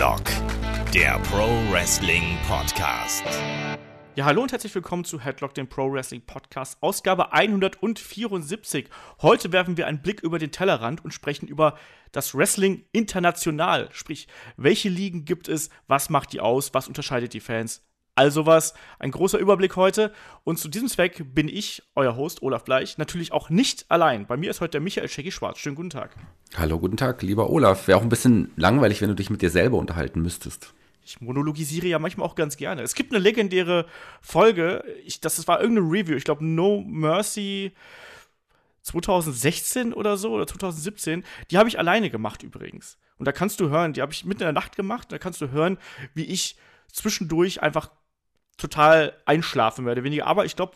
Headlock, der Pro Wrestling Podcast. Ja, hallo und herzlich willkommen zu Headlock, dem Pro Wrestling Podcast, Ausgabe 174. Heute werfen wir einen Blick über den Tellerrand und sprechen über das Wrestling international. Sprich, welche Ligen gibt es, was macht die aus, was unterscheidet die Fans, also was, ein großer Überblick heute. Und zu diesem Zweck bin ich, euer Host Olaf Bleich, natürlich auch nicht allein. Bei mir ist heute der Michael Shaggy Schwarz. Schönen guten Tag. Hallo, guten Tag, lieber Olaf. Wäre auch ein bisschen langweilig, wenn du dich mit dir selber unterhalten müsstest. Ich monologisiere ja manchmal auch ganz gerne. Es gibt eine legendäre Folge, ich, das war irgendeine Review, ich glaube No Mercy 2016 oder so oder 2017. Die habe ich alleine gemacht übrigens. Und da kannst du hören, die habe ich mitten in der Nacht gemacht, da kannst du hören, wie ich zwischendurch einfach total einschlafen, mehr oder weniger. Aber ich glaube,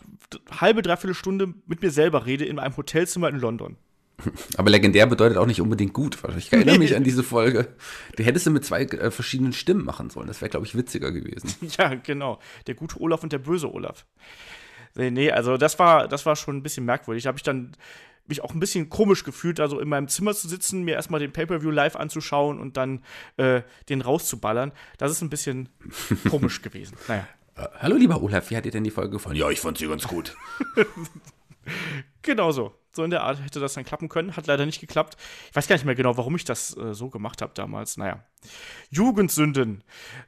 halbe, dreiviertel Stunde mit mir selber rede in einem Hotelzimmer in London. Aber legendär bedeutet auch nicht unbedingt gut. Ich erinnere mich an diese Folge. Du hättest sie mit zwei äh, verschiedenen Stimmen machen sollen. Das wäre, glaube ich, witziger gewesen. Ja, genau. Der gute Olaf und der böse Olaf. Nee, also das war, das war schon ein bisschen merkwürdig. Da habe ich dann mich auch ein bisschen komisch gefühlt, also in meinem Zimmer zu sitzen, mir erstmal den Pay-Per-View live anzuschauen und dann äh, den rauszuballern. Das ist ein bisschen komisch gewesen. Naja. Äh, hallo, lieber Olaf, wie hat dir denn die Folge gefallen? Ja, ich fand sie ganz gut. genau so. So in der Art hätte das dann klappen können. Hat leider nicht geklappt. Ich weiß gar nicht mehr genau, warum ich das äh, so gemacht habe damals. Naja. Jugendsünden.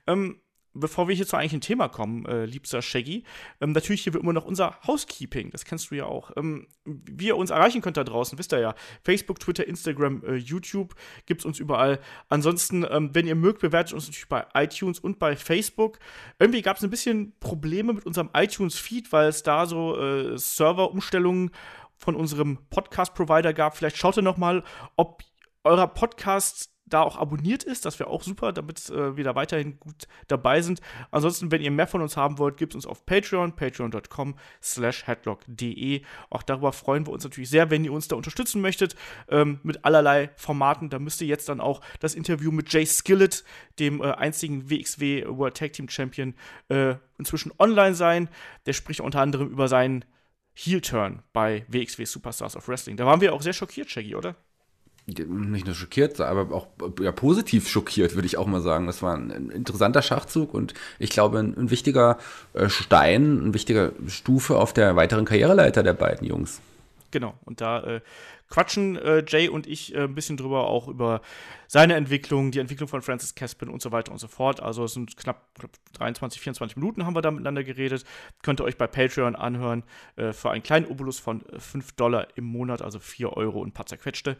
Ähm, bevor wir hier zu eigentlichen Thema kommen, äh, liebster Shaggy, ähm, natürlich hier wie immer noch unser Housekeeping. Das kennst du ja auch. Ähm, wie ihr uns erreichen könnt da draußen, wisst ihr ja. Facebook, Twitter, Instagram, äh, YouTube gibt es uns überall. Ansonsten, ähm, wenn ihr mögt, bewertet uns natürlich bei iTunes und bei Facebook. Irgendwie gab es ein bisschen Probleme mit unserem iTunes-Feed, weil es da so äh, Serverumstellungen von unserem Podcast-Provider gab. Vielleicht schaut ihr noch mal, ob eurer Podcast da auch abonniert ist. Das wäre auch super, damit äh, wir da weiterhin gut dabei sind. Ansonsten, wenn ihr mehr von uns haben wollt, gibt es uns auf Patreon, patreon.com slash headlock.de. Auch darüber freuen wir uns natürlich sehr, wenn ihr uns da unterstützen möchtet, ähm, mit allerlei Formaten. Da müsst ihr jetzt dann auch das Interview mit Jay Skillett, dem äh, einzigen WXW World Tag Team Champion, äh, inzwischen online sein. Der spricht unter anderem über seinen Heel-Turn bei WXW Superstars of Wrestling. Da waren wir auch sehr schockiert, Shaggy, oder? Nicht nur schockiert, aber auch ja, positiv schockiert, würde ich auch mal sagen. Das war ein, interessanter Schachzug und ich glaube, ein, ein wichtiger äh, Stein, ein wichtiger Stufe auf der weiteren Karriereleiter der beiden Jungs. Genau, und da äh, quatschen äh, Jay und ich äh, ein bisschen drüber, auch über seine Entwicklung, die Entwicklung von Francis Caspin und so weiter und so fort. Also es sind knapp 23, 24 Minuten haben wir da miteinander geredet. Könnt ihr euch bei Patreon anhören äh, für einen kleinen Obolus von 5 Dollar im Monat, also 4 Euro und ein paar zerquetschte.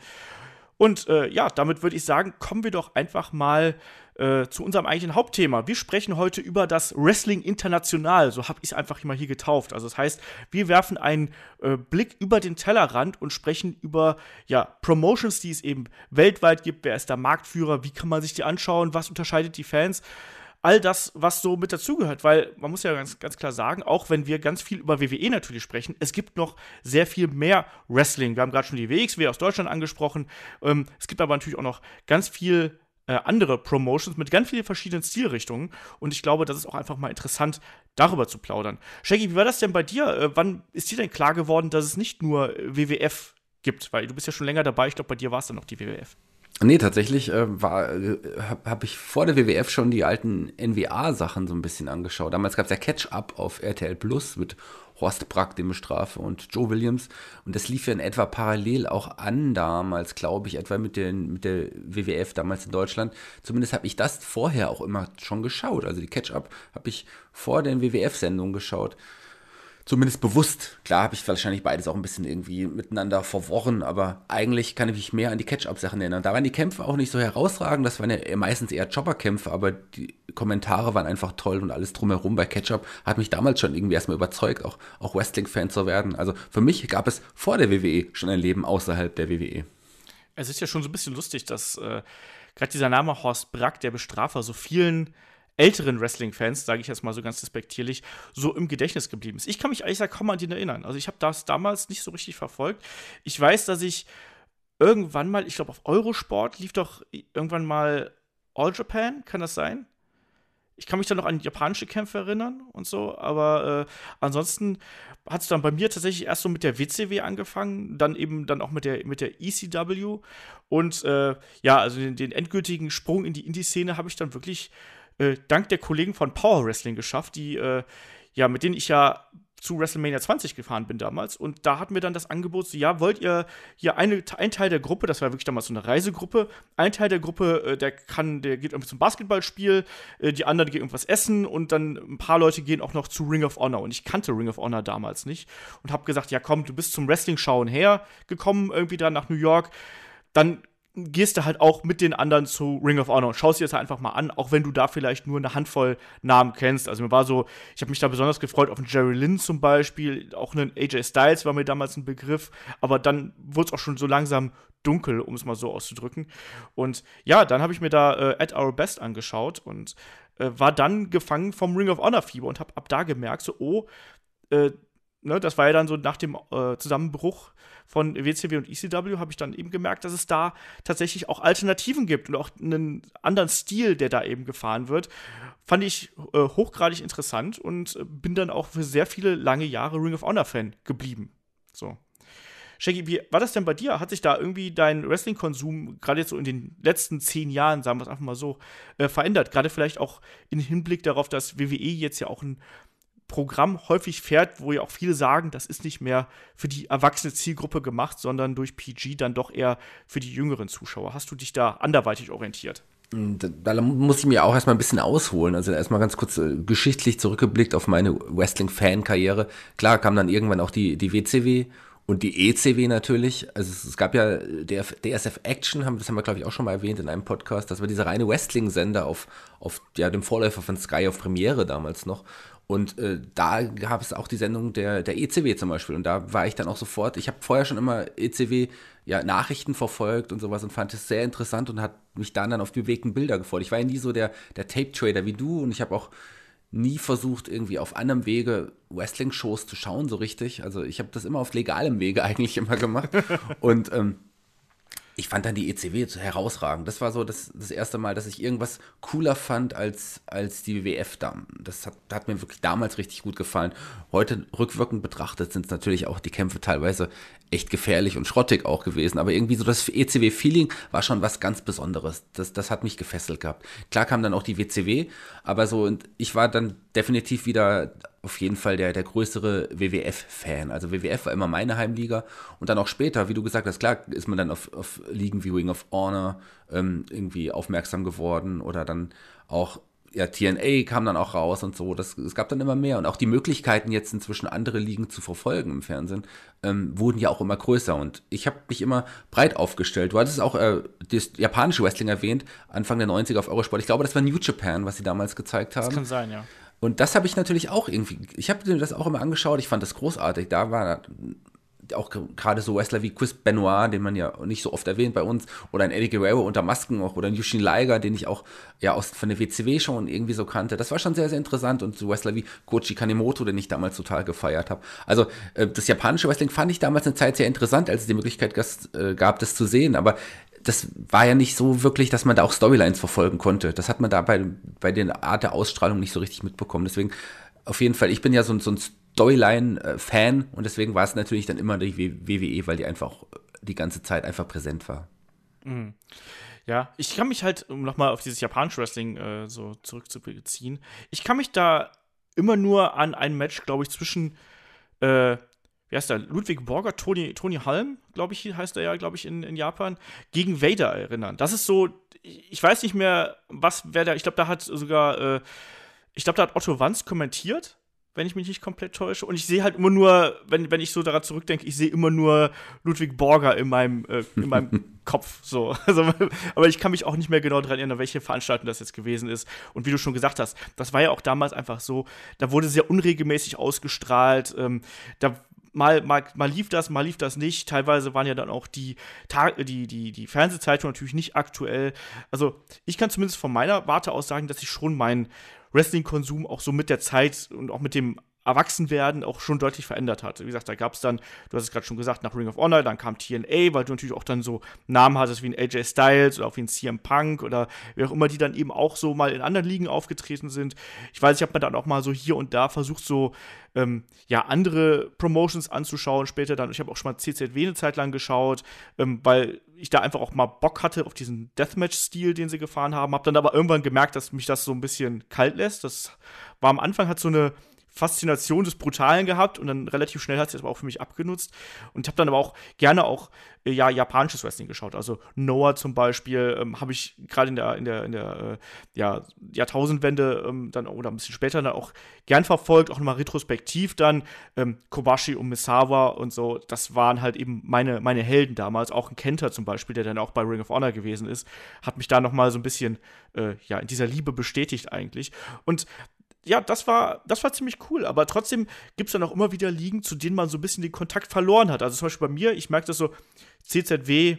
Und äh, ja, damit würde ich sagen, kommen wir doch einfach mal äh, zu unserem eigentlichen Hauptthema. Wir sprechen heute über das Wrestling International, so habe ich es einfach mal hier getauft. Also das heißt, wir werfen einen äh, Blick über den Tellerrand und sprechen über ja, Promotions, die es eben weltweit gibt. Wer ist der Marktführer? Wie kann man sich die anschauen? Was unterscheidet die Fans? All das, was so mit dazugehört, weil man muss ja ganz, ganz klar sagen, auch wenn wir ganz viel über WWE natürlich sprechen, es gibt noch sehr viel mehr Wrestling. Wir haben gerade schon die WXW aus Deutschland angesprochen. Ähm, es gibt aber natürlich auch noch ganz viel äh, andere Promotions mit ganz vielen verschiedenen Stilrichtungen. Und ich glaube, das ist auch einfach mal interessant, darüber zu plaudern. Shaggy, wie war das denn bei dir? Äh, wann ist dir denn klar geworden, dass es nicht nur WWF gibt? Weil du bist ja schon länger dabei. Ich glaube, bei dir war es dann noch die WWF. Nee, tatsächlich äh, äh, habe hab ich vor der WWF schon die alten NWA-Sachen so ein bisschen angeschaut. Damals gab es ja Catch-Up auf RTL Plus mit Horst Brack, dem Strafe, und Joe Williams. Und das lief ja in etwa parallel auch an damals, glaube ich, etwa mit, den, mit der WWF damals in Deutschland. Zumindest habe ich das vorher auch immer schon geschaut. Also die Catch-Up habe ich vor den WWF-Sendungen geschaut zumindest bewusst. Klar habe ich wahrscheinlich beides auch ein bisschen irgendwie miteinander verworren, aber eigentlich kann ich mich mehr an die Catch-Up-Sachen erinnern. Da waren die Kämpfe auch nicht so herausragend, das waren ja meistens eher Chopper-Kämpfe, aber die Kommentare waren einfach toll und alles drumherum bei Catch-Up hat mich damals schon irgendwie erstmal überzeugt, auch, auch Wrestling-Fan zu werden. Also für mich gab es vor der WWE schon ein Leben außerhalb der WWE. Es ist ja schon so ein bisschen lustig, dass äh, gerade dieser Name Horst Brack, der Bestrafer, so vielen älteren Wrestling-Fans, sage ich jetzt mal so ganz respektierlich, so im Gedächtnis geblieben ist. Ich kann mich eigentlich kaum an den erinnern. Also ich habe das damals nicht so richtig verfolgt. Ich weiß, dass ich irgendwann mal, ich glaube auf Eurosport lief doch irgendwann mal All Japan, kann das sein? Ich kann mich dann noch an japanische Kämpfe erinnern und so, aber äh, ansonsten hat es dann bei mir tatsächlich erst so mit der WCW angefangen, dann eben dann auch mit der, mit der ECW. Und äh, ja, also den, den, endgültigen Sprung in die Indie-Szene habe ich dann wirklich äh, dank der Kollegen von Power Wrestling geschafft, die äh, ja, mit denen ich ja zu WrestleMania 20 gefahren bin damals. Und da hatten wir dann das Angebot, so, ja, wollt ihr hier eine, ein Teil der Gruppe, das war wirklich damals so eine Reisegruppe, ein Teil der Gruppe, äh, der kann, der geht irgendwie zum Basketballspiel, äh, die anderen gehen irgendwas essen und dann ein paar Leute gehen auch noch zu Ring of Honor. Und ich kannte Ring of Honor damals nicht und habe gesagt, ja komm, du bist zum Wrestling-Schauen hergekommen, irgendwie da nach New York, dann gehst du halt auch mit den anderen zu Ring of Honor und schaust dir das halt einfach mal an, auch wenn du da vielleicht nur eine Handvoll Namen kennst. Also mir war so, ich habe mich da besonders gefreut auf einen Jerry Lynn zum Beispiel, auch einen AJ Styles war mir damals ein Begriff, aber dann wurde es auch schon so langsam dunkel, um es mal so auszudrücken. Und ja, dann habe ich mir da äh, At Our Best angeschaut und äh, war dann gefangen vom Ring of Honor Fieber und habe ab da gemerkt, so, oh, äh, ne, das war ja dann so nach dem äh, Zusammenbruch von WCW und ECW, habe ich dann eben gemerkt, dass es da tatsächlich auch Alternativen gibt und auch einen anderen Stil, der da eben gefahren wird. Fand ich äh, hochgradig interessant und äh, bin dann auch für sehr viele lange Jahre Ring of Honor-Fan geblieben. So. Shaggy, wie war das denn bei dir? Hat sich da irgendwie dein Wrestling-Konsum gerade jetzt so in den letzten zehn Jahren, sagen wir es einfach mal so, äh, verändert? Gerade vielleicht auch im Hinblick darauf, dass WWE jetzt ja auch ein Programm häufig fährt, wo ja auch viele sagen, das ist nicht mehr für die erwachsene Zielgruppe gemacht, sondern durch PG dann doch eher für die jüngeren Zuschauer. Hast du dich da anderweitig orientiert? Hm, da, muss ich mir auch erstmal ein bisschen ausholen. Also erstmal ganz kurz äh, geschichtlich zurückgeblickt auf meine Wrestling-Fan-Karriere. Klar kam dann irgendwann auch die, die WCW und die ECW natürlich. Also es, es gab ja der DSF Action, haben, das haben wir glaube ich auch schon mal erwähnt in einem Podcast. Das war dieser reine Wrestling-Sender auf, auf ja, dem Vorläufer von Sky auf Premiere damals noch. Und äh, da gab es auch die Sendung der, der ECW zum Beispiel. Und da war ich dann auch sofort, ich habe vorher schon immer ECW ja, Nachrichten verfolgt und sowas und fand es sehr interessant und hat mich dann dann auf die bewegten Bilder gefreut. Ich war ja nie so der, der Tape-Trader wie du und ich habe auch nie versucht, irgendwie auf anderem Wege Wrestling-Shows zu schauen, so richtig. Also ich habe das immer auf legalem Wege eigentlich immer gemacht. und ähm, ich fand dann die ECW herausragend. Das war so das, das erste Mal, dass ich irgendwas cooler fand als, als die WWF da. Das hat, hat mir wirklich damals richtig gut gefallen. Heute rückwirkend betrachtet sind es natürlich auch die Kämpfe teilweise echt gefährlich und schrottig auch gewesen. Aber irgendwie so das ECW-Feeling war schon was ganz Besonderes. Das, das hat mich gefesselt gehabt. Klar kam dann auch die WCW, aber so, und ich war dann definitiv wieder auf jeden Fall der, der größere WWF-Fan. Also WWF war immer meine Heimliga. Und dann auch später, wie du gesagt hast, klar ist man dann auf, auf Ligen wie Wing of Honor ähm, irgendwie aufmerksam geworden oder dann auch ja, TNA kam dann auch raus und so. Das, es gab dann immer mehr. Und auch die Möglichkeiten, jetzt inzwischen andere Ligen zu verfolgen im Fernsehen, ähm, wurden ja auch immer größer. Und ich habe mich immer breit aufgestellt. Du hattest auch äh, das japanische Wrestling erwähnt, Anfang der 90er auf Eurosport. Ich glaube, das war New Japan, was sie damals gezeigt haben. Das kann sein, ja. Und das habe ich natürlich auch irgendwie, ich habe mir das auch immer angeschaut, ich fand das großartig. Da war auch gerade so Wrestler wie Chris Benoit, den man ja nicht so oft erwähnt bei uns, oder ein Eddie Guerrero unter Masken auch, oder ein Yushin Liger, den ich auch ja aus von der WCW schon irgendwie so kannte. Das war schon sehr, sehr interessant und so Wrestler wie Kochi Kanemoto, den ich damals total gefeiert habe. Also äh, das japanische Wrestling fand ich damals eine Zeit sehr interessant, als es die Möglichkeit äh, gab, das zu sehen, aber das war ja nicht so wirklich, dass man da auch Storylines verfolgen konnte. Das hat man da bei, bei der Art der Ausstrahlung nicht so richtig mitbekommen. Deswegen auf jeden Fall, ich bin ja so, so ein Storyline-Fan und deswegen war es natürlich dann immer die WWE, weil die einfach die ganze Zeit einfach präsent war. Mhm. Ja, ich kann mich halt, um nochmal auf dieses japanische Wrestling äh, so zurückzubeziehen, ich kann mich da immer nur an ein Match, glaube ich, zwischen, äh, wie heißt der, Ludwig Borger, Tony, Tony Halm, glaube ich, heißt er ja, glaube ich, in, in Japan, gegen Vader erinnern. Das ist so, ich weiß nicht mehr, was, wer da, ich glaube, da hat sogar, äh, ich glaube, da hat Otto Wanz kommentiert wenn ich mich nicht komplett täusche. Und ich sehe halt immer nur, wenn, wenn ich so daran zurückdenke, ich sehe immer nur Ludwig Borger in meinem, äh, in meinem Kopf. So. Also, aber ich kann mich auch nicht mehr genau daran erinnern, welche Veranstaltung das jetzt gewesen ist. Und wie du schon gesagt hast, das war ja auch damals einfach so, da wurde sehr unregelmäßig ausgestrahlt. Ähm, da mal, mal, mal lief das, mal lief das nicht. Teilweise waren ja dann auch die, die, die, die Fernsehzeitungen natürlich nicht aktuell. Also ich kann zumindest von meiner Warte aus sagen, dass ich schon meinen Wrestling-Konsum auch so mit der Zeit und auch mit dem Erwachsenwerden auch schon deutlich verändert hat. Wie gesagt, da gab es dann, du hast es gerade schon gesagt, nach Ring of Honor, dann kam TNA, weil du natürlich auch dann so Namen hattest wie ein AJ Styles oder auch wie ein CM Punk oder wie auch immer, die dann eben auch so mal in anderen Ligen aufgetreten sind. Ich weiß, ich habe mir dann auch mal so hier und da versucht, so ähm, ja, andere Promotions anzuschauen. Später dann, ich habe auch schon mal CZW eine Zeit lang geschaut, ähm, weil ich da einfach auch mal Bock hatte auf diesen Deathmatch-Stil, den sie gefahren haben. Habe dann aber irgendwann gemerkt, dass mich das so ein bisschen kalt lässt. Das war am Anfang hat so eine Faszination des Brutalen gehabt und dann relativ schnell hat sie das aber auch für mich abgenutzt. Und ich habe dann aber auch gerne auch äh, ja, japanisches Wrestling geschaut. Also Noah zum Beispiel ähm, habe ich gerade in der, in der, in der äh, ja, Jahrtausendwende ähm, dann oder ein bisschen später dann auch gern verfolgt, auch nochmal retrospektiv dann. Ähm, Kobashi und Misawa und so, das waren halt eben meine, meine Helden damals. Auch ein Kenter zum Beispiel, der dann auch bei Ring of Honor gewesen ist, hat mich da nochmal so ein bisschen äh, ja, in dieser Liebe bestätigt eigentlich. Und ja, das war, das war ziemlich cool. Aber trotzdem gibt es dann auch immer wieder Ligen, zu denen man so ein bisschen den Kontakt verloren hat. Also zum Beispiel bei mir, ich merke das so, CZW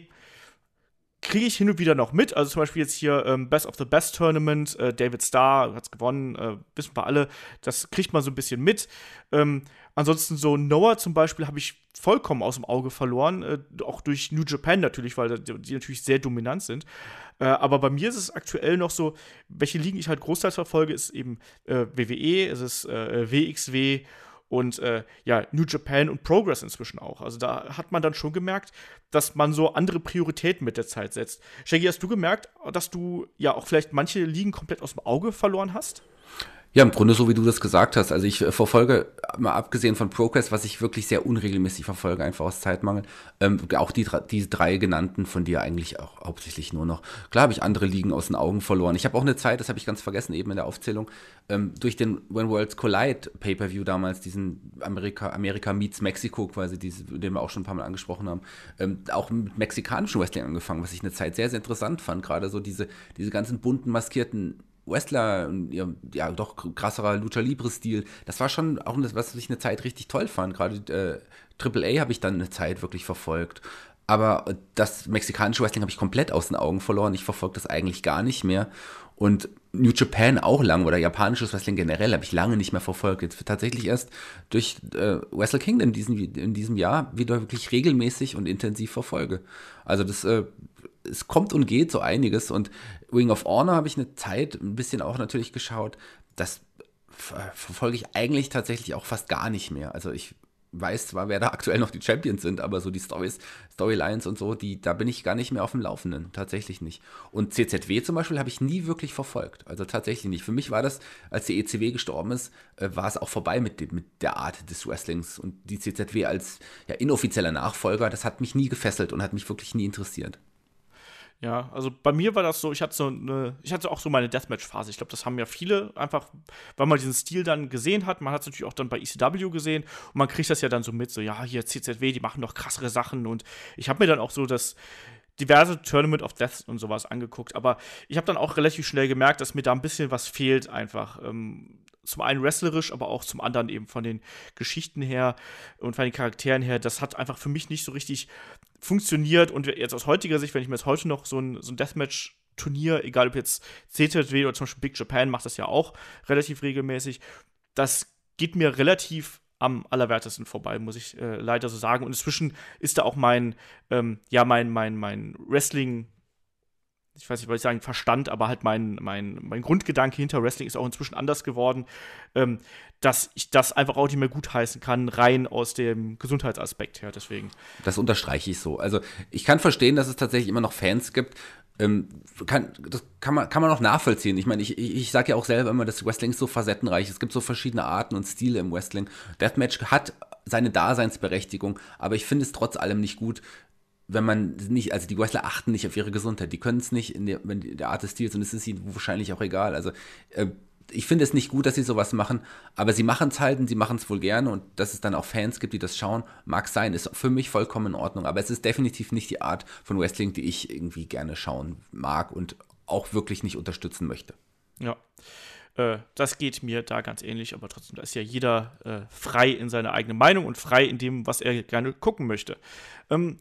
kriege ich hin und wieder noch mit. Also zum Beispiel jetzt hier ähm, Best of the Best Tournament, äh, David Starr hat es gewonnen, äh, wissen wir alle. Das kriegt man so ein bisschen mit. Ähm, ansonsten so Noah zum Beispiel habe ich vollkommen aus dem Auge verloren, äh, auch durch New Japan natürlich, weil die, natürlich sehr dominant sind. Äh, aber bei mir ist es aktuell noch so, welche Ligen ich halt großteils verfolge, ist eben äh, WWE, es ist äh, WXW und äh, ja, New Japan und Progress inzwischen auch. Also da hat man dann schon gemerkt, dass man so andere Prioritäten mit der Zeit setzt. Shaggy, hast du gemerkt, dass du ja auch vielleicht manche Ligen komplett aus dem Auge verloren hast? Ja, im Grunde so wie du das gesagt hast. Also ich äh, verfolge, mal abgesehen von Progress, was ich wirklich sehr unregelmäßig verfolge, einfach aus Zeitmangel, ähm, auch die, die drei genannten von dir eigentlich auch hauptsächlich nur noch. Klar habe ich andere Ligen aus den Augen verloren. Ich habe auch eine Zeit, das habe ich ganz vergessen eben in der Aufzählung, ähm, durch den When Worlds Collide Pay-Per-View damals, diesen Amerika, Amerika meets Mexico quasi, diese, den wir auch schon ein paar Mal angesprochen haben, ähm, auch mit mexikanischem Wrestling angefangen, was ich eine Zeit sehr, sehr interessant fand. Gerade so diese, diese ganzen bunten, maskierten Wrestler und ihr, ja, doch krasserer Lucha Libre-Stil. Das war schon auch das, was ich eine Zeit richtig toll fand. Gerade äh, Triple A habe ich dann eine Zeit wirklich verfolgt. Aber das mexikanische Wrestling habe ich komplett aus den Augen verloren. Ich verfolge das eigentlich gar nicht mehr. Und New Japan auch lang oder japanisches Wrestling generell habe ich lange nicht mehr verfolgt. Jetzt tatsächlich erst durch äh, Wrestle Kingdom in diesem, in diesem Jahr wieder wirklich regelmäßig und intensiv verfolge. Also das äh, es kommt und geht so einiges. Und Ring of Honor habe ich eine Zeit ein bisschen auch natürlich geschaut. Das verfolge ich eigentlich tatsächlich auch fast gar nicht mehr. Also ich weiß zwar, wer da aktuell noch die Champions sind, aber so die Stories, Storylines und so, die, da bin ich gar nicht mehr auf dem Laufenden. Tatsächlich nicht. Und CZW zum Beispiel habe ich nie wirklich verfolgt. Also tatsächlich nicht. Für mich war das, als die ECW gestorben ist, äh, war es auch vorbei mit, dem, mit der Art des Wrestlings. Und die CZW als ja, inoffizieller Nachfolger, das hat mich nie gefesselt und hat mich wirklich nie interessiert. Ja, also bei mir war das so, ich hatte so eine, ich hatte auch so meine Deathmatch-Phase. Ich glaube, das haben ja viele einfach, weil man diesen Stil dann gesehen hat. Man hat es natürlich auch dann bei ECW gesehen und man kriegt das ja dann so mit, so, ja, hier CZW, die machen doch krassere Sachen und ich habe mir dann auch so das diverse Tournament of Death und sowas angeguckt, aber ich habe dann auch relativ schnell gemerkt, dass mir da ein bisschen was fehlt einfach. Ähm, zum einen wrestlerisch, aber auch zum anderen eben von den Geschichten her und von den Charakteren her. Das hat einfach für mich nicht so richtig funktioniert. Und jetzt aus heutiger Sicht, wenn ich mir jetzt heute noch so ein, so ein Deathmatch Turnier, egal ob jetzt CTW oder zum Beispiel Big Japan macht das ja auch relativ regelmäßig, das geht mir relativ am allerwertesten vorbei, muss ich äh, leider so sagen. Und inzwischen ist da auch mein, ähm, ja, mein, mein, mein Wrestling- ich weiß nicht, was ich sagen, Verstand, aber halt mein, mein, mein Grundgedanke hinter Wrestling ist auch inzwischen anders geworden, ähm, dass ich das einfach auch nicht mehr gutheißen kann, rein aus dem Gesundheitsaspekt her. Deswegen. Das unterstreiche ich so. Also ich kann verstehen, dass es tatsächlich immer noch Fans gibt. Ähm, kann, das kann man, kann man auch nachvollziehen. Ich meine, ich, ich, ich sage ja auch selber immer, das Wrestling ist so facettenreich. Es gibt so verschiedene Arten und Stile im Wrestling. Deathmatch hat seine Daseinsberechtigung, aber ich finde es trotz allem nicht gut, wenn man nicht, also die Wrestler achten nicht auf ihre Gesundheit, die können es nicht in der, wenn der Art des Stils und es ist ihnen wahrscheinlich auch egal. Also äh, ich finde es nicht gut, dass sie sowas machen, aber sie machen es halt und sie machen es wohl gerne und dass es dann auch Fans gibt, die das schauen, mag sein, ist für mich vollkommen in Ordnung, aber es ist definitiv nicht die Art von Wrestling, die ich irgendwie gerne schauen mag und auch wirklich nicht unterstützen möchte. Ja. Äh, das geht mir da ganz ähnlich, aber trotzdem, da ist ja jeder äh, frei in seiner eigenen Meinung und frei in dem, was er gerne gucken möchte. Ähm,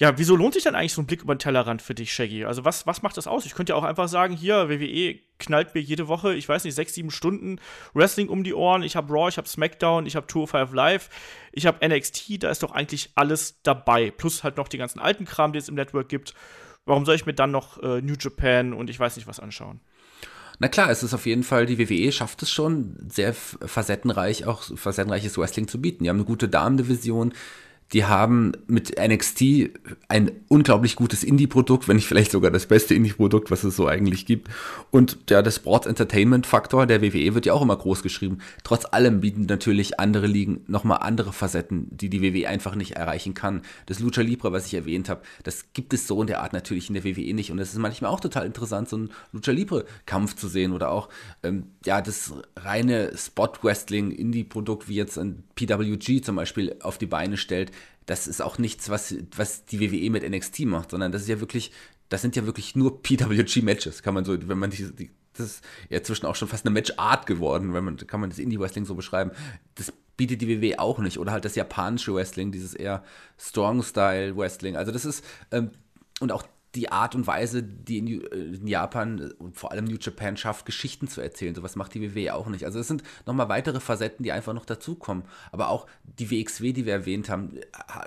ja, wieso lohnt sich denn eigentlich so ein Blick über den Tellerrand für dich, Shaggy? Also, was, was macht das aus? Ich könnte ja auch einfach sagen, hier, WWE knallt mir jede Woche, ich weiß nicht, sechs, sieben Stunden Wrestling um die Ohren. Ich habe Raw, ich habe SmackDown, ich habe Tour 5 Live, ich habe NXT, da ist doch eigentlich alles dabei. Plus halt noch die ganzen alten Kram, die es im Network gibt. Warum soll ich mir dann noch äh, New Japan und ich weiß nicht was anschauen? Na klar, es ist auf jeden Fall, die WWE schafft es schon, sehr facettenreich, auch facettenreiches Wrestling zu bieten. Die haben eine gute Damendivision, die haben mit NXT ein unglaublich gutes Indie-Produkt, wenn nicht vielleicht sogar das beste Indie-Produkt, was es so eigentlich gibt. Und ja, der Sports Entertainment-Faktor der WWE wird ja auch immer groß geschrieben. Trotz allem bieten natürlich andere Ligen nochmal andere Facetten, die die WWE einfach nicht erreichen kann. Das Lucha Libre, was ich erwähnt habe, das gibt es so in der Art natürlich in der WWE nicht. Und es ist manchmal auch total interessant, so einen Lucha Libre-Kampf zu sehen oder auch ähm, ja, das reine Spot-Wrestling-Indie-Produkt, wie jetzt ein PWG zum Beispiel auf die Beine stellt das ist auch nichts, was, was die WWE mit NXT macht, sondern das ist ja wirklich, das sind ja wirklich nur PWG-Matches, kann man so, wenn man die, die das ist ja inzwischen auch schon fast eine Match-Art geworden, wenn man, kann man das Indie-Wrestling so beschreiben. Das bietet die WWE auch nicht. Oder halt das japanische Wrestling, dieses eher Strong-Style-Wrestling. Also das ist, ähm, und auch die Art und Weise, die in, äh, in, Japan und vor allem New Japan schafft, Geschichten zu erzählen. Sowas macht die WWE auch nicht. Also es sind nochmal weitere Facetten, die einfach noch dazukommen. Aber auch die WXW, die wir erwähnt haben,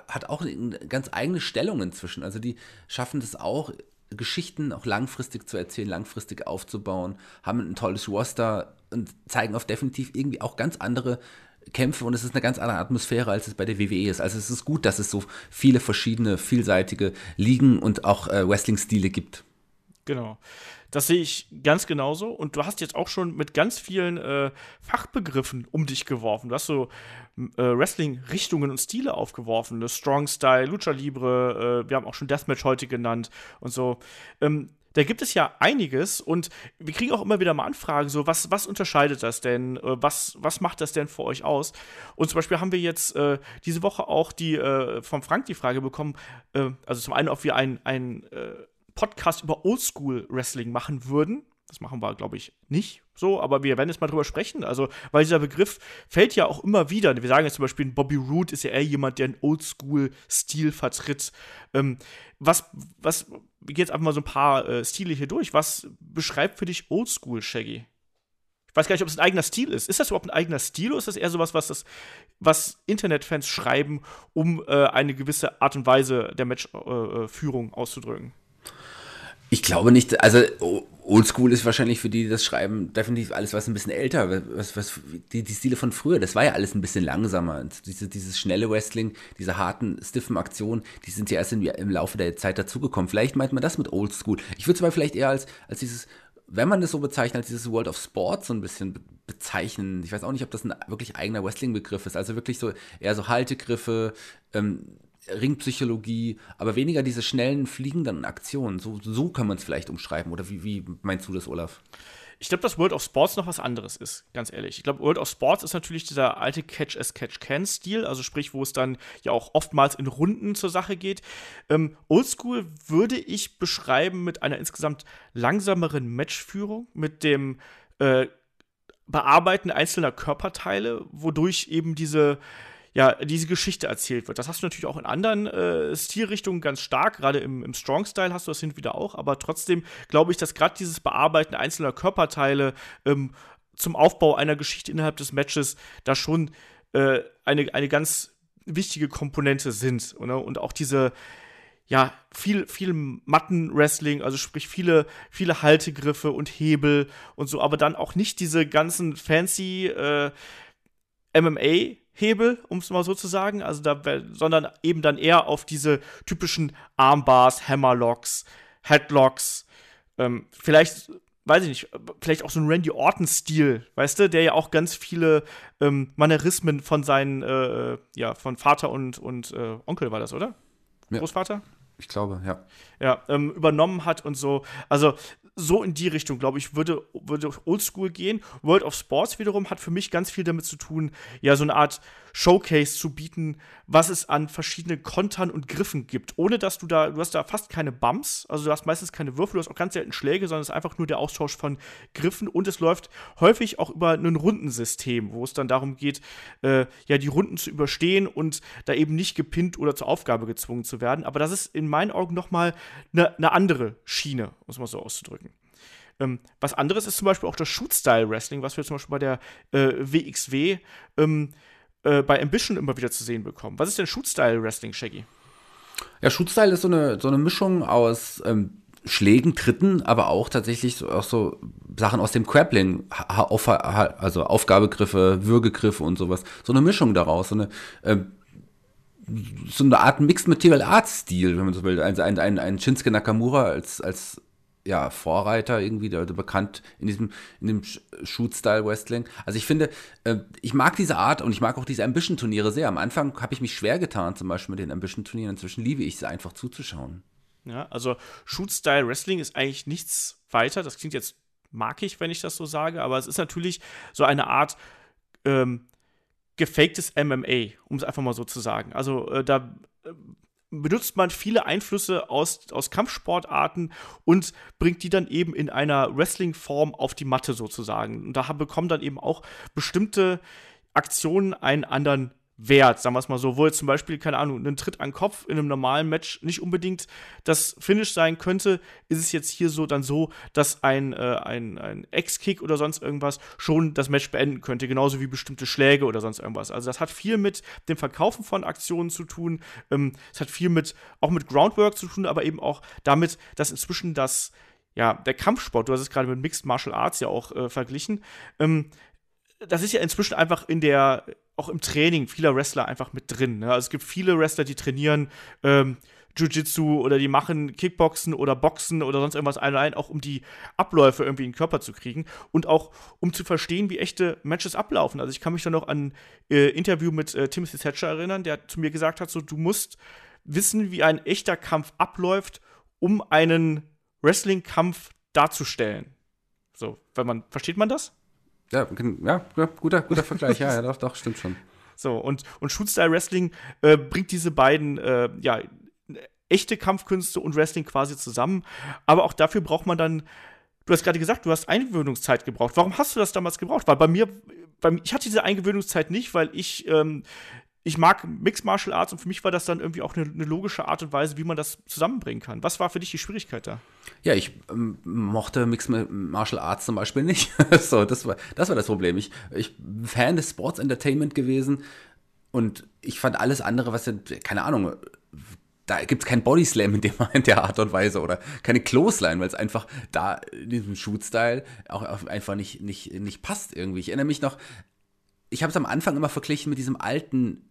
hat auch eine ganz eigene Stellung inzwischen. Also die schaffen das auch, Geschichten auch langfristig zu erzählen, langfristig aufzubauen, haben ein tolles Roster und zeigen auf definitiv irgendwie auch ganz andere Kämpfe und es ist eine ganz andere Atmosphäre, als es bei der WWE ist. Also es ist gut, dass es so viele verschiedene, vielseitige Ligen und auch äh, Wrestling-Stile gibt. Genau. Das sehe ich ganz genauso. Und du hast jetzt auch schon mit ganz vielen äh, Fachbegriffen um dich geworfen. Du hast so äh, Wrestling-Richtungen und Stile aufgeworfen. Ne? Strong Style, Lucha Libre, äh, wir haben auch schon Deathmatch heute genannt und so. Ähm, da gibt es ja einiges und wir kriegen auch immer wieder mal Anfragen, so was, was unterscheidet das denn? Äh, was, was macht das denn für euch aus? Und zum Beispiel haben wir jetzt äh, diese Woche auch die äh, vom Frank die Frage bekommen, äh, also zum einen, ob wir ein, ein äh, Podcast über Oldschool Wrestling machen würden. Das machen wir, glaube ich, nicht so, aber wir werden jetzt mal drüber sprechen. Also, weil dieser Begriff fällt ja auch immer wieder. Wir sagen jetzt zum Beispiel, Bobby Roode ist ja eher jemand, der einen Oldschool-Stil vertritt. Ähm, was, was, gehen jetzt einfach mal so ein paar äh, Stile hier durch. Was beschreibt für dich Oldschool, Shaggy? Ich weiß gar nicht, ob es ein eigener Stil ist. Ist das überhaupt ein eigener Stil oder ist das eher sowas, was, das, was Internetfans schreiben, um äh, eine gewisse Art und Weise der Matchführung äh, auszudrücken? Ich glaube nicht, also Oldschool ist wahrscheinlich für die, die das schreiben, definitiv alles, was ein bisschen älter, was, was, die, die Stile von früher, das war ja alles ein bisschen langsamer. Und diese, dieses schnelle Wrestling, diese harten, stiffen Aktionen, die sind ja erst in, im Laufe der Zeit dazugekommen. Vielleicht meint man das mit Oldschool. Ich würde es aber vielleicht eher als, als dieses, wenn man das so bezeichnet, als dieses World of Sport so ein bisschen bezeichnen. Ich weiß auch nicht, ob das ein wirklich eigener Wrestling-Begriff ist. Also wirklich so eher so Haltegriffe, ähm, Ringpsychologie, aber weniger diese schnellen, fliegenden Aktionen. So, so kann man es vielleicht umschreiben. Oder wie, wie meinst du das, Olaf? Ich glaube, dass World of Sports noch was anderes ist, ganz ehrlich. Ich glaube, World of Sports ist natürlich dieser alte Catch-as-Catch-Can-Stil, also sprich, wo es dann ja auch oftmals in Runden zur Sache geht. Ähm, Oldschool würde ich beschreiben mit einer insgesamt langsameren Matchführung, mit dem äh, Bearbeiten einzelner Körperteile, wodurch eben diese ja, diese Geschichte erzählt wird. Das hast du natürlich auch in anderen äh, Stilrichtungen ganz stark, gerade im, im Strong-Style hast du das hin und wieder auch, aber trotzdem glaube ich, dass gerade dieses Bearbeiten einzelner Körperteile ähm, zum Aufbau einer Geschichte innerhalb des Matches da schon äh, eine, eine ganz wichtige Komponente sind. Oder? Und auch diese, ja, viel, viel Matten-Wrestling, also sprich viele, viele Haltegriffe und Hebel und so, aber dann auch nicht diese ganzen fancy äh, MMA- Hebel, um es mal so zu sagen, also da, sondern eben dann eher auf diese typischen Armbars, Hammerlocks, Headlocks, ähm, vielleicht, weiß ich nicht, vielleicht auch so ein Randy Orton-Stil, weißt du, der ja auch ganz viele ähm, Manierismen von seinen, äh, ja, von Vater und, und äh, Onkel war das, oder? Ja. Großvater? Ich glaube, ja. Ja, ähm, übernommen hat und so. Also so in die Richtung, glaube ich, würde, würde Oldschool gehen. World of Sports wiederum hat für mich ganz viel damit zu tun, ja, so eine Art Showcase zu bieten, was es an verschiedenen Kontern und Griffen gibt, ohne dass du da, du hast da fast keine Bumps, also du hast meistens keine Würfel, du hast auch ganz selten Schläge, sondern es ist einfach nur der Austausch von Griffen und es läuft häufig auch über ein Rundensystem, wo es dann darum geht, äh, ja, die Runden zu überstehen und da eben nicht gepinnt oder zur Aufgabe gezwungen zu werden. Aber das ist in meinen Augen nochmal eine ne andere Schiene, muss man so auszudrücken. Ähm, was anderes ist zum Beispiel auch das Shoot-Style-Wrestling, was wir zum Beispiel bei der äh, WXW ähm, äh, bei Ambition immer wieder zu sehen bekommen. Was ist denn Shoot-Style-Wrestling, Shaggy? Ja, Shoot-Style ist so eine, so eine Mischung aus ähm, Schlägen, Tritten, aber auch tatsächlich so, auch so Sachen aus dem Grappling, auf, also Aufgabegriffe, Würgegriffe und sowas. So eine Mischung daraus, so eine äh, so eine Art Mixed Material Arts Stil, wenn man so will. Ein, ein, ein, ein Shinsuke Nakamura als, als ja, Vorreiter irgendwie, der, bekannt in diesem, in dem Shoot-Style-Wrestling. Also ich finde, äh, ich mag diese Art und ich mag auch diese Ambition-Turniere sehr. Am Anfang habe ich mich schwer getan, zum Beispiel mit den Ambition-Turnieren. Inzwischen liebe ich sie einfach zuzuschauen. Ja, also Shoot-Style-Wrestling ist eigentlich nichts weiter. Das klingt jetzt markig, wenn ich das so sage, aber es ist natürlich so eine Art ähm, gefaktes MMA, um es einfach mal so zu sagen. Also äh, da äh, benutzt man viele Einflüsse aus, aus Kampfsportarten und bringt die dann eben in einer Wrestling-Form auf die Matte sozusagen. Und da bekommen dann eben auch bestimmte Aktionen einen anderen wert, sagen wir es mal so, wo jetzt zum Beispiel, keine Ahnung, ein Tritt an den Kopf in einem normalen Match nicht unbedingt das Finish sein könnte, ist es jetzt hier so dann so, dass ein, äh, ein, ein Ex-Kick oder sonst irgendwas schon das Match beenden könnte, genauso wie bestimmte Schläge oder sonst irgendwas. Also das hat viel mit dem Verkaufen von Aktionen zu tun, ähm, es hat viel mit, auch mit Groundwork zu tun, aber eben auch damit, dass inzwischen das ja, der Kampfsport, du hast es gerade mit Mixed Martial Arts ja auch äh, verglichen, ähm, das ist ja inzwischen einfach in der, auch im Training vieler Wrestler einfach mit drin. Ne? Also es gibt viele Wrestler, die trainieren ähm, Jiu-Jitsu oder die machen Kickboxen oder Boxen oder sonst irgendwas allein, auch um die Abläufe irgendwie in den Körper zu kriegen und auch um zu verstehen, wie echte Matches ablaufen. Also ich kann mich da noch an äh, Interview mit äh, Timothy Thatcher erinnern, der zu mir gesagt hat, so du musst wissen, wie ein echter Kampf abläuft, um einen Wrestling-Kampf darzustellen. So, wenn man, versteht man das? Ja, ja, guter, guter Vergleich, ja, ja, doch, doch, stimmt schon. So, und, und Shoot-Style Wrestling äh, bringt diese beiden, äh, ja, echte Kampfkünste und Wrestling quasi zusammen. Aber auch dafür braucht man dann, du hast gerade gesagt, du hast Eingewöhnungszeit gebraucht. Warum hast du das damals gebraucht? Weil bei mir, bei, ich hatte diese Eingewöhnungszeit nicht, weil ich ähm, ich mag Mixed Martial Arts und für mich war das dann irgendwie auch eine, eine, logische Art und Weise, wie man das zusammenbringen kann. Was war für dich die Schwierigkeit da? Ja, ich ähm, mochte Mixed Martial Arts zum Beispiel nicht. so, das war, das war das Problem. Ich, ich bin Fan des Sports Entertainment gewesen und ich fand alles andere, was ja, keine Ahnung, da gibt es kein Bodyslam in, dem, in der Art und Weise oder keine Clothesline, weil es einfach da in diesem Shoot-Style auch einfach nicht, nicht, nicht passt irgendwie. Ich erinnere mich noch, ich habe es am Anfang immer verglichen mit diesem alten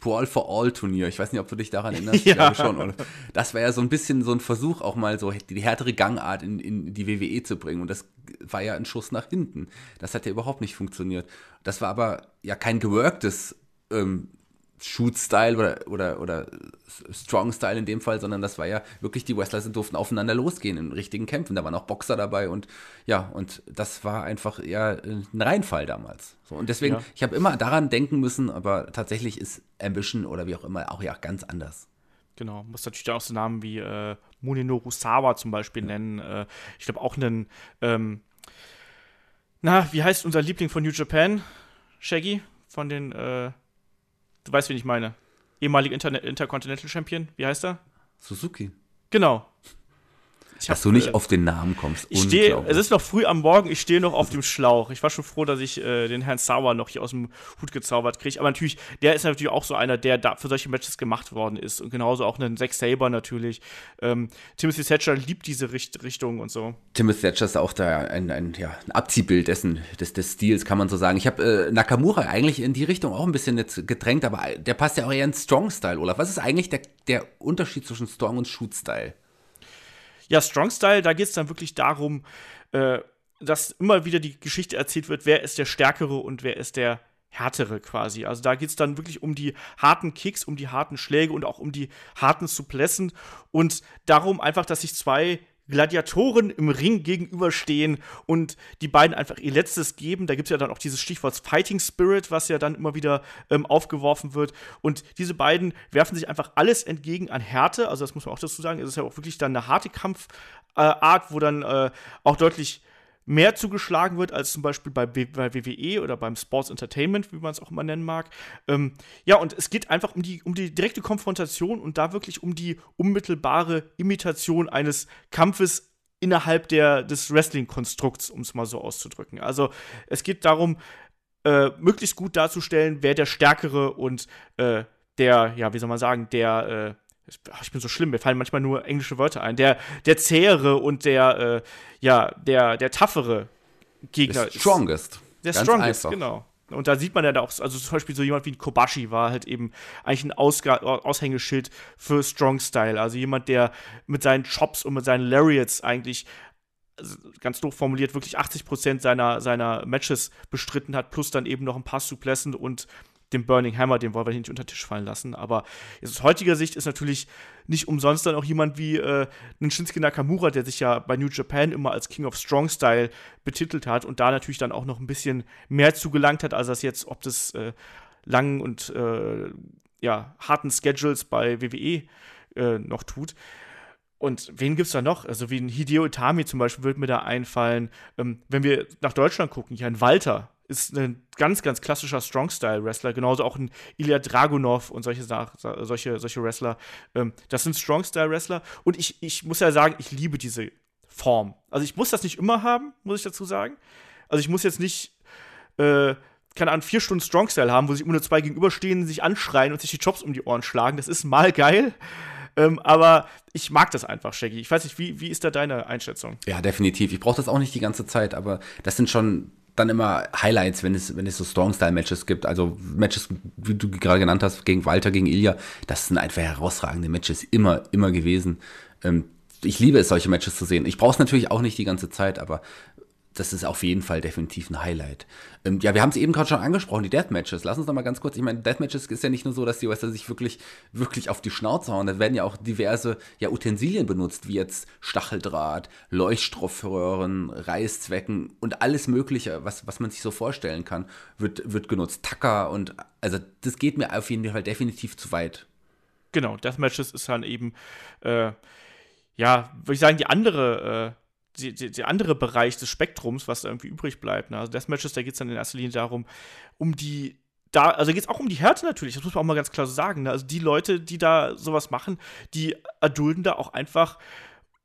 Brawl for All Turnier. Ich weiß nicht, ob du dich daran erinnerst. ja. Ich schon. Oder? Das war ja so ein bisschen so ein Versuch, auch mal so die härtere Gangart in, in die WWE zu bringen. Und das war ja ein Schuss nach hinten. Das hat ja überhaupt nicht funktioniert. Das war aber ja kein geworktes ähm, Shoot-Style oder, oder, oder Strong-Style in dem Fall, sondern das war ja wirklich, die Wrestler durften aufeinander losgehen in richtigen Kämpfen. Da waren auch Boxer dabei und ja, und das war einfach ja ein Reinfall damals. So, und deswegen, ja. ich habe immer daran denken müssen, aber tatsächlich ist Ambition oder wie auch immer auch ja ganz anders. Genau, muss natürlich auch so Namen wie äh, Muninoru Sawa zum Beispiel nennen. Äh, ich glaube auch einen, ähm, na, wie heißt unser Liebling von New Japan? Shaggy? Von den, äh, Du weißt, wen ich meine. Ehemaliger Inter Intercontinental Champion. Wie heißt er? Suzuki. Genau. Ich Dass hab, du nicht auf den Namen kommst. Ich stehe, es ist noch früh am Morgen, ich stehe noch auf dem Schlauch. Ich war schon froh, dass ich äh, den Herrn Sauer noch hier aus dem Hut gezaubert kriege. Aber natürlich, der ist natürlich auch so einer, der da für solche Matches gemacht worden ist. Und genauso auch ein Zack Saber natürlich. Ähm, Timothy Thatcher liebt diese Richt Richtung und so. Timothy Thatcher ist auch da ein, ein, ja, ein Abziehbild dessen, des, des Stils, kann man so sagen. Ich habe äh, Nakamura eigentlich in die Richtung auch ein bisschen jetzt gedrängt, aber der passt ja auch eher in Strong-Style, Olaf. Was ist eigentlich der, der Unterschied zwischen Strong und Shoot-Style? Ja, Strong Style, da geht es dann wirklich darum, äh, dass immer wieder die Geschichte erzählt wird, wer ist der Stärkere und wer ist der härtere quasi. Also da geht es dann wirklich um die harten Kicks, um die harten Schläge und auch um die harten Suplessen und darum einfach, dass sich zwei Gladiatoren im Ring gegenüberstehen und die beiden einfach ihr Letztes geben. Da gibt es ja dann auch dieses Stichwort Fighting Spirit, was ja dann immer wieder ähm, aufgeworfen wird. Und diese beiden werfen sich einfach alles entgegen an Härte. Also, das muss man auch dazu sagen. Es ist ja auch wirklich dann eine harte Kampfart, wo dann äh, auch deutlich mehr zugeschlagen wird als zum Beispiel bei, bei WWE oder beim Sports Entertainment, wie man es auch immer nennen mag. Ähm, ja, und es geht einfach um die, um die direkte Konfrontation und da wirklich um die unmittelbare Imitation eines Kampfes innerhalb der, des Wrestling-Konstrukts, um es mal so auszudrücken. Also es geht darum, äh, möglichst gut darzustellen, wer der Stärkere und äh, der, ja, wie soll man sagen, der äh, ich bin so schlimm, mir fallen manchmal nur englische Wörter ein. Der, der zähere und der, äh, ja, der, der taffere Gegner. The strongest. Der Ganz strongest, einfach. genau. Und da sieht man ja da auch, also zum Beispiel so jemand wie ein Kobashi war halt eben eigentlich ein Ausga Aushängeschild für Strong Style. Also jemand, der mit seinen Chops und mit seinen Lariats eigentlich also ganz doof formuliert, wirklich 80% seiner, seiner Matches bestritten hat, plus dann eben noch ein paar Suplessen und dem Burning Hammer, den wollen wir nicht unter den Tisch fallen lassen. Aber aus heutiger Sicht ist natürlich nicht umsonst dann auch jemand wie äh, ein Shinsuke Nakamura, der sich ja bei New Japan immer als King of Strong Style betitelt hat und da natürlich dann auch noch ein bisschen mehr zugelangt hat, als das jetzt, ob das äh, langen und äh, ja, harten Schedules bei WWE äh, noch tut. Und wen gibt es da noch? Also wie ein Hideo Itami zum Beispiel würde mir da einfallen. Ähm, wenn wir nach Deutschland gucken, hier ein Walter, ist ein ganz, ganz klassischer Strong-Style-Wrestler, genauso auch ein Ilya Dragunov und solche, solche, solche Wrestler. Ähm, das sind Strong-Style-Wrestler und ich, ich muss ja sagen, ich liebe diese Form. Also ich muss das nicht immer haben, muss ich dazu sagen. Also ich muss jetzt nicht, äh, keine Ahnung, vier Stunden Strong-Style haben, wo sich immer nur zwei gegenüberstehen, sich anschreien und sich die Chops um die Ohren schlagen. Das ist mal geil. Ähm, aber ich mag das einfach, Shaggy. Ich weiß nicht, wie, wie ist da deine Einschätzung? Ja, definitiv. Ich brauche das auch nicht die ganze Zeit, aber das sind schon dann immer Highlights, wenn es, wenn es so Strong-Style-Matches gibt. Also Matches, wie du gerade genannt hast, gegen Walter, gegen Ilya. Das sind einfach herausragende Matches immer, immer gewesen. Ähm, ich liebe es, solche Matches zu sehen. Ich brauche es natürlich auch nicht die ganze Zeit, aber das ist auf jeden Fall definitiv ein Highlight. Ähm, ja, wir haben es eben gerade schon angesprochen, die Deathmatches. Lass uns noch mal ganz kurz, ich meine, Deathmatches ist ja nicht nur so, dass die Wrestler sich wirklich, wirklich auf die Schnauze hauen. Da werden ja auch diverse ja, Utensilien benutzt, wie jetzt Stacheldraht, Leuchtstoffröhren, Reißzwecken und alles Mögliche, was, was man sich so vorstellen kann, wird, wird genutzt. Tacker und, also das geht mir auf jeden Fall definitiv zu weit. Genau, Deathmatches ist dann eben, äh, ja, würde ich sagen, die andere, äh die, die, die, andere Bereich des Spektrums, was da irgendwie übrig bleibt. Ne? Also Deathmatches, da geht es dann in erster Linie darum, um die da, also geht es auch um die Härte natürlich, das muss man auch mal ganz klar so sagen. Ne? Also die Leute, die da sowas machen, die erdulden da auch einfach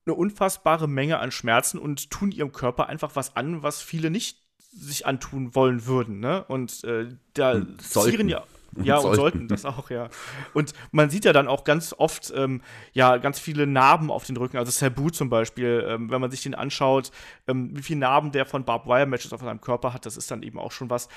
eine unfassbare Menge an Schmerzen und tun ihrem Körper einfach was an, was viele nicht sich antun wollen würden. Ne? Und äh, da zieren ja ja, und sollten. das auch, ja. Und man sieht ja dann auch ganz oft, ähm, ja, ganz viele Narben auf den Rücken. Also Sabu zum Beispiel, ähm, wenn man sich den anschaut, ähm, wie viele Narben der von Barbed Wire Matches auf seinem Körper hat, das ist dann eben auch schon was.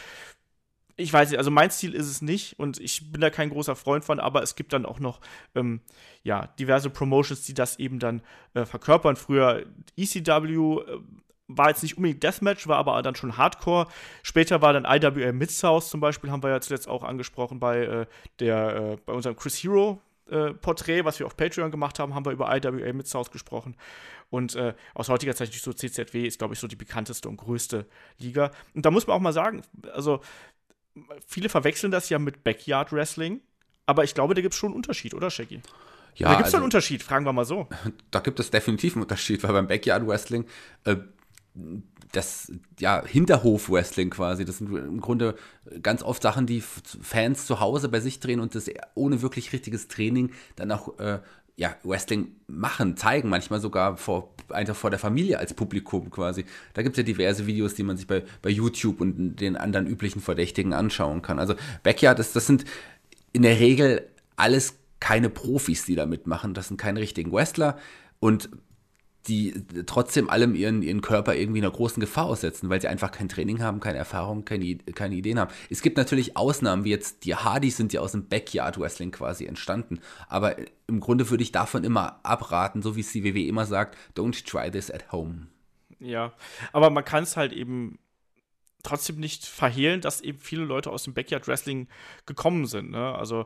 Ich weiß nicht, also mein Stil ist es nicht und ich bin da kein großer Freund von, aber es gibt dann auch noch, ähm, ja, diverse Promotions, die das eben dann äh, verkörpern. Früher ECW, äh, war jetzt nicht unbedingt Deathmatch, war aber dann schon Hardcore. Später war dann IWA Mid-South zum Beispiel, haben wir ja zuletzt auch angesprochen bei, äh, der, äh, bei unserem Chris Hero äh, Porträt, was wir auf Patreon gemacht haben, haben wir über IWA Mid-South gesprochen. Und äh, aus heutiger Zeit so CZW ist, glaube ich, so die bekannteste und größte Liga. Und da muss man auch mal sagen, also viele verwechseln das ja mit Backyard Wrestling, aber ich glaube, da gibt es schon einen Unterschied, oder Shaggy? Ja, da gibt es also, einen Unterschied, fragen wir mal so. Da gibt es definitiv einen Unterschied, weil beim Backyard Wrestling äh, das ja Hinterhof-Wrestling quasi. Das sind im Grunde ganz oft Sachen, die Fans zu Hause bei sich drehen und das ohne wirklich richtiges Training dann auch äh, ja, Wrestling machen, zeigen, manchmal sogar vor, einfach vor der Familie als Publikum quasi. Da gibt es ja diverse Videos, die man sich bei, bei YouTube und den anderen üblichen Verdächtigen anschauen kann. Also Backyard, ist, das sind in der Regel alles keine Profis, die da mitmachen. Das sind keine richtigen Wrestler. Und die trotzdem allem ihren, ihren Körper irgendwie einer großen Gefahr aussetzen, weil sie einfach kein Training haben, keine Erfahrung, keine, keine Ideen haben. Es gibt natürlich Ausnahmen, wie jetzt die Hardys sind ja aus dem Backyard Wrestling quasi entstanden, aber im Grunde würde ich davon immer abraten, so wie es die WWE immer sagt, don't try this at home. Ja, aber man kann es halt eben trotzdem nicht verhehlen, dass eben viele Leute aus dem Backyard Wrestling gekommen sind. Ne? Also äh,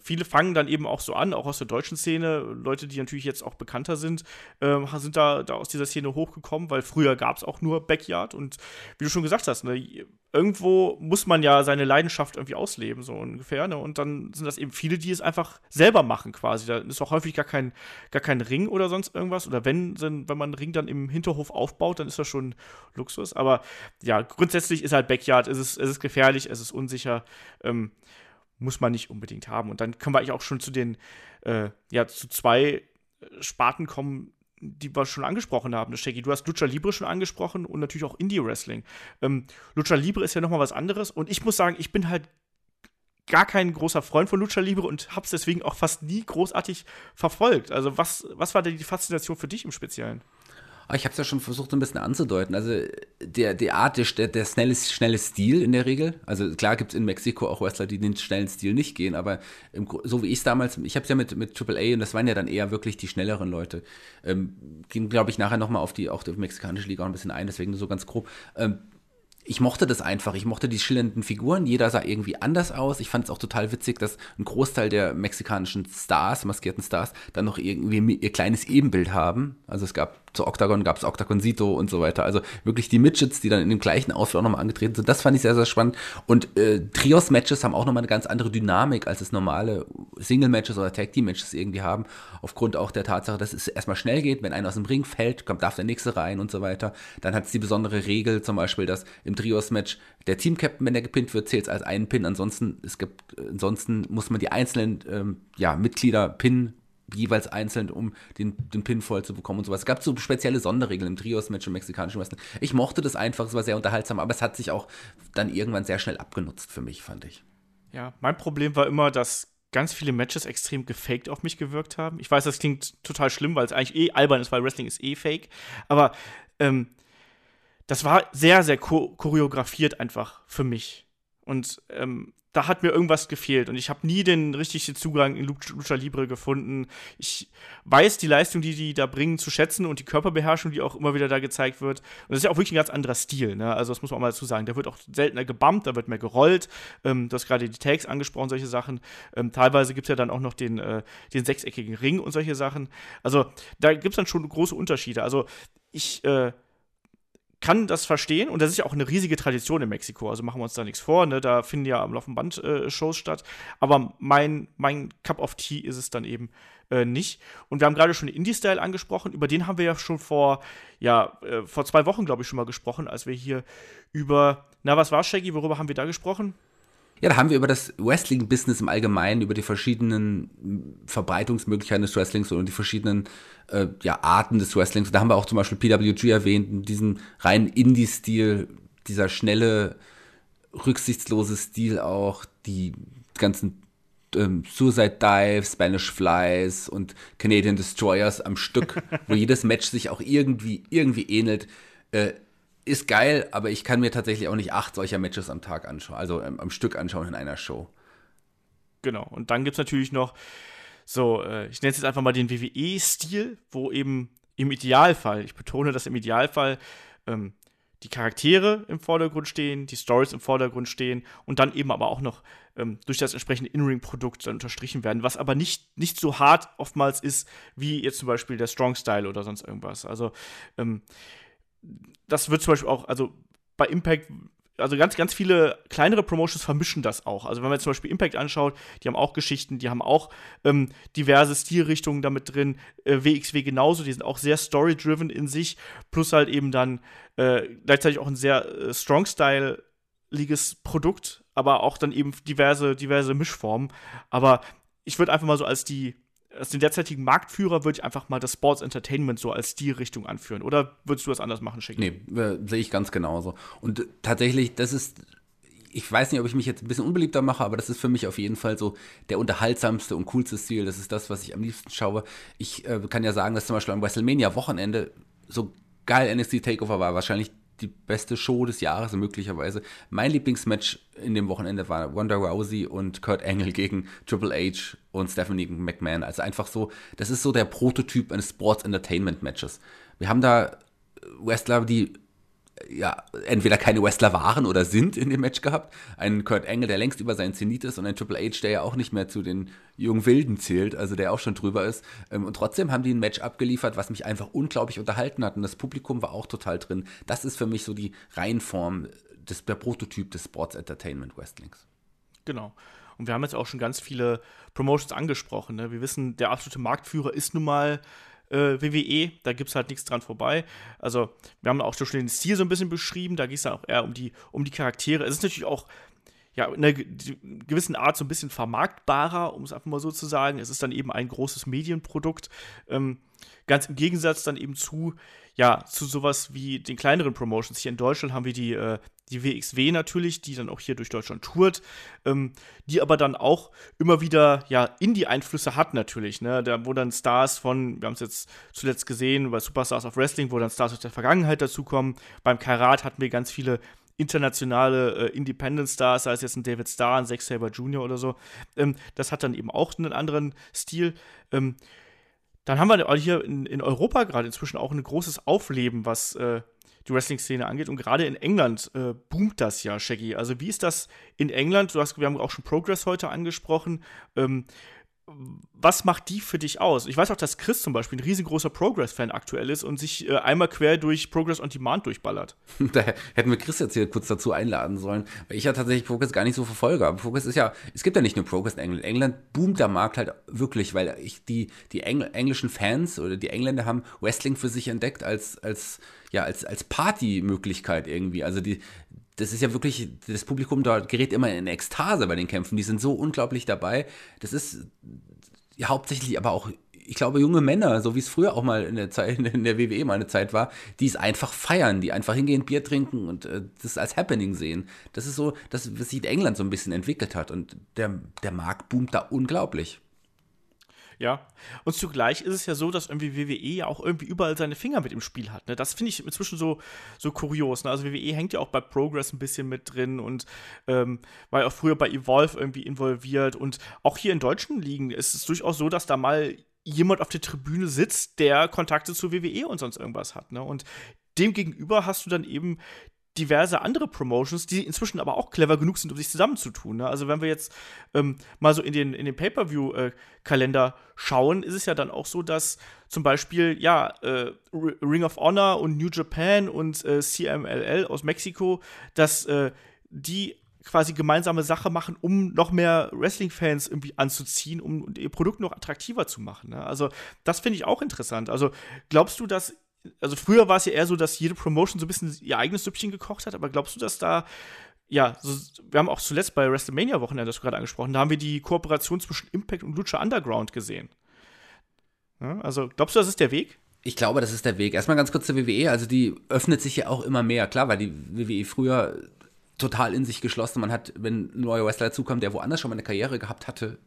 viele fangen dann eben auch so an, auch aus der deutschen Szene. Leute, die natürlich jetzt auch bekannter sind, äh, sind da, da aus dieser Szene hochgekommen, weil früher gab es auch nur Backyard. Und wie du schon gesagt hast, ne, irgendwo muss man ja seine Leidenschaft irgendwie ausleben, so ungefähr. Ne? Und dann sind das eben viele, die es einfach selber machen quasi. Da ist auch häufig gar kein, gar kein Ring oder sonst irgendwas. Oder wenn, wenn man einen Ring dann im Hinterhof aufbaut, dann ist das schon Luxus. Aber ja, grundsätzlich ist halt Backyard, es ist, es ist gefährlich, es ist unsicher. Ähm, muss man nicht unbedingt haben. Und dann können wir eigentlich auch schon zu den, äh, ja, zu zwei Sparten kommen, die wir schon angesprochen haben, Shaggy. Du hast Lucha Libre schon angesprochen und natürlich auch Indie-Wrestling. Ähm, Lucha Libre ist ja nochmal was anderes und ich muss sagen, ich bin halt gar kein großer Freund von Lucha Libre und hab's deswegen auch fast nie großartig verfolgt. Also was, was war denn die Faszination für dich im Speziellen? Ah, ich habe es ja schon versucht, so ein bisschen anzudeuten. Also der, die Art, der, der schnelle, schnelle Stil in der Regel. Also klar gibt es in Mexiko auch Wrestler, die den schnellen Stil nicht gehen, aber im, so wie ich es damals, ich habe es ja mit, mit AAA und das waren ja dann eher wirklich die schnelleren Leute. Ähm, ging, glaube ich, nachher nochmal auf die, auch die mexikanische Liga auch ein bisschen ein, deswegen nur so ganz grob. Ähm, ich mochte das einfach. Ich mochte die schillernden Figuren. Jeder sah irgendwie anders aus. Ich fand es auch total witzig, dass ein Großteil der mexikanischen Stars, maskierten Stars, dann noch irgendwie ihr kleines Ebenbild haben. Also es gab zu Octagon gab es Octagoncito und so weiter. Also wirklich die Midgets, die dann in dem gleichen Outfit auch nochmal angetreten sind. Das fand ich sehr, sehr spannend. Und äh, Trios-Matches haben auch nochmal eine ganz andere Dynamik, als es normale Single-Matches oder Tag-Team-Matches irgendwie haben. Aufgrund auch der Tatsache, dass es erstmal schnell geht. Wenn einer aus dem Ring fällt, kommt, darf der nächste rein und so weiter. Dann hat es die besondere Regel zum Beispiel, dass im Trios-Match der Team-Captain, wenn der gepinnt wird, zählt als einen Pin. Ansonsten, es gibt, ansonsten muss man die einzelnen ähm, ja, Mitglieder pinnen jeweils einzeln, um den, den Pin voll zu bekommen und sowas. Es gab so spezielle Sonderregeln im Trios-Match im mexikanischen Wrestling. Ich mochte das einfach, es war sehr unterhaltsam, aber es hat sich auch dann irgendwann sehr schnell abgenutzt für mich, fand ich. Ja, mein Problem war immer, dass ganz viele Matches extrem gefaked auf mich gewirkt haben. Ich weiß, das klingt total schlimm, weil es eigentlich eh albern ist, weil Wrestling ist eh fake. Aber ähm, das war sehr, sehr choreografiert einfach für mich. Und ähm, da hat mir irgendwas gefehlt und ich habe nie den richtigen Zugang in Lucha Libre gefunden. Ich weiß die Leistung, die die da bringen, zu schätzen und die Körperbeherrschung, die auch immer wieder da gezeigt wird. Und das ist ja auch wirklich ein ganz anderer Stil. Ne? Also das muss man auch mal dazu sagen. Da wird auch seltener gebumpt, da wird mehr gerollt. Ähm, du hast gerade die Tags angesprochen, solche Sachen. Ähm, teilweise gibt es ja dann auch noch den, äh, den sechseckigen Ring und solche Sachen. Also da gibt es dann schon große Unterschiede. Also ich äh, kann das verstehen und das ist ja auch eine riesige Tradition in Mexiko, also machen wir uns da nichts vor, ne? da finden ja am laufenden Band äh, Shows statt, aber mein, mein Cup of Tea ist es dann eben äh, nicht. Und wir haben gerade schon Indie-Style angesprochen, über den haben wir ja schon vor, ja, äh, vor zwei Wochen, glaube ich, schon mal gesprochen, als wir hier über, na, was war Shaggy, worüber haben wir da gesprochen? Ja, da haben wir über das Wrestling-Business im Allgemeinen, über die verschiedenen Verbreitungsmöglichkeiten des Wrestlings und die verschiedenen äh, ja, Arten des Wrestlings. Da haben wir auch zum Beispiel PWG erwähnt, diesen reinen Indie-Stil, dieser schnelle, rücksichtslose Stil auch, die ganzen ähm, Suicide Dives, Spanish Flies und Canadian Destroyers am Stück, wo jedes Match sich auch irgendwie, irgendwie ähnelt. Äh, ist geil, aber ich kann mir tatsächlich auch nicht acht solcher Matches am Tag anschauen, also ähm, am Stück anschauen in einer Show. Genau. Und dann gibt es natürlich noch so, äh, ich nenne es jetzt einfach mal den WWE-Stil, wo eben im Idealfall, ich betone das im Idealfall, ähm, die Charaktere im Vordergrund stehen, die Stories im Vordergrund stehen und dann eben aber auch noch ähm, durch das entsprechende In-Ring-Produkt dann unterstrichen werden, was aber nicht, nicht so hart oftmals ist, wie jetzt zum Beispiel der Strong Style oder sonst irgendwas. Also, ähm, das wird zum Beispiel auch, also bei Impact, also ganz, ganz viele kleinere Promotions vermischen das auch. Also wenn man zum Beispiel Impact anschaut, die haben auch Geschichten, die haben auch ähm, diverse Stilrichtungen damit drin. Äh, WXW genauso, die sind auch sehr story-driven in sich, plus halt eben dann äh, gleichzeitig auch ein sehr äh, Strong-Style-liges Produkt, aber auch dann eben diverse, diverse Mischformen. Aber ich würde einfach mal so als die als den derzeitigen Marktführer würde ich einfach mal das Sports Entertainment so als Stilrichtung anführen. Oder würdest du das anders machen, Schick? Nee, äh, sehe ich ganz genauso. Und tatsächlich, das ist, ich weiß nicht, ob ich mich jetzt ein bisschen unbeliebter mache, aber das ist für mich auf jeden Fall so der unterhaltsamste und coolste Stil. Das ist das, was ich am liebsten schaue. Ich äh, kann ja sagen, dass zum Beispiel am WrestleMania-Wochenende so geil NXT Takeover war. Wahrscheinlich die beste Show des Jahres möglicherweise. Mein Lieblingsmatch in dem Wochenende war Wanda Rousey und Kurt Angle gegen Triple H und Stephanie McMahon. Also einfach so, das ist so der Prototyp eines Sports Entertainment Matches. Wir haben da Wrestler, die ja, entweder keine Wrestler waren oder sind in dem Match gehabt. Einen Kurt Angle, der längst über seinen Zenit ist und ein Triple H, der ja auch nicht mehr zu den jungen Wilden zählt, also der auch schon drüber ist. Ähm, und trotzdem haben die ein Match abgeliefert, was mich einfach unglaublich unterhalten hat. Und das Publikum war auch total drin. Das ist für mich so die Reihenform, des, der Prototyp des Sports Entertainment Wrestlings. Genau. Und wir haben jetzt auch schon ganz viele Promotions angesprochen. Ne? Wir wissen, der absolute Marktführer ist nun mal äh, WWE, da gibt es halt nichts dran vorbei. Also, wir haben auch schon den Stil so ein bisschen beschrieben, da geht es dann auch eher um die, um die Charaktere. Es ist natürlich auch ja, in einer gewissen Art so ein bisschen vermarktbarer, um es einfach mal so zu sagen. Es ist dann eben ein großes Medienprodukt. Ähm, ganz im Gegensatz dann eben zu, ja, zu sowas wie den kleineren Promotions. Hier in Deutschland haben wir die, äh, die WXW natürlich, die dann auch hier durch Deutschland tourt, ähm, die aber dann auch immer wieder ja Indie-Einflüsse hat natürlich, ne? Da, wo dann Stars von, wir haben es jetzt zuletzt gesehen, bei Superstars of Wrestling, wo dann Stars aus der Vergangenheit dazukommen. Beim Karat hatten wir ganz viele internationale äh, Independent Stars, sei es jetzt ein David Starr, ein Zack Saber Jr. oder so. Ähm, das hat dann eben auch einen anderen Stil. Ähm, dann haben wir hier in, in Europa gerade inzwischen auch ein großes Aufleben, was äh, die Wrestling-Szene angeht. Und gerade in England äh, boomt das ja, Shaggy. Also wie ist das in England? Du hast, wir haben auch schon Progress heute angesprochen. Ähm, was macht die für dich aus? Ich weiß auch, dass Chris zum Beispiel ein riesengroßer Progress-Fan aktuell ist und sich äh, einmal quer durch Progress on Demand durchballert. Da hätten wir Chris jetzt hier kurz dazu einladen sollen, weil ich ja tatsächlich Progress gar nicht so verfolge. Aber Progress ist ja, es gibt ja nicht nur Progress in England. England boomt der Markt halt wirklich, weil ich die, die Engl englischen Fans oder die Engländer haben Wrestling für sich entdeckt als, als, ja, als, als Partymöglichkeit irgendwie. Also die, das ist ja wirklich, das Publikum dort gerät immer in Ekstase bei den Kämpfen. Die sind so unglaublich dabei. Das ist hauptsächlich aber auch, ich glaube, junge Männer, so wie es früher auch mal in der Zeit, in der WWE mal eine Zeit war, die es einfach feiern, die einfach hingehen, Bier trinken und äh, das als Happening sehen. Das ist so, das, was sich in England so ein bisschen entwickelt hat. Und der, der Markt boomt da unglaublich. Ja. Und zugleich ist es ja so, dass irgendwie WWE ja auch irgendwie überall seine Finger mit im Spiel hat. Ne? Das finde ich inzwischen so, so kurios. Ne? Also WWE hängt ja auch bei Progress ein bisschen mit drin und ähm, war ja auch früher bei Evolve irgendwie involviert. Und auch hier in deutschen Ligen ist es durchaus so, dass da mal jemand auf der Tribüne sitzt, der Kontakte zu WWE und sonst irgendwas hat. Ne? Und demgegenüber hast du dann eben diverse andere Promotions, die inzwischen aber auch clever genug sind, um sich zusammenzutun. Ne? Also wenn wir jetzt ähm, mal so in den, in den Pay-Per-View-Kalender äh, schauen, ist es ja dann auch so, dass zum Beispiel, ja, äh, Ring of Honor und New Japan und äh, CMLL aus Mexiko, dass äh, die quasi gemeinsame Sache machen, um noch mehr Wrestling-Fans irgendwie anzuziehen, um ihr Produkt noch attraktiver zu machen. Ne? Also das finde ich auch interessant. Also glaubst du, dass also früher war es ja eher so, dass jede Promotion so ein bisschen ihr eigenes Süppchen gekocht hat, aber glaubst du, dass da, ja, so, wir haben auch zuletzt bei WrestleMania-Wochenende, das gerade angesprochen, da haben wir die Kooperation zwischen Impact und Lucha Underground gesehen. Ja, also glaubst du, das ist der Weg? Ich glaube, das ist der Weg. Erstmal ganz kurz zur WWE, also die öffnet sich ja auch immer mehr. Klar, weil die WWE früher total in sich geschlossen. Man hat, wenn ein neuer Wrestler dazukommt, der woanders schon mal eine Karriere gehabt hatte,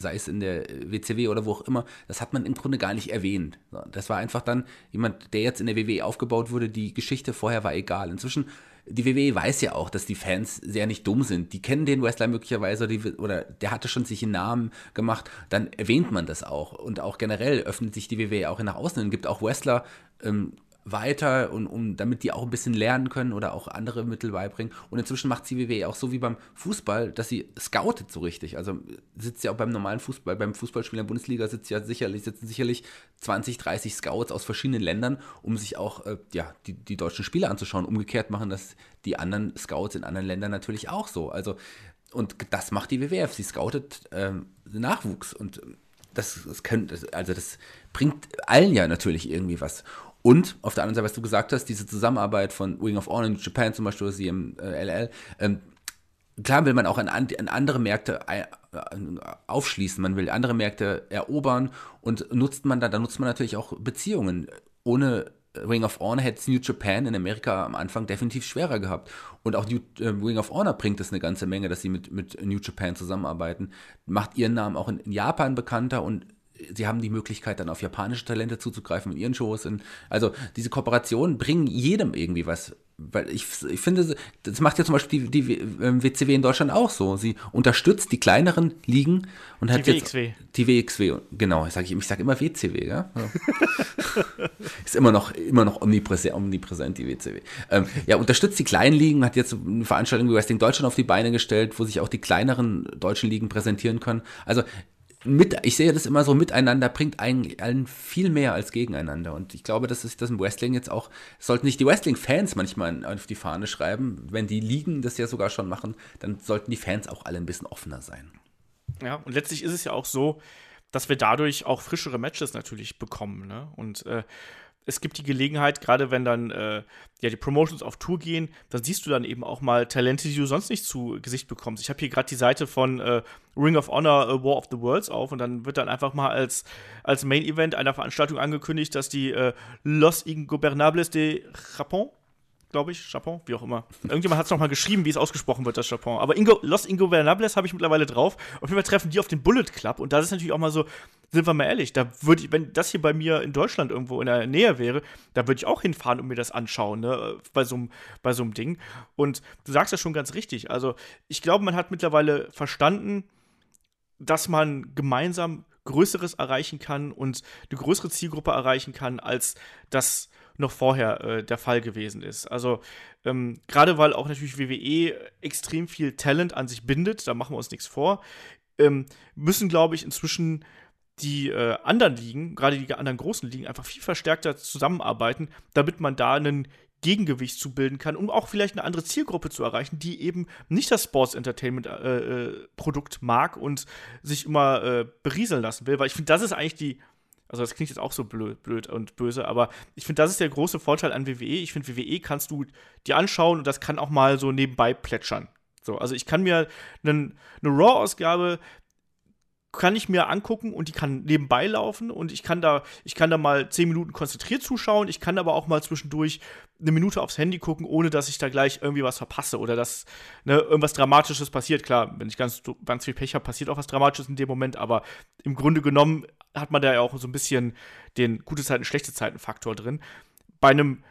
sei es in der WCW oder wo auch immer, das hat man im Grunde gar nicht erwähnt. Das war einfach dann jemand, der jetzt in der WWE aufgebaut wurde, die Geschichte vorher war egal. Inzwischen, die WWE weiß ja auch, dass die Fans sehr nicht dumm sind. Die kennen den Wrestler möglicherweise oder, die, oder der hatte schon sich einen Namen gemacht, dann erwähnt man das auch. Und auch generell öffnet sich die WWE auch nach außen. Es gibt auch Wrestler, ähm, weiter und um, damit die auch ein bisschen lernen können oder auch andere Mittel beibringen. Und inzwischen macht CWW auch so wie beim Fußball, dass sie scoutet so richtig. Also sitzt ja auch beim normalen Fußball, beim Fußballspiel in der Bundesliga sitzt ja sicherlich, sitzen sicherlich 20, 30 Scouts aus verschiedenen Ländern, um sich auch äh, ja, die, die deutschen Spiele anzuschauen. Umgekehrt machen das die anderen Scouts in anderen Ländern natürlich auch so. Also, und das macht die WWF. Sie scoutet ähm, Nachwuchs und das, das können, also das bringt allen ja natürlich irgendwie was. Und auf der anderen Seite, was du gesagt hast, diese Zusammenarbeit von Wing of Honor in Japan zum Beispiel, oder CMLL, ähm, klar will man auch an, an andere Märkte äh, aufschließen, man will andere Märkte erobern und nutzt man da, da nutzt man natürlich auch Beziehungen. Ohne Ring of Honor hätte es New Japan in Amerika am Anfang definitiv schwerer gehabt. Und auch New, äh, Ring of Honor bringt es eine ganze Menge, dass sie mit, mit New Japan zusammenarbeiten. Macht ihren Namen auch in, in Japan bekannter und sie haben die Möglichkeit, dann auf japanische Talente zuzugreifen in ihren Shows. Also diese Kooperationen bringen jedem irgendwie was, weil ich, ich finde, das macht ja zum Beispiel die, die WCW ähm, in Deutschland auch so. Sie unterstützt die kleineren Ligen und hat die jetzt WXW. die WXW, genau. Ich sage ich, ich sag immer WCW, ja. ist immer noch immer noch omnipräsent, omnipräsent die WCW. Ähm, ja, unterstützt die kleinen Ligen, hat jetzt eine Veranstaltung wie Wrestling Deutschland auf die Beine gestellt, wo sich auch die kleineren deutschen Ligen präsentieren können. Also mit, ich sehe das immer so, miteinander bringt einen, einen viel mehr als gegeneinander. Und ich glaube, dass ist das im Wrestling jetzt auch, sollten nicht die Wrestling-Fans manchmal auf die Fahne schreiben, wenn die Ligen das ja sogar schon machen, dann sollten die Fans auch alle ein bisschen offener sein. Ja, und letztlich ist es ja auch so, dass wir dadurch auch frischere Matches natürlich bekommen. Ne? Und äh, es gibt die Gelegenheit, gerade wenn dann äh, ja, die Promotions auf Tour gehen, dann siehst du dann eben auch mal Talente, die du sonst nicht zu Gesicht bekommst. Ich habe hier gerade die Seite von äh, Ring of Honor äh, War of the Worlds auf und dann wird dann einfach mal als, als Main Event einer Veranstaltung angekündigt, dass die äh, Los Ingobernables de Japón glaube ich, Japon, wie auch immer. Irgendjemand hat es nochmal geschrieben, wie es ausgesprochen wird, das Japon. Aber Ingo, Los Ingobernables habe ich mittlerweile drauf. Auf jeden Fall treffen die auf den Bullet Club. Und das ist natürlich auch mal so, sind wir mal ehrlich, da würde ich, wenn das hier bei mir in Deutschland irgendwo in der Nähe wäre, da würde ich auch hinfahren und mir das anschauen, ne, bei so bei so einem Ding. Und du sagst das schon ganz richtig. Also, ich glaube, man hat mittlerweile verstanden, dass man gemeinsam Größeres erreichen kann und eine größere Zielgruppe erreichen kann, als das noch vorher äh, der Fall gewesen ist. Also ähm, gerade weil auch natürlich WWE extrem viel Talent an sich bindet, da machen wir uns nichts vor, ähm, müssen, glaube ich, inzwischen die äh, anderen Ligen, gerade die anderen großen Ligen, einfach viel verstärkter zusammenarbeiten, damit man da einen Gegengewicht zu bilden kann, um auch vielleicht eine andere Zielgruppe zu erreichen, die eben nicht das Sports Entertainment äh, äh, Produkt mag und sich immer äh, berieseln lassen will, weil ich finde, das ist eigentlich die also das klingt jetzt auch so blöd, blöd und böse, aber ich finde, das ist der große Vorteil an WWE. Ich finde, WWE kannst du dir anschauen und das kann auch mal so nebenbei plätschern. So, also ich kann mir einen, eine Raw-Ausgabe kann ich mir angucken und die kann nebenbei laufen und ich kann da, ich kann da mal zehn Minuten konzentriert zuschauen, ich kann aber auch mal zwischendurch eine Minute aufs Handy gucken, ohne dass ich da gleich irgendwie was verpasse oder dass ne, irgendwas Dramatisches passiert. Klar, wenn ich ganz, ganz viel Pech habe, passiert auch was Dramatisches in dem Moment, aber im Grunde genommen hat man da ja auch so ein bisschen den gute Zeiten, schlechte Zeiten-Faktor drin. Bei einem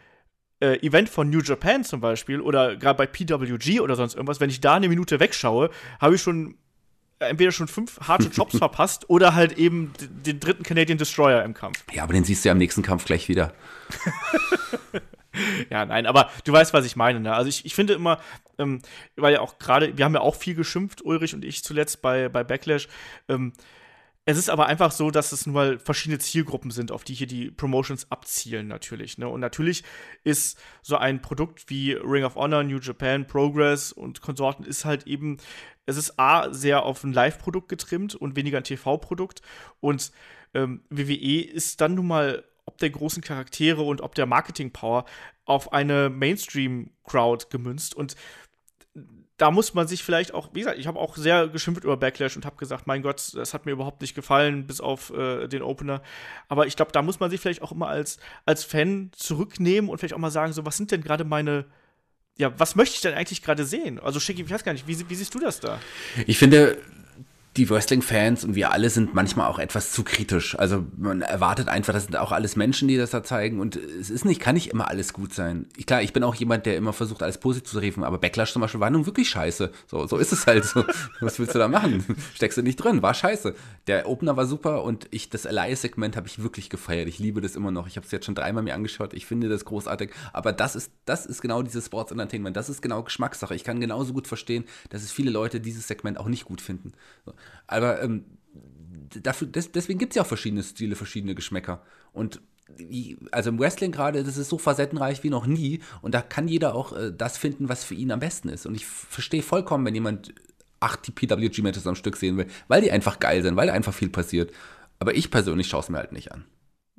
äh, Event von New Japan zum Beispiel oder gerade bei PWG oder sonst irgendwas, wenn ich da eine Minute wegschaue, habe ich schon entweder schon fünf harte Jobs verpasst oder halt eben den dritten Canadian Destroyer im Kampf. Ja, aber den siehst du ja im nächsten Kampf gleich wieder. ja, nein, aber du weißt, was ich meine. Ne? Also ich, ich finde immer, ähm, weil ja auch gerade, wir haben ja auch viel geschimpft, Ulrich und ich zuletzt bei, bei Backlash, ähm, es ist aber einfach so, dass es nun mal verschiedene Zielgruppen sind, auf die hier die Promotions abzielen, natürlich. Ne? Und natürlich ist so ein Produkt wie Ring of Honor, New Japan, Progress und Konsorten ist halt eben, es ist A, sehr auf ein Live-Produkt getrimmt und weniger ein TV-Produkt. Und ähm, WWE ist dann nun mal ob der großen Charaktere und ob der Marketing-Power auf eine Mainstream-Crowd gemünzt. Und da muss man sich vielleicht auch, wie gesagt, ich habe auch sehr geschimpft über Backlash und habe gesagt, mein Gott, das hat mir überhaupt nicht gefallen, bis auf äh, den Opener. Aber ich glaube, da muss man sich vielleicht auch immer als, als Fan zurücknehmen und vielleicht auch mal sagen, so, was sind denn gerade meine, ja, was möchte ich denn eigentlich gerade sehen? Also, Schicki, ich weiß gar nicht, wie, wie siehst du das da? Ich finde, die Wrestling-Fans und wir alle sind manchmal auch etwas zu kritisch. Also man erwartet einfach, das sind auch alles Menschen, die das da zeigen und es ist nicht, kann nicht immer alles gut sein. Ich, klar, ich bin auch jemand, der immer versucht, alles positiv zu reden, aber Backlash zum Beispiel war nun wirklich scheiße. So, so ist es halt so. Was willst du da machen? Steckst du nicht drin, war scheiße. Der Opener war super und ich, das Elias-Segment habe ich wirklich gefeiert. Ich liebe das immer noch. Ich habe es jetzt schon dreimal mir angeschaut. Ich finde das großartig. Aber das ist, das ist genau dieses Sports Entertainment. Das ist genau Geschmackssache. Ich kann genauso gut verstehen, dass es viele Leute dieses Segment auch nicht gut finden. So. Aber ähm, dafür, des, deswegen gibt es ja auch verschiedene Stile, verschiedene Geschmäcker. Und also im Wrestling gerade, das ist so facettenreich wie noch nie. Und da kann jeder auch äh, das finden, was für ihn am besten ist. Und ich verstehe vollkommen, wenn jemand acht PWG-Matches am Stück sehen will, weil die einfach geil sind, weil einfach viel passiert. Aber ich persönlich schaue es mir halt nicht an.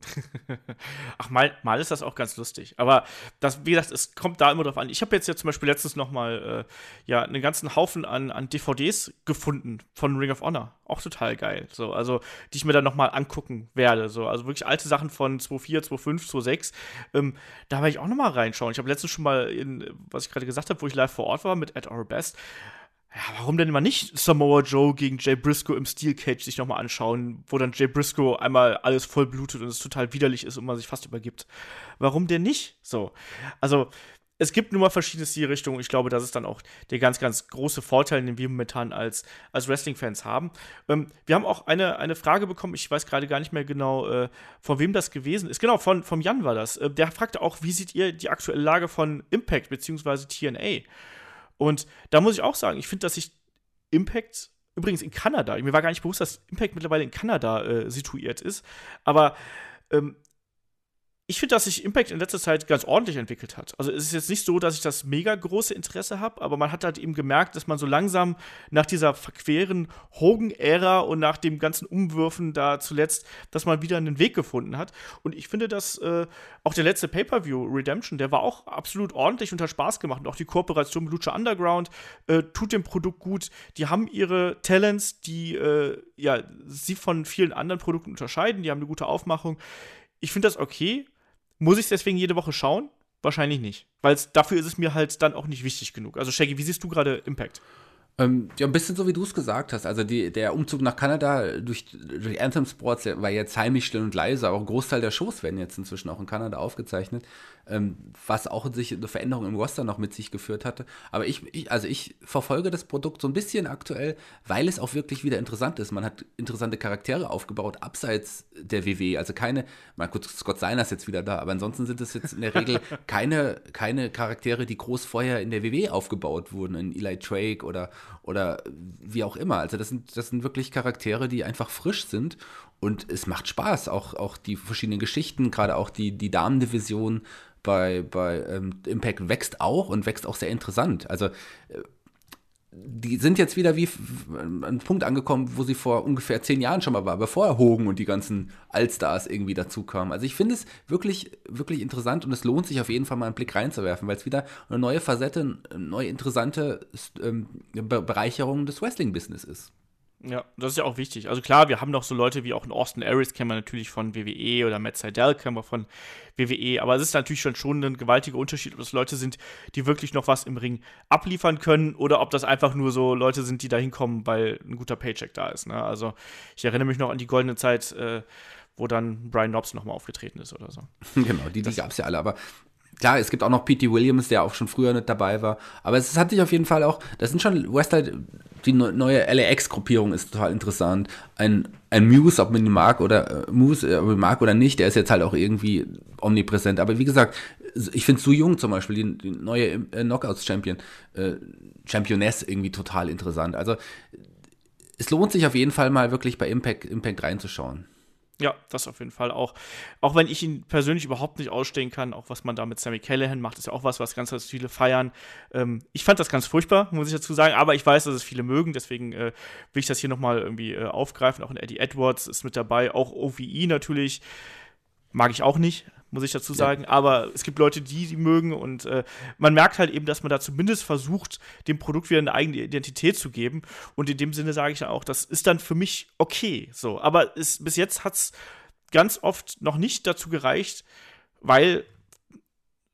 Ach, mal, mal ist das auch ganz lustig. Aber das, wie gesagt, es kommt da immer drauf an. Ich habe jetzt ja zum Beispiel letztens noch mal äh, ja, einen ganzen Haufen an, an DVDs gefunden von Ring of Honor. Auch total geil. So, also, die ich mir dann noch mal angucken werde. So, also wirklich alte Sachen von 2.4, 2.5, 2.6. Ähm, da werde ich auch noch mal reinschauen. Ich habe letztens schon mal in, was ich gerade gesagt habe, wo ich live vor Ort war mit At Our Best, ja, warum denn immer nicht Samoa Joe gegen Jay Briscoe im Steel Cage sich nochmal anschauen, wo dann Jay Briscoe einmal alles voll blutet und es total widerlich ist und man sich fast übergibt. Warum denn nicht? So. Also, es gibt nun mal verschiedene Stilrichtungen. Ich glaube, das ist dann auch der ganz, ganz große Vorteil, den wir momentan als, als Wrestling-Fans haben. Ähm, wir haben auch eine, eine Frage bekommen, ich weiß gerade gar nicht mehr genau, äh, von wem das gewesen ist. Genau, von, vom Jan war das. Äh, der fragte auch, wie seht ihr die aktuelle Lage von Impact bzw. TNA? Und da muss ich auch sagen, ich finde, dass sich Impact übrigens in Kanada, mir war gar nicht bewusst, dass Impact mittlerweile in Kanada äh, situiert ist, aber ähm, ich finde, dass sich Impact in letzter Zeit ganz ordentlich entwickelt hat. Also es ist jetzt nicht so, dass ich das mega große Interesse habe, aber man hat halt eben gemerkt, dass man so langsam nach dieser verqueren Hogan-Ära und nach dem ganzen Umwürfen da zuletzt, dass man wieder einen Weg gefunden hat. Und ich finde, dass äh, auch der letzte Pay-Per-View, Redemption, der war auch absolut ordentlich und hat Spaß gemacht. Und auch die Kooperation mit Lucha Underground äh, tut dem Produkt gut. Die haben ihre Talents, die äh, ja, sie von vielen anderen Produkten unterscheiden. Die haben eine gute Aufmachung. Ich finde das okay muss ich es deswegen jede Woche schauen? Wahrscheinlich nicht. Weil dafür ist es mir halt dann auch nicht wichtig genug. Also, Shaggy, wie siehst du gerade Impact? Ähm, ja, ein bisschen so, wie du es gesagt hast. Also die, der Umzug nach Kanada durch, durch Anthem Sports war jetzt heimlich still und leise, aber ein Großteil der Shows werden jetzt inzwischen auch in Kanada aufgezeichnet, was auch sich eine Veränderung im Roster noch mit sich geführt hatte. Aber ich, ich, also ich verfolge das Produkt so ein bisschen aktuell, weil es auch wirklich wieder interessant ist. Man hat interessante Charaktere aufgebaut, abseits der WW. Also keine, mal kurz Scott Seiner ist jetzt wieder da, aber ansonsten sind es jetzt in der Regel keine, keine Charaktere, die groß vorher in der WW aufgebaut wurden, in Eli Drake oder oder wie auch immer. Also das sind, das sind wirklich Charaktere, die einfach frisch sind und es macht Spaß. Auch, auch die verschiedenen Geschichten, gerade auch die, die Damendivision bei, bei ähm, Impact wächst auch und wächst auch sehr interessant. Also äh, die sind jetzt wieder wie an Punkt angekommen, wo sie vor ungefähr zehn Jahren schon mal war, bevor Hogan und die ganzen Allstars irgendwie dazu kamen. Also ich finde es wirklich, wirklich interessant und es lohnt sich auf jeden Fall mal einen Blick reinzuwerfen, weil es wieder eine neue Facette, eine neue interessante ähm, Bereicherung des Wrestling-Business ist. Ja, das ist ja auch wichtig. Also klar, wir haben noch so Leute wie auch in Austin Aries kennen wir natürlich von WWE oder Matt Seidel kennen wir von WWE, aber es ist natürlich schon, schon ein gewaltiger Unterschied, ob das Leute sind, die wirklich noch was im Ring abliefern können oder ob das einfach nur so Leute sind, die da hinkommen, weil ein guter Paycheck da ist. Ne? Also ich erinnere mich noch an die goldene Zeit, äh, wo dann Brian Knobs nochmal aufgetreten ist oder so. Genau, die, die gab es ja alle, aber klar, es gibt auch noch P.T. Williams, der auch schon früher nicht dabei war. Aber es hat sich auf jeden Fall auch, das sind schon Westlight, die neue LAX-Gruppierung ist total interessant. Ein, ein Muse, ob man ihn mag oder äh, Muse, äh, ob mag oder nicht, der ist jetzt halt auch irgendwie omnipräsent. Aber wie gesagt, ich finde Su Jung zum Beispiel, die, die neue äh, Knockouts-Champion, äh, Championess irgendwie total interessant. Also es lohnt sich auf jeden Fall mal wirklich bei Impact, Impact reinzuschauen. Ja, das auf jeden Fall auch. Auch wenn ich ihn persönlich überhaupt nicht ausstehen kann, auch was man da mit Sammy Callahan macht, ist ja auch was, was ganz, ganz viele feiern. Ähm, ich fand das ganz furchtbar, muss ich dazu sagen, aber ich weiß, dass es viele mögen, deswegen äh, will ich das hier nochmal irgendwie äh, aufgreifen. Auch in Eddie Edwards ist mit dabei, auch OVE natürlich. Mag ich auch nicht, muss ich dazu sagen. Ja. Aber es gibt Leute, die die mögen und äh, man merkt halt eben, dass man da zumindest versucht, dem Produkt wieder eine eigene Identität zu geben. Und in dem Sinne sage ich ja auch, das ist dann für mich okay. So, aber es, bis jetzt hat es ganz oft noch nicht dazu gereicht, weil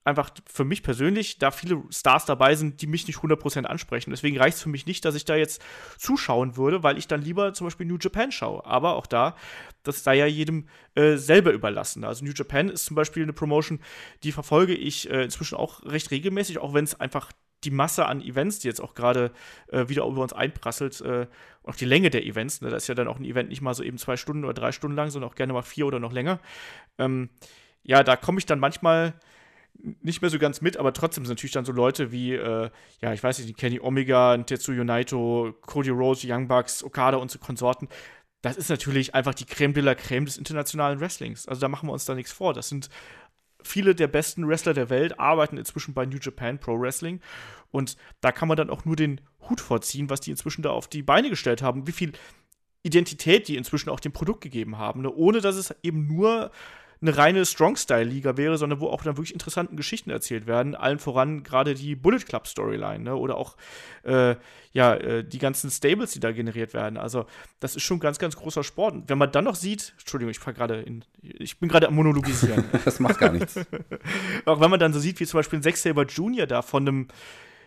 einfach für mich persönlich da viele Stars dabei sind, die mich nicht 100% ansprechen. Deswegen reicht es für mich nicht, dass ich da jetzt zuschauen würde, weil ich dann lieber zum Beispiel New Japan schaue. Aber auch da, das sei ja jedem äh, selber überlassen. Also New Japan ist zum Beispiel eine Promotion, die verfolge ich äh, inzwischen auch recht regelmäßig, auch wenn es einfach die Masse an Events, die jetzt auch gerade äh, wieder über uns einprasselt, äh, auch die Länge der Events, ne, da ist ja dann auch ein Event nicht mal so eben zwei Stunden oder drei Stunden lang, sondern auch gerne mal vier oder noch länger. Ähm, ja, da komme ich dann manchmal nicht mehr so ganz mit, aber trotzdem sind natürlich dann so Leute wie, äh, ja, ich weiß nicht, Kenny Omega, Tetsuya Naito, Cody Rose, Young Bucks, Okada und so Konsorten. Das ist natürlich einfach die Creme de la Creme des internationalen Wrestlings. Also da machen wir uns da nichts vor. Das sind viele der besten Wrestler der Welt, arbeiten inzwischen bei New Japan Pro Wrestling. Und da kann man dann auch nur den Hut vorziehen, was die inzwischen da auf die Beine gestellt haben. Wie viel Identität die inzwischen auch dem Produkt gegeben haben. Ne? Ohne dass es eben nur eine reine Strong-Style-Liga wäre, sondern wo auch dann wirklich interessante Geschichten erzählt werden. Allen voran gerade die Bullet Club-Storyline, ne? Oder auch äh, ja, äh, die ganzen Stables, die da generiert werden. Also, das ist schon ganz, ganz großer Sport. Und wenn man dann noch sieht, Entschuldigung, ich gerade in, ich bin gerade am Monologisieren. das macht gar nichts. auch wenn man dann so sieht, wie zum Beispiel ein Zack Saber Jr. da von einem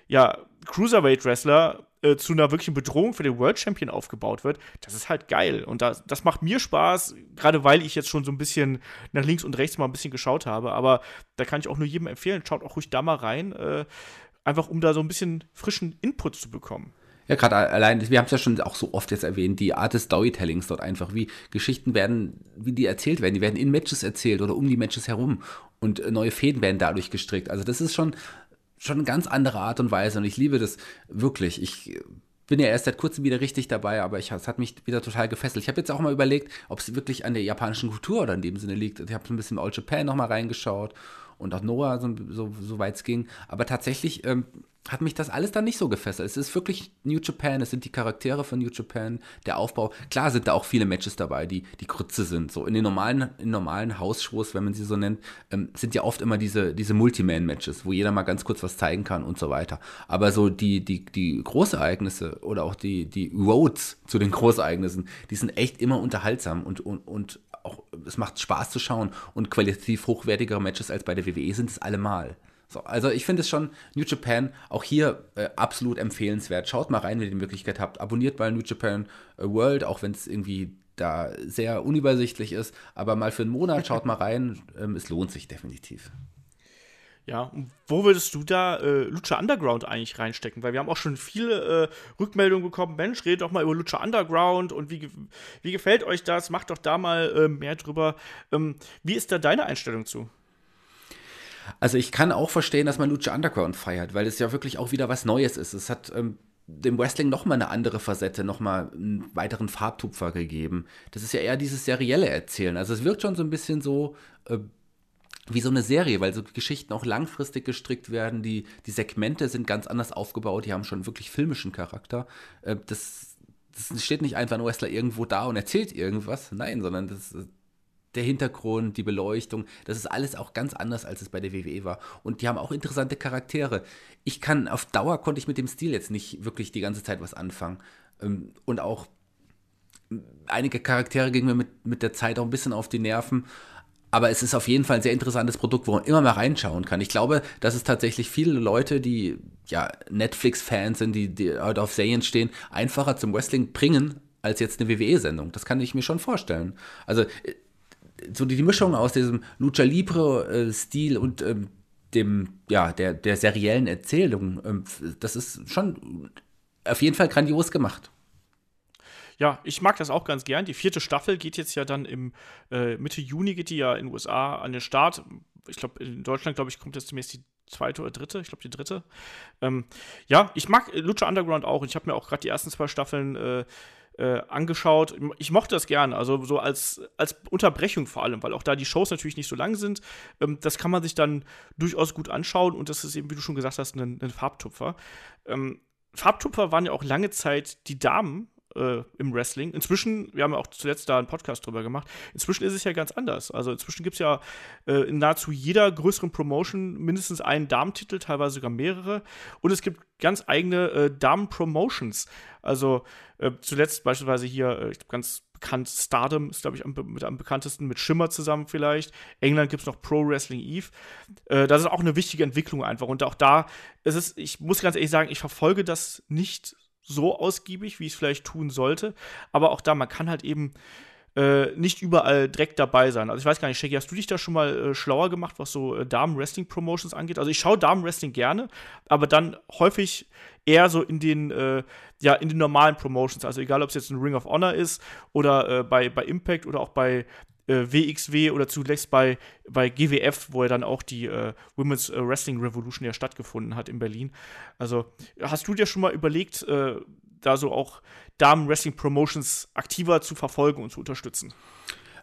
ja, Cruiserweight-Wrestler äh, zu einer wirklichen Bedrohung für den World Champion aufgebaut wird, das ist halt geil. Und das, das macht mir Spaß, gerade weil ich jetzt schon so ein bisschen nach links und rechts mal ein bisschen geschaut habe. Aber da kann ich auch nur jedem empfehlen, schaut auch ruhig da mal rein, äh, einfach um da so ein bisschen frischen Input zu bekommen. Ja, gerade allein, wir haben es ja schon auch so oft jetzt erwähnt, die Art des Storytellings dort einfach, wie Geschichten werden, wie die erzählt werden. Die werden in Matches erzählt oder um die Matches herum und äh, neue Fäden werden dadurch gestrickt. Also das ist schon, schon eine ganz andere Art und Weise und ich liebe das wirklich. Ich bin ja erst seit kurzem wieder richtig dabei, aber ich, es hat mich wieder total gefesselt. Ich habe jetzt auch mal überlegt, ob es wirklich an der japanischen Kultur oder in dem Sinne liegt. Ich habe ein bisschen All Japan nochmal reingeschaut und auch Noah, so, so, so weit es ging. Aber tatsächlich ähm, hat mich das alles dann nicht so gefesselt. Es ist wirklich New Japan, es sind die Charaktere von New Japan, der Aufbau. Klar sind da auch viele Matches dabei, die die Krütze sind. So in den normalen, in normalen Hausshows, wenn man sie so nennt, ähm, sind ja oft immer diese, diese Multiman-Matches, wo jeder mal ganz kurz was zeigen kann und so weiter. Aber so die, die, die Großereignisse oder auch die, die Roads zu den Großereignissen, die sind echt immer unterhaltsam und, und, und auch, es macht Spaß zu schauen und qualitativ hochwertigere Matches als bei der WWE sind es allemal. So, also ich finde es schon, New Japan, auch hier äh, absolut empfehlenswert. Schaut mal rein, wenn ihr die Möglichkeit habt. Abonniert mal New Japan äh, World, auch wenn es irgendwie da sehr unübersichtlich ist. Aber mal für einen Monat schaut mal rein. Ähm, es lohnt sich definitiv. Ja, und wo würdest du da äh, Lucha Underground eigentlich reinstecken? Weil wir haben auch schon viele äh, Rückmeldungen bekommen. Mensch, redet doch mal über Lucha Underground und wie, wie gefällt euch das? Macht doch da mal äh, mehr drüber. Ähm, wie ist da deine Einstellung zu? Also ich kann auch verstehen, dass man Lucha Underground feiert, weil es ja wirklich auch wieder was Neues ist. Es hat ähm, dem Wrestling nochmal eine andere Facette, nochmal einen weiteren Farbtupfer gegeben. Das ist ja eher dieses serielle Erzählen. Also es wirkt schon so ein bisschen so äh, wie so eine Serie, weil so Geschichten auch langfristig gestrickt werden. Die, die Segmente sind ganz anders aufgebaut, die haben schon wirklich filmischen Charakter. Äh, das, das steht nicht einfach ein Wrestler irgendwo da und erzählt irgendwas. Nein, sondern das, der Hintergrund, die Beleuchtung, das ist alles auch ganz anders, als es bei der WWE war. Und die haben auch interessante Charaktere. Ich kann, auf Dauer konnte ich mit dem Stil jetzt nicht wirklich die ganze Zeit was anfangen. Ähm, und auch einige Charaktere gingen mir mit, mit der Zeit auch ein bisschen auf die Nerven. Aber es ist auf jeden Fall ein sehr interessantes Produkt, wo man immer mal reinschauen kann. Ich glaube, dass es tatsächlich viele Leute, die ja Netflix-Fans sind, die, die auf Serien stehen, einfacher zum Wrestling bringen als jetzt eine WWE-Sendung. Das kann ich mir schon vorstellen. Also so die Mischung aus diesem Lucha Libre-Stil und ähm, dem, ja, der, der seriellen Erzählung, ähm, das ist schon auf jeden Fall grandios gemacht. Ja, ich mag das auch ganz gern. Die vierte Staffel geht jetzt ja dann im äh, Mitte Juni geht die ja in den USA an den Start. Ich glaube, in Deutschland, glaube ich, kommt jetzt demnächst die zweite oder dritte, ich glaube die dritte. Ähm, ja, ich mag Lucha Underground auch ich habe mir auch gerade die ersten zwei Staffeln äh, äh, angeschaut. Ich mochte das gerne, also so als, als Unterbrechung vor allem, weil auch da die Shows natürlich nicht so lang sind. Ähm, das kann man sich dann durchaus gut anschauen und das ist eben, wie du schon gesagt hast, ein, ein Farbtupfer. Ähm, Farbtupfer waren ja auch lange Zeit die Damen äh, im Wrestling. Inzwischen, wir haben ja auch zuletzt da einen Podcast drüber gemacht, inzwischen ist es ja ganz anders. Also inzwischen gibt es ja äh, in nahezu jeder größeren Promotion mindestens einen Damentitel, teilweise sogar mehrere. Und es gibt ganz eigene äh, Damen-Promotions. Also äh, zuletzt beispielsweise hier, äh, ich glaube, ganz bekannt, Stardom ist, glaube ich, am, mit am bekanntesten, mit Schimmer zusammen vielleicht. England gibt es noch Pro Wrestling Eve. Äh, das ist auch eine wichtige Entwicklung einfach. Und auch da ist ich muss ganz ehrlich sagen, ich verfolge das nicht so ausgiebig, wie ich es vielleicht tun sollte. Aber auch da, man kann halt eben äh, nicht überall direkt dabei sein. Also ich weiß gar nicht, Shaggy, hast du dich da schon mal äh, schlauer gemacht, was so äh, Damen-Wrestling-Promotions angeht? Also ich schaue Damen-Wrestling gerne, aber dann häufig eher so in den, äh, ja, in den normalen Promotions. Also egal, ob es jetzt ein Ring of Honor ist oder äh, bei, bei Impact oder auch bei WXW äh, oder zuletzt bei, bei GWF, wo ja dann auch die äh, Women's Wrestling Revolution ja stattgefunden hat in Berlin. Also hast du dir schon mal überlegt, äh, da so auch Damen-Wrestling-Promotions aktiver zu verfolgen und zu unterstützen?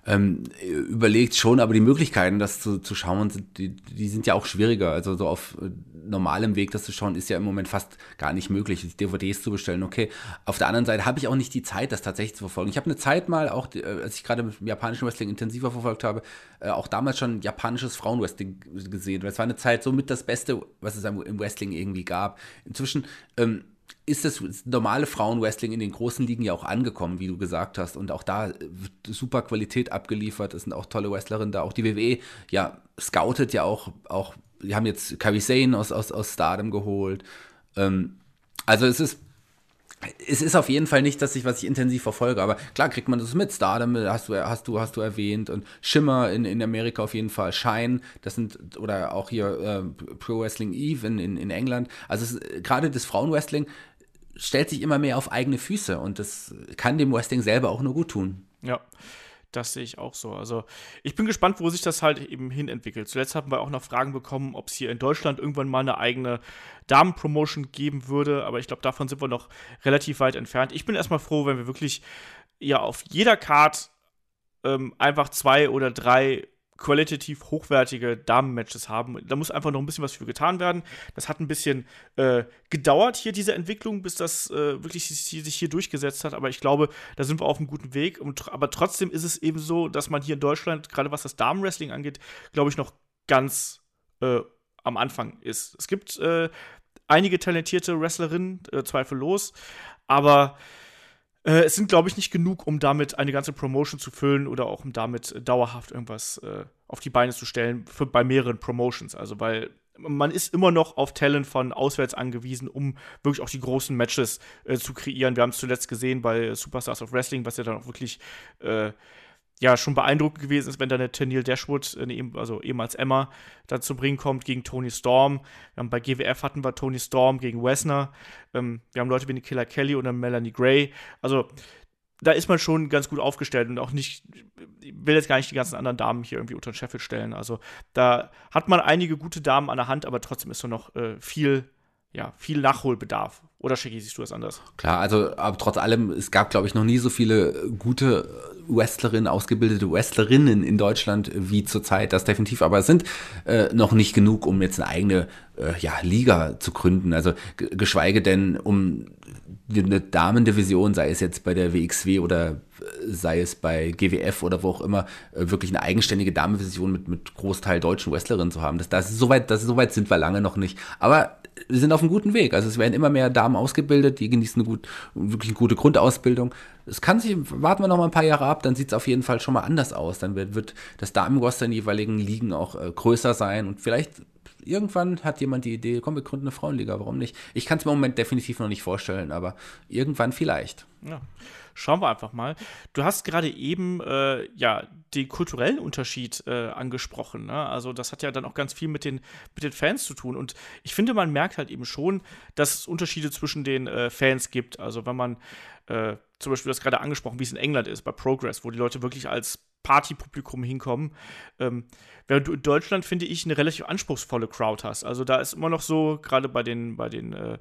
Ähm, überlegt schon, aber die Möglichkeiten, das zu, zu schauen, die, die sind ja auch schwieriger. Also so auf äh, normalem Weg, das zu schauen, ist ja im Moment fast gar nicht möglich, DVDs zu bestellen. Okay, auf der anderen Seite habe ich auch nicht die Zeit, das tatsächlich zu verfolgen. Ich habe eine Zeit mal, auch äh, als ich gerade mit japanischen Wrestling intensiver verfolgt habe, äh, auch damals schon japanisches Frauenwrestling gesehen. Das war eine Zeit somit das Beste, was es im Wrestling irgendwie gab. Inzwischen ähm, ist das normale Frauenwrestling in den großen Ligen ja auch angekommen, wie du gesagt hast. Und auch da wird super Qualität abgeliefert. Es sind auch tolle Wrestlerinnen da. Auch die WWE, ja, scoutet ja auch, auch die haben jetzt Kairi Sane aus, aus, aus Stardom geholt. Ähm, also es ist, es ist auf jeden Fall nicht, dass ich, was ich intensiv verfolge, aber klar kriegt man das mit. Stardom hast du, hast du, hast du erwähnt und Shimmer in, in Amerika auf jeden Fall, Shine, das sind, oder auch hier äh, Pro Wrestling Eve in, in, in England. Also gerade das Frauenwrestling stellt sich immer mehr auf eigene Füße und das kann dem Wrestling selber auch nur gut tun. Ja. Das sehe ich auch so. Also ich bin gespannt, wo sich das halt eben hin entwickelt. Zuletzt haben wir auch noch Fragen bekommen, ob es hier in Deutschland irgendwann mal eine eigene Damenpromotion geben würde. Aber ich glaube, davon sind wir noch relativ weit entfernt. Ich bin erstmal froh, wenn wir wirklich ja auf jeder Card ähm, einfach zwei oder drei qualitativ hochwertige Damen-Matches haben. Da muss einfach noch ein bisschen was für getan werden. Das hat ein bisschen äh, gedauert hier, diese Entwicklung, bis das äh, wirklich sich hier durchgesetzt hat. Aber ich glaube, da sind wir auf einem guten Weg. Und, aber trotzdem ist es eben so, dass man hier in Deutschland, gerade was das Damen-Wrestling angeht, glaube ich, noch ganz äh, am Anfang ist. Es gibt äh, einige talentierte Wrestlerinnen, äh, zweifellos, aber äh, es sind, glaube ich, nicht genug, um damit eine ganze Promotion zu füllen oder auch um damit dauerhaft irgendwas äh, auf die Beine zu stellen für, bei mehreren Promotions. Also, weil man ist immer noch auf Talent von auswärts angewiesen, um wirklich auch die großen Matches äh, zu kreieren. Wir haben es zuletzt gesehen bei Superstars of Wrestling, was ja dann auch wirklich äh, ja schon beeindruckend gewesen ist, wenn dann der Tennille Dashwood, äh, also ehemals Emma, da zu bringen kommt gegen Tony Storm. Bei GWF hatten wir Tony Storm gegen Wessner. Ähm, wir haben Leute wie Killer Kelly dann Melanie Gray. Also da ist man schon ganz gut aufgestellt und auch nicht, ich will jetzt gar nicht die ganzen anderen Damen hier irgendwie unter den Scheffel stellen. Also da hat man einige gute Damen an der Hand, aber trotzdem ist so noch äh, viel ja, viel Nachholbedarf. Oder Shaggy, siehst du das anders? Klar, also, aber trotz allem, es gab, glaube ich, noch nie so viele gute Wrestlerinnen, ausgebildete Wrestlerinnen in Deutschland wie zurzeit, das definitiv. Aber es sind äh, noch nicht genug, um jetzt eine eigene äh, ja, Liga zu gründen. Also, geschweige denn, um eine Damendivision, sei es jetzt bei der WXW oder äh, sei es bei GWF oder wo auch immer, äh, wirklich eine eigenständige Damendivision mit, mit Großteil deutschen Wrestlerinnen zu haben. Das, das ist soweit, das ist soweit sind wir lange noch nicht. Aber wir sind auf einem guten Weg. Also es werden immer mehr Damen ausgebildet, die genießen eine gut, wirklich eine gute Grundausbildung. Es kann sich, warten wir noch mal ein paar Jahre ab, dann sieht es auf jeden Fall schon mal anders aus. Dann wird, wird das Damenroster in jeweiligen Ligen auch äh, größer sein und vielleicht irgendwann hat jemand die Idee, komm, wir gründen eine Frauenliga, warum nicht? Ich kann es im Moment definitiv noch nicht vorstellen, aber irgendwann vielleicht. Ja. Schauen wir einfach mal. Du hast gerade eben äh, ja den kulturellen Unterschied äh, angesprochen. Ne? Also das hat ja dann auch ganz viel mit den, mit den Fans zu tun. Und ich finde, man merkt halt eben schon, dass es Unterschiede zwischen den äh, Fans gibt. Also wenn man äh, zum Beispiel, du hast gerade angesprochen, wie es in England ist, bei Progress, wo die Leute wirklich als Partypublikum hinkommen. Ähm, während du in Deutschland, finde ich, eine relativ anspruchsvolle Crowd hast. Also da ist immer noch so, gerade bei den, bei den äh,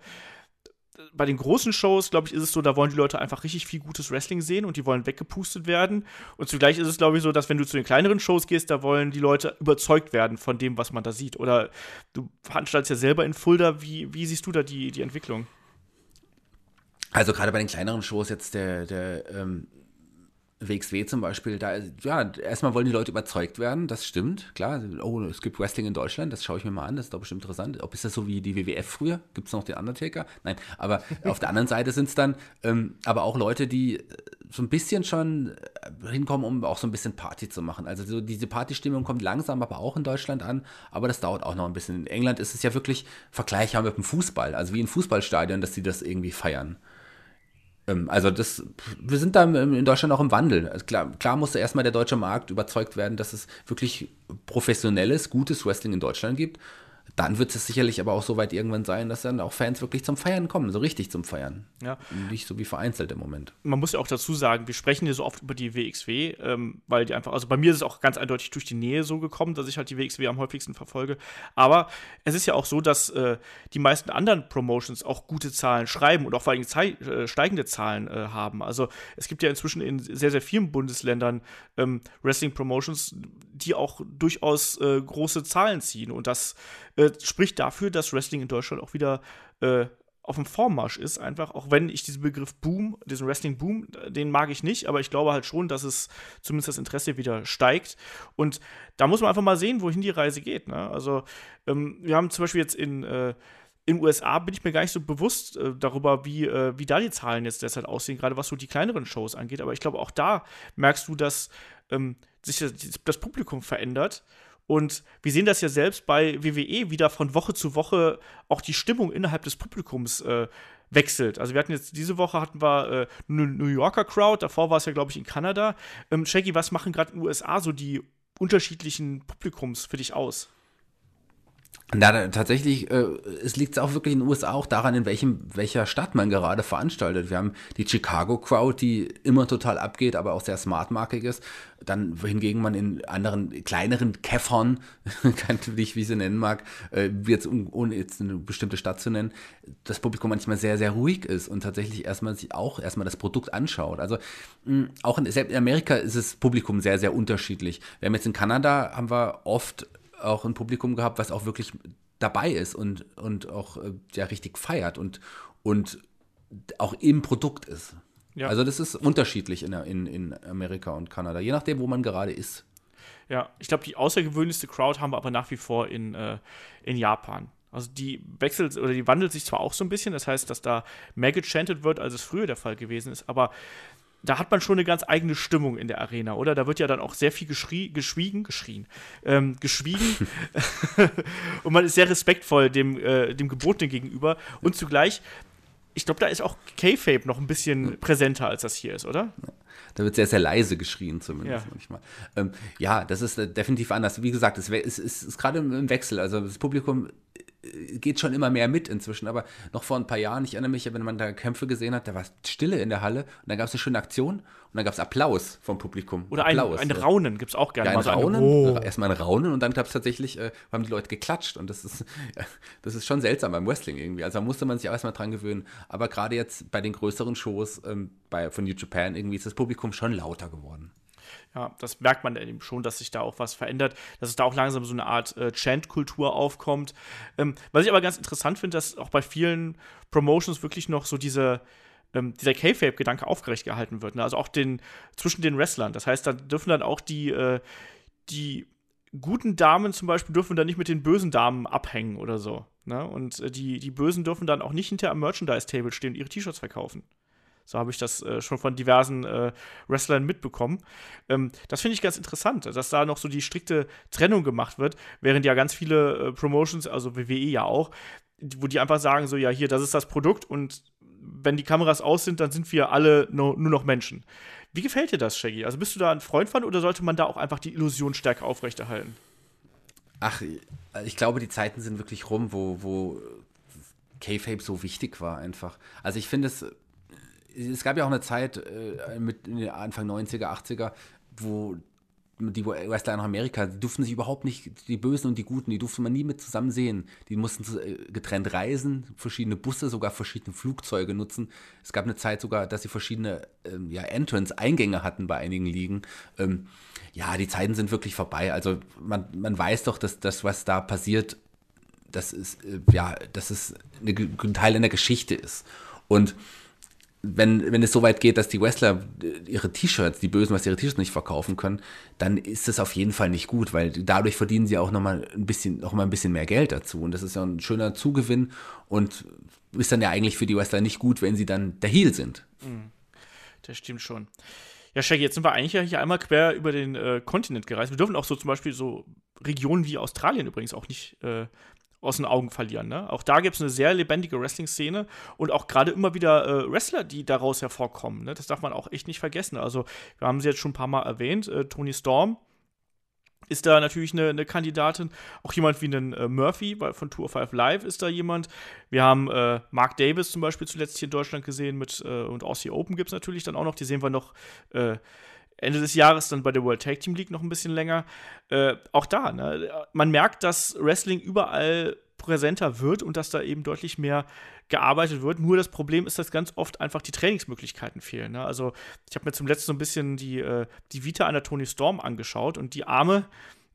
bei den großen Shows, glaube ich, ist es so, da wollen die Leute einfach richtig viel gutes Wrestling sehen und die wollen weggepustet werden. Und zugleich ist es, glaube ich, so, dass wenn du zu den kleineren Shows gehst, da wollen die Leute überzeugt werden von dem, was man da sieht. Oder du veranstaltest ja selber in Fulda. Wie, wie siehst du da die, die Entwicklung? Also gerade bei den kleineren Shows jetzt der, der ähm, WXW zum Beispiel, da, ja, erstmal wollen die Leute überzeugt werden, das stimmt, klar. Oh, es gibt Wrestling in Deutschland, das schaue ich mir mal an, das ist doch bestimmt interessant. Ob ist das so wie die WWF früher? Gibt es noch den Undertaker? Nein, aber auf der anderen Seite sind es dann ähm, aber auch Leute, die äh, so ein bisschen schon äh, hinkommen, um auch so ein bisschen Party zu machen. Also so diese Partystimmung kommt langsam, aber auch in Deutschland an, aber das dauert auch noch ein bisschen. In England ist es ja wirklich vergleichbar mit dem Fußball, also wie ein Fußballstadion, dass sie das irgendwie feiern. Ähm, also das, wir sind da in Deutschland auch im Wandel. Also klar, klar musste erstmal der deutsche Markt überzeugt werden, dass es wirklich professionelles, gutes Wrestling in Deutschland gibt dann wird es sicherlich aber auch so weit irgendwann sein, dass dann auch Fans wirklich zum Feiern kommen, so richtig zum Feiern. Ja. Nicht so wie vereinzelt im Moment. Man muss ja auch dazu sagen, wir sprechen hier so oft über die WXW, ähm, weil die einfach, also bei mir ist es auch ganz eindeutig durch die Nähe so gekommen, dass ich halt die WXW am häufigsten verfolge. Aber es ist ja auch so, dass äh, die meisten anderen Promotions auch gute Zahlen schreiben und auch vor allem äh, steigende Zahlen äh, haben. Also es gibt ja inzwischen in sehr, sehr vielen Bundesländern ähm, Wrestling-Promotions, die auch durchaus äh, große Zahlen ziehen. Und das äh, spricht dafür, dass Wrestling in Deutschland auch wieder äh, auf dem Vormarsch ist, einfach, auch wenn ich diesen Begriff Boom, diesen Wrestling-Boom, den mag ich nicht, aber ich glaube halt schon, dass es zumindest das Interesse wieder steigt. Und da muss man einfach mal sehen, wohin die Reise geht. Ne? Also, ähm, wir haben zum Beispiel jetzt in, äh, in den USA bin ich mir gar nicht so bewusst äh, darüber, wie, äh, wie da die Zahlen jetzt derzeit aussehen, gerade was so die kleineren Shows angeht. Aber ich glaube, auch da merkst du, dass ähm, sich das, das Publikum verändert und wir sehen das ja selbst bei WWE wieder von Woche zu Woche auch die Stimmung innerhalb des Publikums äh, wechselt. Also wir hatten jetzt diese Woche hatten wir äh, New Yorker Crowd, davor war es ja, glaube ich, in Kanada. Ähm, Shaggy, was machen gerade in den USA so die unterschiedlichen Publikums für dich aus? Na, tatsächlich, äh, es liegt auch wirklich in den USA auch daran, in welchem, welcher Stadt man gerade veranstaltet. Wir haben die Chicago Crowd, die immer total abgeht, aber auch sehr smartmarkig ist. Dann hingegen man in anderen kleineren Käffern, nicht wie sie nennen mag, äh, jetzt, ohne jetzt eine bestimmte Stadt zu nennen, das Publikum manchmal sehr, sehr ruhig ist und tatsächlich erstmal sich auch erstmal das Produkt anschaut. Also mh, auch in, selbst in Amerika ist das Publikum sehr, sehr unterschiedlich. Wir haben jetzt in Kanada, haben wir oft auch ein Publikum gehabt, was auch wirklich dabei ist und, und auch äh, ja richtig feiert und, und auch im Produkt ist. Ja. Also das ist unterschiedlich in, in, in Amerika und Kanada, je nachdem, wo man gerade ist. Ja, ich glaube, die außergewöhnlichste Crowd haben wir aber nach wie vor in, äh, in Japan. Also die wechselt oder die wandelt sich zwar auch so ein bisschen, das heißt, dass da mehr gechantet wird, als es früher der Fall gewesen ist, aber da hat man schon eine ganz eigene Stimmung in der Arena, oder? Da wird ja dann auch sehr viel geschrie, geschwiegen, geschrien, ähm, geschwiegen und man ist sehr respektvoll dem, äh, dem Gebotenen gegenüber und zugleich, ich glaube, da ist auch K-Fape noch ein bisschen präsenter, als das hier ist, oder? Da wird sehr, sehr leise geschrien, zumindest ja. manchmal. Ähm, ja, das ist äh, definitiv anders. Wie gesagt, es ist, ist, ist gerade im Wechsel. Also das Publikum geht schon immer mehr mit inzwischen, aber noch vor ein paar Jahren, ich erinnere mich, wenn man da Kämpfe gesehen hat, da war Stille in der Halle und dann gab es eine schöne Aktion und dann gab es Applaus vom Publikum. Oder Applaus, ein, ein Raunen gibt es auch gerne. Ja, ein Raunen, oh. erstmal ein Raunen und dann gab es tatsächlich, äh, haben die Leute geklatscht und das ist, das ist schon seltsam beim Wrestling irgendwie. Also da musste man sich auch erstmal dran gewöhnen. Aber gerade jetzt bei den größeren Shows ähm, bei, von New Japan irgendwie ist das Publikum schon lauter geworden. Ja, das merkt man eben schon, dass sich da auch was verändert, dass es da auch langsam so eine Art äh, Chant-Kultur aufkommt. Ähm, was ich aber ganz interessant finde, dass auch bei vielen Promotions wirklich noch so diese, ähm, dieser K-Fape-Gedanke aufgerecht gehalten wird. Ne? Also auch den, zwischen den Wrestlern. Das heißt, da dürfen dann auch die, äh, die guten Damen zum Beispiel dürfen dann nicht mit den bösen Damen abhängen oder so. Ne? Und äh, die, die Bösen dürfen dann auch nicht hinter am Merchandise-Table stehen und ihre T-Shirts verkaufen. So habe ich das äh, schon von diversen äh, Wrestlern mitbekommen. Ähm, das finde ich ganz interessant, dass da noch so die strikte Trennung gemacht wird, während ja ganz viele äh, Promotions, also WWE ja auch, wo die einfach sagen, so, ja, hier, das ist das Produkt und wenn die Kameras aus sind, dann sind wir alle nur, nur noch Menschen. Wie gefällt dir das, Shaggy? Also bist du da ein Freund von oder sollte man da auch einfach die Illusion stärker aufrechterhalten? Ach, ich glaube, die Zeiten sind wirklich rum, wo, wo K-Fape so wichtig war einfach. Also ich finde es es gab ja auch eine Zeit äh, mit Anfang 90er, 80er, wo die Wrestler nach Amerika, die durften sich überhaupt nicht, die Bösen und die Guten, die durfte man nie mit zusammen sehen. Die mussten äh, getrennt reisen, verschiedene Busse, sogar verschiedene Flugzeuge nutzen. Es gab eine Zeit sogar, dass sie verschiedene ähm, ja, Entrance-Eingänge hatten bei einigen Ligen. Ähm, ja, die Zeiten sind wirklich vorbei. Also man, man weiß doch, dass das, was da passiert, das ist, äh, ja, dass es ein Teil einer Geschichte ist. Und wenn, wenn es so weit geht, dass die Wrestler äh, ihre T-Shirts, die Bösen, was ihre T-Shirts nicht verkaufen können, dann ist das auf jeden Fall nicht gut, weil dadurch verdienen sie auch nochmal ein bisschen, noch mal ein bisschen mehr Geld dazu. Und das ist ja ein schöner Zugewinn und ist dann ja eigentlich für die Wrestler nicht gut, wenn sie dann der Heel sind. Mhm. Das stimmt schon. Ja, Shaggy, jetzt sind wir eigentlich ja hier einmal quer über den äh, Kontinent gereist. Wir dürfen auch so zum Beispiel so Regionen wie Australien übrigens auch nicht äh, aus den Augen verlieren. Ne? Auch da gibt es eine sehr lebendige Wrestling-Szene und auch gerade immer wieder äh, Wrestler, die daraus hervorkommen. Ne? Das darf man auch echt nicht vergessen. Also, wir haben sie jetzt schon ein paar Mal erwähnt. Äh, Tony Storm ist da natürlich eine, eine, Kandidatin. Auch jemand wie einen äh, Murphy von Tour 5 Live ist da jemand. Wir haben äh, Mark Davis zum Beispiel zuletzt hier in Deutschland gesehen mit äh, und Aussie Open gibt es natürlich dann auch noch. Die sehen wir noch äh, Ende des Jahres dann bei der World Tag Team League noch ein bisschen länger. Äh, auch da, ne? man merkt, dass Wrestling überall präsenter wird und dass da eben deutlich mehr gearbeitet wird. Nur das Problem ist, dass ganz oft einfach die Trainingsmöglichkeiten fehlen. Ne? Also ich habe mir zum letzten so ein bisschen die, äh, die Vita einer Tony Storm angeschaut und die Arme,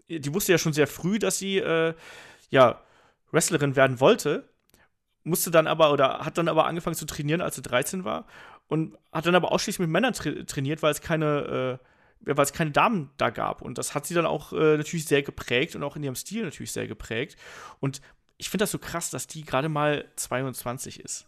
die wusste ja schon sehr früh, dass sie äh, ja Wrestlerin werden wollte, musste dann aber oder hat dann aber angefangen zu trainieren, als sie 13 war und hat dann aber ausschließlich mit Männern tra trainiert, weil es keine äh, weil es keine Damen da gab. Und das hat sie dann auch äh, natürlich sehr geprägt und auch in ihrem Stil natürlich sehr geprägt. Und ich finde das so krass, dass die gerade mal 22 ist.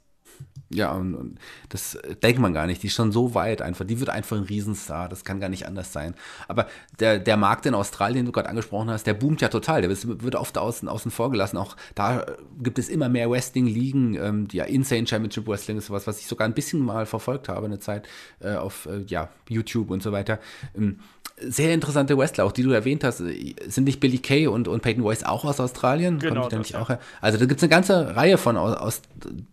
Ja, und, und, das denkt man gar nicht. Die ist schon so weit einfach. Die wird einfach ein Riesenstar. Das kann gar nicht anders sein. Aber der, der Markt in Australien, den du gerade angesprochen hast, der boomt ja total. Der wird oft außen, außen vor gelassen. Auch da gibt es immer mehr Wrestling-Ligen. Ähm, ja, Insane Championship Wrestling ist sowas, was ich sogar ein bisschen mal verfolgt habe, eine Zeit äh, auf äh, ja, YouTube und so weiter. Ähm, sehr interessante Wrestler, auch die du erwähnt hast. Sind nicht Billy Kay und, und Peyton Royce auch aus Australien? Genau. Das, ja. auch, also da gibt es eine ganze Reihe von, aus, aus,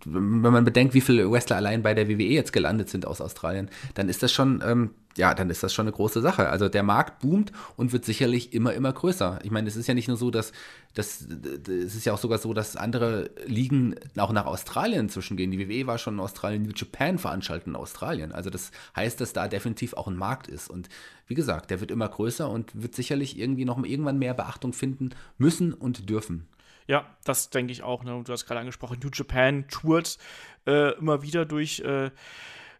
wenn man bedenkt, wie viele Wrestler allein bei der WWE jetzt gelandet sind aus Australien, dann ist das schon, ähm, ja, dann ist das schon eine große Sache. Also der Markt boomt und wird sicherlich immer, immer größer. Ich meine, es ist ja nicht nur so, dass, dass es ist ja auch sogar so, dass andere Ligen auch nach Australien inzwischen gehen. Die WWE war schon in Australien, New Japan veranstalten in Australien. Also das heißt, dass da definitiv auch ein Markt ist. Und wie gesagt, der wird immer größer und wird sicherlich irgendwie noch irgendwann mehr Beachtung finden müssen und dürfen. Ja, das denke ich auch. Ne? Du hast gerade angesprochen, New Japan tourt äh, immer wieder durch. Äh,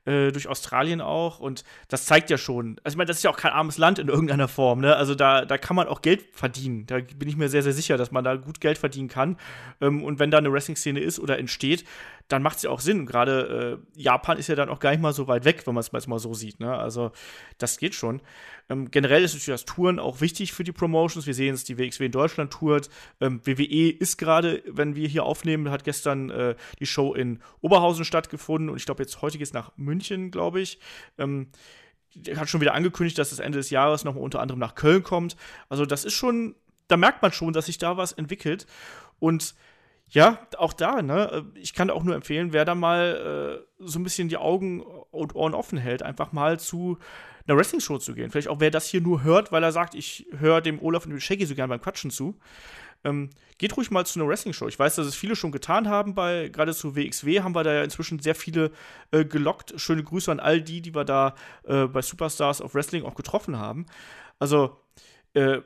äh, durch Australien auch. Und das zeigt ja schon, also ich meine, das ist ja auch kein armes Land in irgendeiner Form, ne? Also da, da kann man auch Geld verdienen. Da bin ich mir sehr, sehr sicher, dass man da gut Geld verdienen kann. Ähm, und wenn da eine Wrestling-Szene ist oder entsteht, dann macht es ja auch Sinn. Gerade äh, Japan ist ja dann auch gar nicht mal so weit weg, wenn man es mal so sieht. Ne? Also das geht schon. Ähm, generell ist natürlich das Touren auch wichtig für die Promotions. Wir sehen es, die WXW in Deutschland tourt. Ähm, WWE ist gerade, wenn wir hier aufnehmen, hat gestern äh, die Show in Oberhausen stattgefunden und ich glaube jetzt heute geht es nach München, glaube ich. Ähm, hat schon wieder angekündigt, dass es Ende des Jahres nochmal unter anderem nach Köln kommt. Also das ist schon, da merkt man schon, dass sich da was entwickelt und ja, auch da, ne? Ich kann auch nur empfehlen, wer da mal äh, so ein bisschen die Augen und Ohren offen hält, einfach mal zu einer Wrestling-Show zu gehen. Vielleicht auch wer das hier nur hört, weil er sagt, ich höre dem Olaf und dem Shaggy so gerne beim Quatschen zu. Ähm, geht ruhig mal zu einer Wrestling-Show. Ich weiß, dass es viele schon getan haben, bei gerade zu WXW haben wir da ja inzwischen sehr viele äh, gelockt. Schöne Grüße an all die, die wir da äh, bei Superstars of Wrestling auch getroffen haben. Also, äh,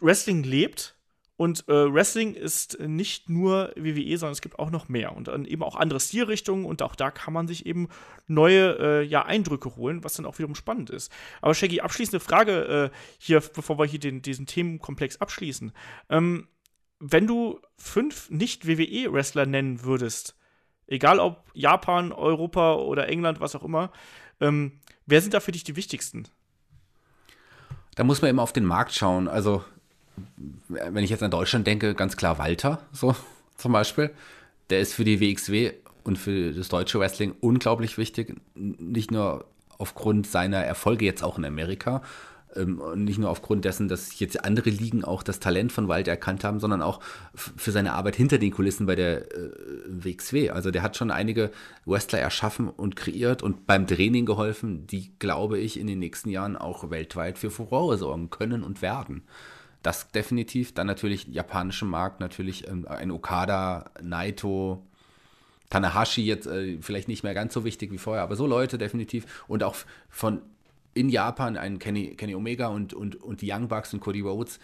Wrestling lebt und äh, Wrestling ist nicht nur WWE, sondern es gibt auch noch mehr und eben auch andere Stilrichtungen und auch da kann man sich eben neue äh, ja, Eindrücke holen, was dann auch wiederum spannend ist. Aber Shaggy, abschließende Frage äh, hier, bevor wir hier den, diesen Themenkomplex abschließen. Ähm, wenn du fünf Nicht-WWE-Wrestler nennen würdest, egal ob Japan, Europa oder England, was auch immer, ähm, wer sind da für dich die wichtigsten? Da muss man eben auf den Markt schauen. Also wenn ich jetzt an Deutschland denke, ganz klar Walter, so zum Beispiel. Der ist für die WXW und für das deutsche Wrestling unglaublich wichtig. Nicht nur aufgrund seiner Erfolge jetzt auch in Amerika, ähm, und nicht nur aufgrund dessen, dass jetzt andere Ligen auch das Talent von Walter erkannt haben, sondern auch für seine Arbeit hinter den Kulissen bei der äh, WXW. Also der hat schon einige Wrestler erschaffen und kreiert und beim Training geholfen, die, glaube ich, in den nächsten Jahren auch weltweit für Furore sorgen können und werden. Das definitiv. Dann natürlich japanische Markt, natürlich ähm, ein Okada, Naito, Tanahashi jetzt äh, vielleicht nicht mehr ganz so wichtig wie vorher, aber so Leute definitiv. Und auch von in Japan ein Kenny, Kenny Omega und, und, und die Young Bucks und Cody Rhodes.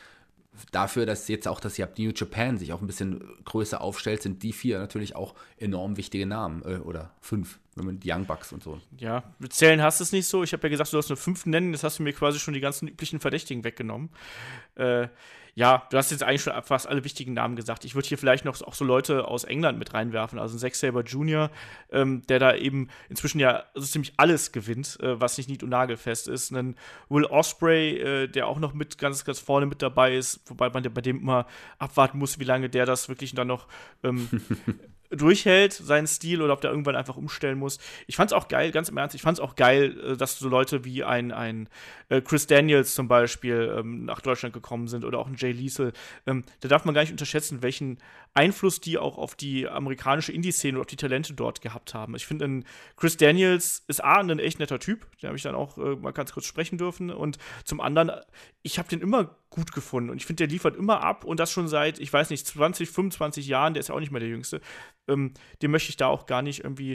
Dafür, dass jetzt auch das New Japan sich auch ein bisschen größer aufstellt, sind die vier natürlich auch enorm wichtige Namen. Äh, oder fünf wenn man die Young Bucks und so. Ja, mit Zählen hast du es nicht so. Ich habe ja gesagt, du hast nur fünf nennen, das hast du mir quasi schon die ganzen üblichen Verdächtigen weggenommen. Äh, ja, du hast jetzt eigentlich schon fast alle wichtigen Namen gesagt. Ich würde hier vielleicht noch auch so Leute aus England mit reinwerfen. Also ein Zack Saber Jr., ähm, der da eben inzwischen ja also ziemlich alles gewinnt, äh, was nicht nied- und nagelfest ist. Ein Will Osprey, äh, der auch noch mit ganz, ganz vorne mit dabei ist, wobei man bei dem immer abwarten muss, wie lange der das wirklich dann noch ähm, durchhält, seinen Stil, oder ob der irgendwann einfach umstellen muss. Ich fand's auch geil, ganz im Ernst, ich fand's auch geil, äh, dass so Leute wie ein, ein äh, Chris Daniels zum Beispiel ähm, nach Deutschland gekommen sind oder auch ein Jay Liesel. Ähm, da darf man gar nicht unterschätzen, welchen Einfluss die auch auf die amerikanische Indie-Szene und auf die Talente dort gehabt haben. Ich finde, Chris Daniels ist A, ein echt netter Typ, den habe ich dann auch äh, mal ganz kurz sprechen dürfen. Und zum anderen, ich habe den immer gut gefunden und ich finde, der liefert immer ab und das schon seit, ich weiß nicht, 20, 25 Jahren, der ist ja auch nicht mehr der Jüngste. Ähm, den möchte ich da auch gar nicht irgendwie,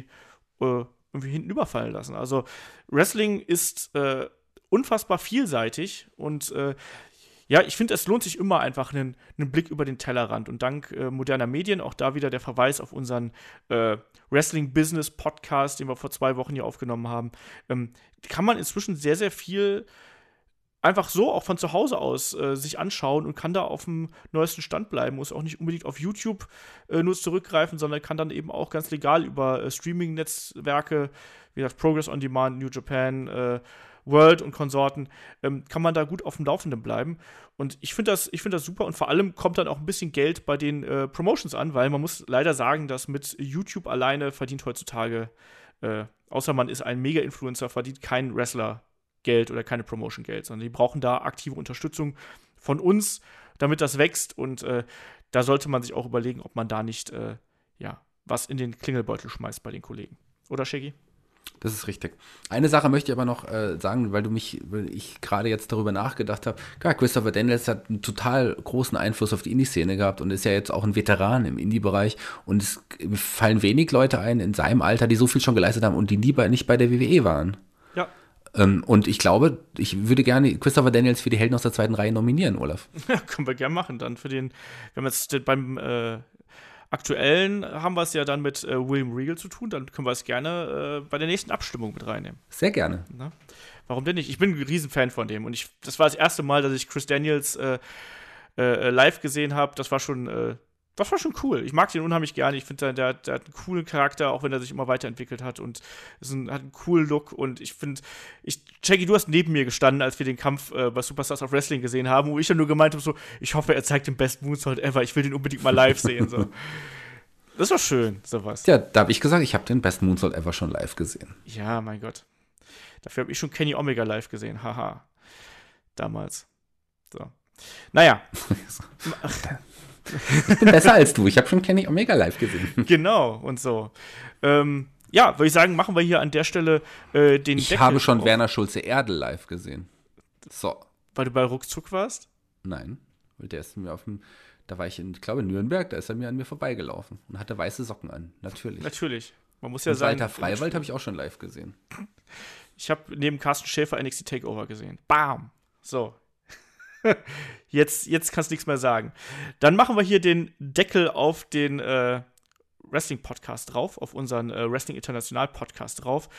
äh, irgendwie hinten überfallen lassen. Also, Wrestling ist äh, unfassbar vielseitig und äh, ja, ich finde, es lohnt sich immer einfach einen, einen, Blick über den Tellerrand. Und dank äh, moderner Medien, auch da wieder der Verweis auf unseren äh, Wrestling-Business-Podcast, den wir vor zwei Wochen hier aufgenommen haben, ähm, kann man inzwischen sehr, sehr viel einfach so auch von zu Hause aus äh, sich anschauen und kann da auf dem neuesten Stand bleiben, muss auch nicht unbedingt auf YouTube äh, nur zurückgreifen, sondern kann dann eben auch ganz legal über äh, Streaming-Netzwerke, wie gesagt, Progress on Demand, New Japan, äh, World und Konsorten, ähm, kann man da gut auf dem Laufenden bleiben. Und ich finde das, find das super und vor allem kommt dann auch ein bisschen Geld bei den äh, Promotions an, weil man muss leider sagen, dass mit YouTube alleine verdient heutzutage, äh, außer man ist ein Mega-Influencer, verdient kein Wrestler Geld oder keine Promotion-Geld, sondern die brauchen da aktive Unterstützung von uns, damit das wächst. Und äh, da sollte man sich auch überlegen, ob man da nicht äh, ja, was in den Klingelbeutel schmeißt bei den Kollegen. Oder Shaggy? Das ist richtig. Eine Sache möchte ich aber noch äh, sagen, weil du mich, weil ich gerade jetzt darüber nachgedacht habe. Klar, Christopher Daniels hat einen total großen Einfluss auf die Indie-Szene gehabt und ist ja jetzt auch ein Veteran im Indie-Bereich. Und es fallen wenig Leute ein in seinem Alter, die so viel schon geleistet haben und die nie bei, nicht bei der WWE waren. Ja. Ähm, und ich glaube, ich würde gerne Christopher Daniels für die Helden aus der zweiten Reihe nominieren, Olaf. Ja, können wir gerne machen. Dann für den, wir haben jetzt beim äh, aktuellen haben wir es ja dann mit äh, William Regal zu tun, dann können wir es gerne äh, bei der nächsten Abstimmung mit reinnehmen. Sehr gerne. Na? Warum denn nicht? Ich bin ein Riesenfan von dem und ich, das war das erste Mal, dass ich Chris Daniels äh, äh live gesehen habe. Das war schon äh, das war schon cool. Ich mag den unheimlich gerne. Ich finde, der, der, hat einen coolen Charakter, auch wenn er sich immer weiterentwickelt hat und ein, hat einen coolen Look. Und ich finde, ich, Jackie, du hast neben mir gestanden, als wir den Kampf äh, bei Superstars of Wrestling gesehen haben, wo ich dann nur gemeint habe, so, ich hoffe, er zeigt den besten Moonsault ever. Ich will den unbedingt mal live sehen. So. Das war schön, sowas. Ja, da habe ich gesagt, ich habe den besten Moonsault ever schon live gesehen. Ja, mein Gott. Dafür habe ich schon Kenny Omega live gesehen. Haha. Damals. So. Naja. Ich bin besser als du. Ich habe schon Kenny Omega live gesehen. Genau, und so. Ähm, ja, würde ich sagen, machen wir hier an der Stelle äh, den Ich Deckel habe schon auf. Werner Schulze Erdel live gesehen. So. Weil du bei Ruckzuck warst? Nein, weil der ist mir auf dem, da war ich in, ich glaube, in Nürnberg, da ist er mir an mir vorbeigelaufen und hatte weiße Socken an. Natürlich. Natürlich. Man muss ja und sagen. Walter Freiwald habe ich auch schon live gesehen. Ich habe neben Carsten Schäfer NXT Takeover gesehen. Bam! So, jetzt, jetzt kannst du nichts mehr sagen. Dann machen wir hier den Deckel auf den äh, Wrestling-Podcast drauf, auf unseren äh, Wrestling International-Podcast drauf.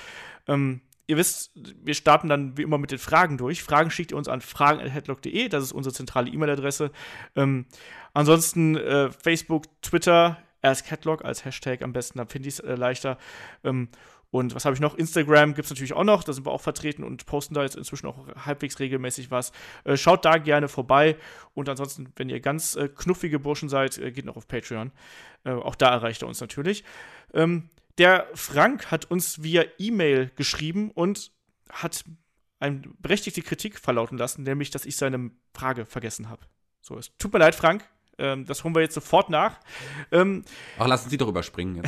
Ähm, ihr wisst, wir starten dann wie immer mit den Fragen durch. Fragen schickt ihr uns an fragen.headlock.de, das ist unsere zentrale E-Mail-Adresse. Ähm, ansonsten äh, Facebook, Twitter, AskHeadlock als Hashtag am besten, dann finde ich es äh, leichter. Ähm, und was habe ich noch? Instagram gibt es natürlich auch noch, da sind wir auch vertreten und posten da jetzt inzwischen auch halbwegs regelmäßig was. Äh, schaut da gerne vorbei. Und ansonsten, wenn ihr ganz äh, knuffige Burschen seid, äh, geht noch auf Patreon. Äh, auch da erreicht er uns natürlich. Ähm, der Frank hat uns via E-Mail geschrieben und hat eine berechtigte Kritik verlauten lassen, nämlich, dass ich seine Frage vergessen habe. So, es tut mir leid, Frank, ähm, das holen wir jetzt sofort nach. Ähm, Ach, lassen Sie doch überspringen.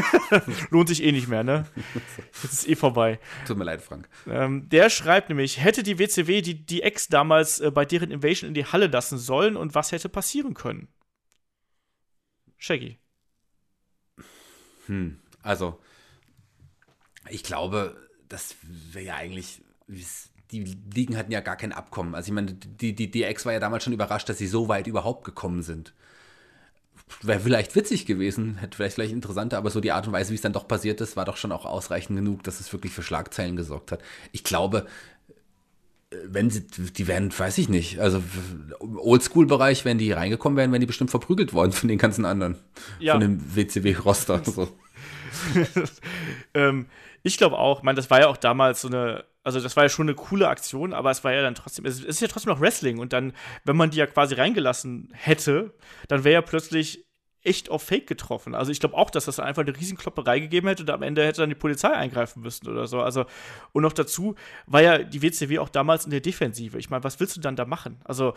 Lohnt sich eh nicht mehr, ne? Jetzt ist eh vorbei. Tut mir leid, Frank. Ähm, der schreibt nämlich, hätte die WCW die, die Ex damals äh, bei deren Invasion in die Halle lassen sollen und was hätte passieren können? Shaggy. Hm, also, ich glaube, das wäre ja eigentlich, die Ligen hatten ja gar kein Abkommen. Also ich meine, die, die, Ex war ja damals schon überrascht, dass sie so weit überhaupt gekommen sind. Wäre vielleicht witzig gewesen, hätte vielleicht, vielleicht interessanter, aber so die Art und Weise, wie es dann doch passiert ist, war doch schon auch ausreichend genug, dass es wirklich für Schlagzeilen gesorgt hat. Ich glaube, wenn sie, die wären, weiß ich nicht, also im Oldschool-Bereich, wenn die reingekommen wären, wären die bestimmt verprügelt worden von den ganzen anderen. Ja. Von dem WCW-Roster. So. ähm, ich glaube auch, ich meine, das war ja auch damals so eine also das war ja schon eine coole Aktion, aber es war ja dann trotzdem, es ist ja trotzdem noch Wrestling und dann, wenn man die ja quasi reingelassen hätte, dann wäre ja plötzlich echt auf Fake getroffen. Also ich glaube auch, dass das einfach eine Riesenklopperei gegeben hätte und am Ende hätte dann die Polizei eingreifen müssen oder so. Also und noch dazu war ja die WCW auch damals in der Defensive. Ich meine, was willst du dann da machen? Also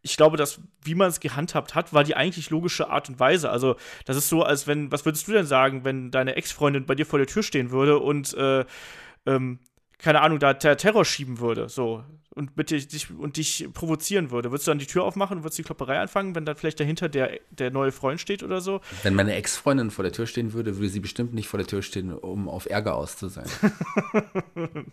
ich glaube, dass, wie man es gehandhabt hat, war die eigentlich logische Art und Weise. Also, das ist so, als wenn, was würdest du denn sagen, wenn deine Ex-Freundin bei dir vor der Tür stehen würde und äh, ähm, keine Ahnung, da Ter Terror schieben würde, so, und mit dich, und dich provozieren würde, würdest du dann die Tür aufmachen und würdest die Klopperei anfangen, wenn dann vielleicht dahinter der, der neue Freund steht oder so? Wenn meine Ex-Freundin vor der Tür stehen würde, würde sie bestimmt nicht vor der Tür stehen, um auf Ärger aus zu sein.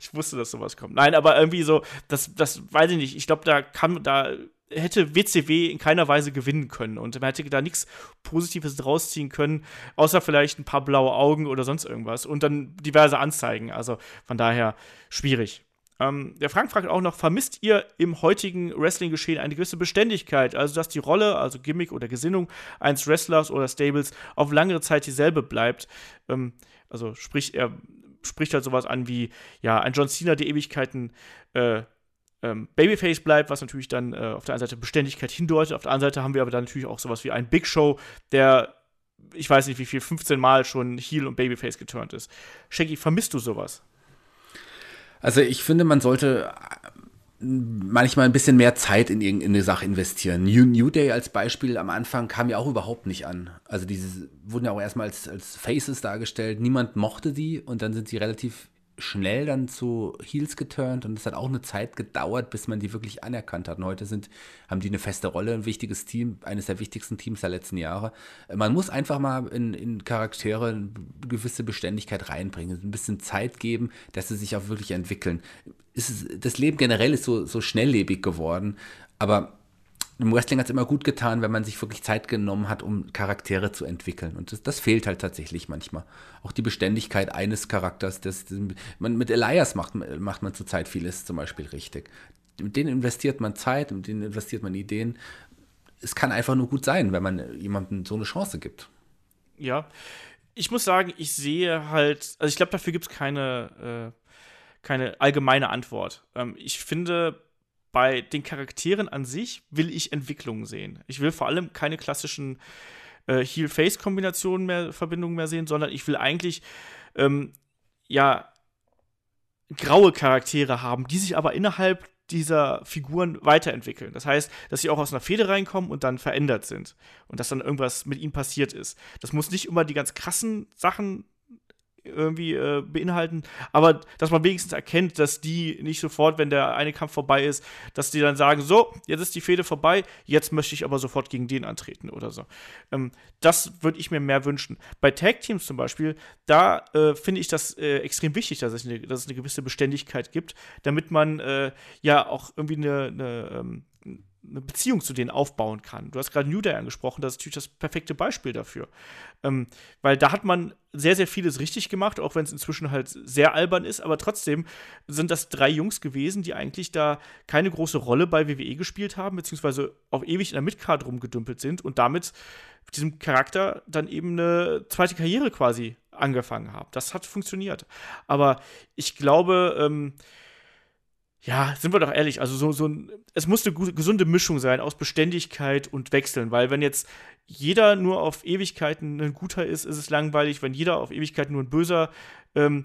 ich wusste, dass sowas kommt. Nein, aber irgendwie so, das, das weiß ich nicht. Ich glaube, da kann, da hätte WCW in keiner Weise gewinnen können und man hätte da nichts Positives draus ziehen können, außer vielleicht ein paar blaue Augen oder sonst irgendwas und dann diverse Anzeigen. Also von daher schwierig. Ähm, der Frank fragt auch noch, vermisst ihr im heutigen Wrestling-Geschehen eine gewisse Beständigkeit, also dass die Rolle, also Gimmick oder Gesinnung eines Wrestlers oder Stables auf langere Zeit dieselbe bleibt? Ähm, also sprich, er spricht halt sowas an wie, ja, ein John Cena, der Ewigkeiten äh, ähm, Babyface bleibt, was natürlich dann äh, auf der einen Seite Beständigkeit hindeutet, auf der anderen Seite haben wir aber dann natürlich auch sowas wie ein Big Show, der ich weiß nicht wie viel, 15 Mal schon Heel und Babyface geturnt ist. Shaggy, vermisst du sowas? Also ich finde, man sollte äh, manchmal ein bisschen mehr Zeit in irgendeine Sache investieren. New, New Day als Beispiel am Anfang kam ja auch überhaupt nicht an. Also diese wurden ja auch erstmal als, als Faces dargestellt. Niemand mochte sie und dann sind sie relativ schnell dann zu Heels geturnt und es hat auch eine Zeit gedauert, bis man die wirklich anerkannt hat. Und heute sind, haben die eine feste Rolle, ein wichtiges Team, eines der wichtigsten Teams der letzten Jahre. Man muss einfach mal in, in Charaktere eine gewisse Beständigkeit reinbringen, ein bisschen Zeit geben, dass sie sich auch wirklich entwickeln. Ist, das Leben generell ist so, so schnelllebig geworden, aber im Wrestling hat es immer gut getan, wenn man sich wirklich Zeit genommen hat, um Charaktere zu entwickeln. Und das, das fehlt halt tatsächlich manchmal. Auch die Beständigkeit eines Charakters. Das, das, man, mit Elias macht, macht man zurzeit vieles zum Beispiel richtig. Mit denen investiert man Zeit, mit denen investiert man Ideen. Es kann einfach nur gut sein, wenn man jemandem so eine Chance gibt. Ja, ich muss sagen, ich sehe halt, also ich glaube, dafür gibt es keine, äh, keine allgemeine Antwort. Ähm, ich finde, bei den Charakteren an sich will ich Entwicklungen sehen. Ich will vor allem keine klassischen äh, Heal-Face-Kombinationen mehr, Verbindungen mehr sehen, sondern ich will eigentlich, ähm, ja, graue Charaktere haben, die sich aber innerhalb dieser Figuren weiterentwickeln. Das heißt, dass sie auch aus einer Fehde reinkommen und dann verändert sind und dass dann irgendwas mit ihnen passiert ist. Das muss nicht immer die ganz krassen Sachen irgendwie äh, beinhalten, aber dass man wenigstens erkennt, dass die nicht sofort, wenn der eine Kampf vorbei ist, dass die dann sagen, so, jetzt ist die Fehde vorbei, jetzt möchte ich aber sofort gegen den antreten oder so. Ähm, das würde ich mir mehr wünschen. Bei Tag Teams zum Beispiel, da äh, finde ich das äh, extrem wichtig, dass es, eine, dass es eine gewisse Beständigkeit gibt, damit man äh, ja auch irgendwie eine, eine ähm, eine Beziehung zu denen aufbauen kann. Du hast gerade New Day angesprochen, das ist natürlich das perfekte Beispiel dafür. Ähm, weil da hat man sehr, sehr vieles richtig gemacht, auch wenn es inzwischen halt sehr albern ist, aber trotzdem sind das drei Jungs gewesen, die eigentlich da keine große Rolle bei WWE gespielt haben, beziehungsweise auch ewig in der Midcard rumgedümpelt sind und damit mit diesem Charakter dann eben eine zweite Karriere quasi angefangen haben. Das hat funktioniert. Aber ich glaube, ähm, ja, sind wir doch ehrlich, also so, so ein, es muss eine gesunde Mischung sein aus Beständigkeit und Wechseln, weil wenn jetzt jeder nur auf Ewigkeiten ein Guter ist, ist es langweilig, wenn jeder auf Ewigkeiten nur ein Böser ähm,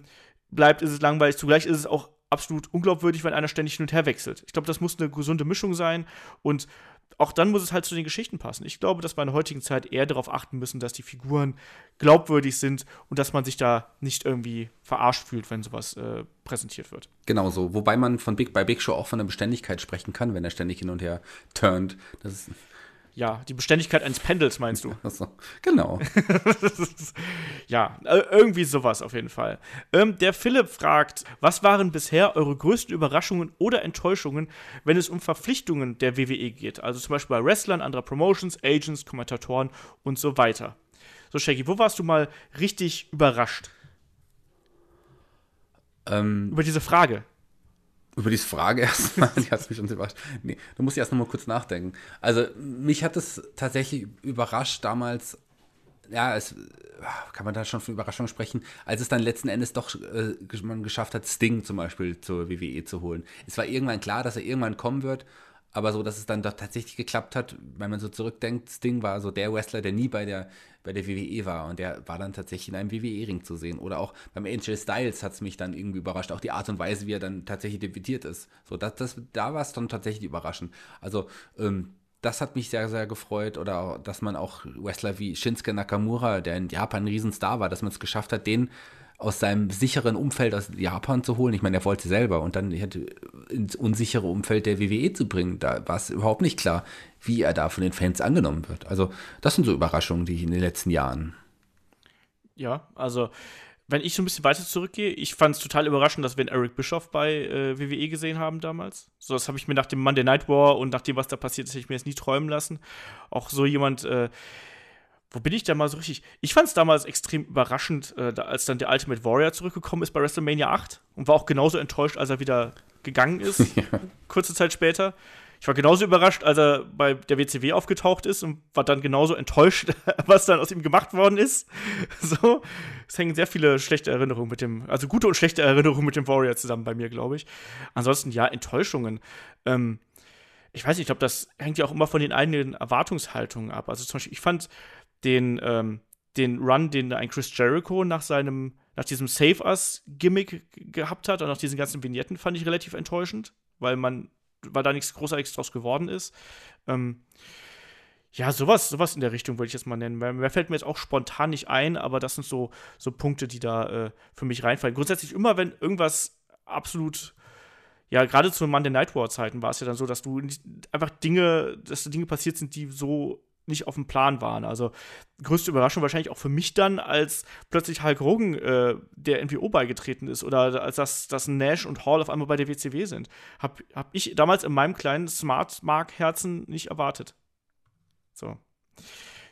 bleibt, ist es langweilig. Zugleich ist es auch absolut unglaubwürdig, wenn einer ständig hin und her wechselt. Ich glaube, das muss eine gesunde Mischung sein und auch dann muss es halt zu den Geschichten passen. Ich glaube, dass wir in der heutigen Zeit eher darauf achten müssen, dass die Figuren glaubwürdig sind und dass man sich da nicht irgendwie verarscht fühlt, wenn sowas äh, präsentiert wird. Genau so. Wobei man von Big bei Big Show auch von der Beständigkeit sprechen kann, wenn er ständig hin und her turnt. Das ist ja, die Beständigkeit eines Pendels meinst du? Genau. ja, äh, irgendwie sowas auf jeden Fall. Ähm, der Philipp fragt, was waren bisher eure größten Überraschungen oder Enttäuschungen, wenn es um Verpflichtungen der WWE geht? Also zum Beispiel bei Wrestlern, anderer Promotions, Agents, Kommentatoren und so weiter. So, Shaggy, wo warst du mal richtig überrascht? Ähm, Über diese Frage über diese Frage erstmal, die hat mich schon überrascht. Nee, du musst erst noch mal kurz nachdenken. Also, mich hat es tatsächlich überrascht damals, ja, es kann man da schon von Überraschung sprechen, als es dann letzten Endes doch äh, man geschafft hat, Sting zum Beispiel zur WWE zu holen. Es war irgendwann klar, dass er irgendwann kommen wird aber so, dass es dann doch tatsächlich geklappt hat, wenn man so zurückdenkt, Sting war so der Wrestler, der nie bei der, bei der WWE war und der war dann tatsächlich in einem WWE-Ring zu sehen. Oder auch beim Angel Styles hat es mich dann irgendwie überrascht, auch die Art und Weise, wie er dann tatsächlich debütiert ist. So, das, das, da war es dann tatsächlich überraschend. Also, ähm, das hat mich sehr, sehr gefreut. Oder auch, dass man auch Wrestler wie Shinsuke Nakamura, der in Japan ein Riesenstar war, dass man es geschafft hat, den aus seinem sicheren Umfeld aus Japan zu holen. Ich meine, er wollte selber und dann ins unsichere Umfeld der WWE zu bringen. Da war es überhaupt nicht klar, wie er da von den Fans angenommen wird. Also, das sind so Überraschungen, die ich in den letzten Jahren. Ja, also wenn ich so ein bisschen weiter zurückgehe, ich fand es total überraschend, dass wir Eric Bischoff bei äh, WWE gesehen haben damals. So, das habe ich mir nach dem Monday Night War und nach dem, was da passiert ist, hätte ich mir jetzt nie träumen lassen. Auch so jemand, äh, wo bin ich da mal so richtig? Ich fand es damals extrem überraschend, äh, als dann der Ultimate Warrior zurückgekommen ist bei WrestleMania 8 und war auch genauso enttäuscht, als er wieder gegangen ist, ja. kurze Zeit später. Ich war genauso überrascht, als er bei der WCW aufgetaucht ist und war dann genauso enttäuscht, was dann aus ihm gemacht worden ist. So, es hängen sehr viele schlechte Erinnerungen mit dem, also gute und schlechte Erinnerungen mit dem Warrior zusammen bei mir, glaube ich. Ansonsten ja, Enttäuschungen. Ähm, ich weiß nicht, ich glaube, das hängt ja auch immer von den eigenen Erwartungshaltungen ab. Also zum Beispiel, ich fand den, ähm, den Run, den ein Chris Jericho nach seinem, nach diesem Save Us-Gimmick gehabt hat und nach diesen ganzen Vignetten fand ich relativ enttäuschend, weil man, weil da nichts Großartiges draus geworden ist. Ähm, ja, sowas, sowas in der Richtung würde ich jetzt mal nennen. Mehr, fällt mir jetzt auch spontan nicht ein, aber das sind so, so Punkte, die da äh, für mich reinfallen. Grundsätzlich immer, wenn irgendwas absolut ja, gerade zu Monday Night War Zeiten war es ja dann so, dass du einfach Dinge, dass Dinge passiert sind, die so nicht auf dem Plan waren. Also größte Überraschung wahrscheinlich auch für mich dann, als plötzlich Hulk Hogan äh, der NWO beigetreten ist oder als das, dass Nash und Hall auf einmal bei der WCW sind. Hab, hab ich damals in meinem kleinen Smart-Mark-Herzen nicht erwartet. So.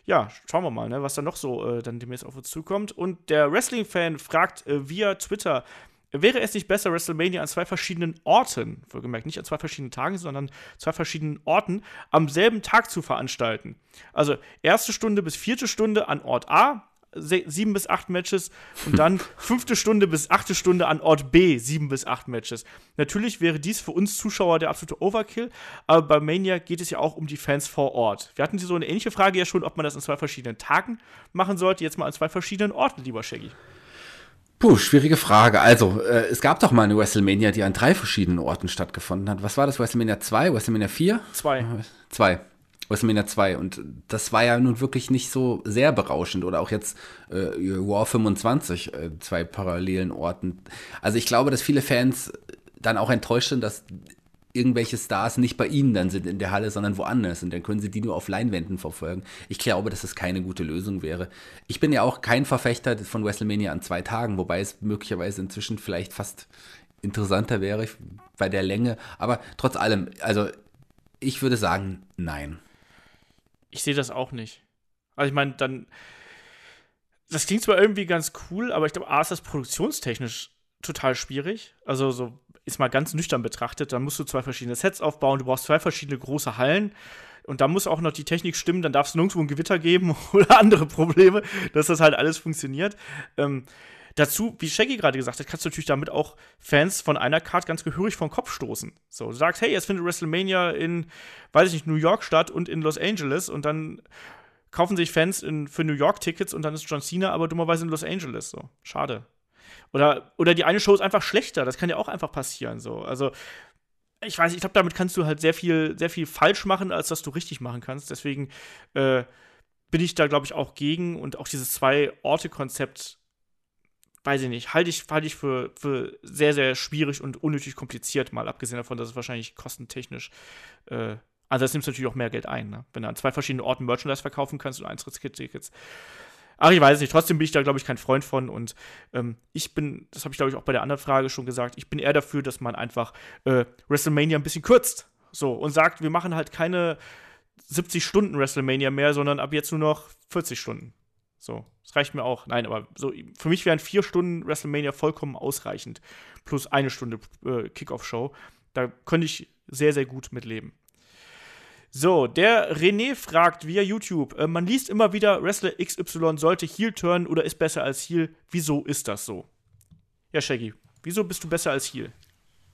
Ja, schauen wir mal, ne, was da noch so äh, dann demnächst auf uns zukommt. Und der Wrestling-Fan fragt äh, via Twitter, Wäre es nicht besser, WrestleMania an zwei verschiedenen Orten, wohlgemerkt nicht an zwei verschiedenen Tagen, sondern zwei verschiedenen Orten am selben Tag zu veranstalten? Also erste Stunde bis vierte Stunde an Ort A, sieben bis acht Matches und dann fünfte Stunde bis achte Stunde an Ort B, sieben bis acht Matches. Natürlich wäre dies für uns Zuschauer der absolute Overkill, aber bei Mania geht es ja auch um die Fans vor Ort. Wir hatten so eine ähnliche Frage ja schon, ob man das an zwei verschiedenen Tagen machen sollte, jetzt mal an zwei verschiedenen Orten, lieber Shaggy. Puh, schwierige Frage. Also, äh, es gab doch mal eine WrestleMania, die an drei verschiedenen Orten stattgefunden hat. Was war das? WrestleMania 2, WrestleMania 4? 2. 2. WrestleMania 2. Und das war ja nun wirklich nicht so sehr berauschend. Oder auch jetzt äh, War 25, äh, zwei parallelen Orten. Also ich glaube, dass viele Fans dann auch enttäuscht sind, dass irgendwelche Stars nicht bei ihnen dann sind in der Halle, sondern woanders. Und dann können sie die nur auf Leinwänden verfolgen. Ich glaube, dass das keine gute Lösung wäre. Ich bin ja auch kein Verfechter von WrestleMania an zwei Tagen, wobei es möglicherweise inzwischen vielleicht fast interessanter wäre bei der Länge. Aber trotz allem, also ich würde sagen, nein. Ich sehe das auch nicht. Also ich meine, dann. Das klingt zwar irgendwie ganz cool, aber ich glaube, A ist das produktionstechnisch total schwierig. Also so ist mal ganz nüchtern betrachtet, dann musst du zwei verschiedene Sets aufbauen, du brauchst zwei verschiedene große Hallen und da muss auch noch die Technik stimmen, dann darf es nirgendwo ein Gewitter geben oder andere Probleme, dass das halt alles funktioniert. Ähm, dazu, wie Shaggy gerade gesagt hat, kannst du natürlich damit auch Fans von einer Card ganz gehörig vom Kopf stoßen. So, du sagst, hey, jetzt findet WrestleMania in, weiß ich nicht, New York statt und in Los Angeles und dann kaufen sich Fans in, für New York Tickets und dann ist John Cena aber dummerweise in Los Angeles. So, schade. Oder, oder die eine Show ist einfach schlechter. Das kann ja auch einfach passieren. So. Also, ich weiß, ich glaube, damit kannst du halt sehr viel, sehr viel falsch machen, als dass du richtig machen kannst. Deswegen äh, bin ich da, glaube ich, auch gegen. Und auch dieses Zwei-Orte-Konzept, weiß ich nicht, halte ich, halte ich für, für sehr, sehr schwierig und unnötig kompliziert, mal abgesehen davon, dass es wahrscheinlich kostentechnisch äh, also das nimmst du natürlich auch mehr Geld ein, ne? wenn du an zwei verschiedenen Orten Merchandise verkaufen kannst und Eintrittstickets. Ach, ich weiß nicht. Trotzdem bin ich da, glaube ich, kein Freund von. Und ähm, ich bin, das habe ich, glaube ich, auch bei der anderen Frage schon gesagt, ich bin eher dafür, dass man einfach äh, WrestleMania ein bisschen kürzt. So, und sagt, wir machen halt keine 70 Stunden WrestleMania mehr, sondern ab jetzt nur noch 40 Stunden. So, das reicht mir auch. Nein, aber so, für mich wären vier Stunden WrestleMania vollkommen ausreichend. Plus eine Stunde äh, Kickoff-Show. Da könnte ich sehr, sehr gut mitleben. So, der René fragt via YouTube, äh, man liest immer wieder, Wrestler XY sollte Heel turnen oder ist besser als Heel. Wieso ist das so? Ja, Shaggy, wieso bist du besser als Heel?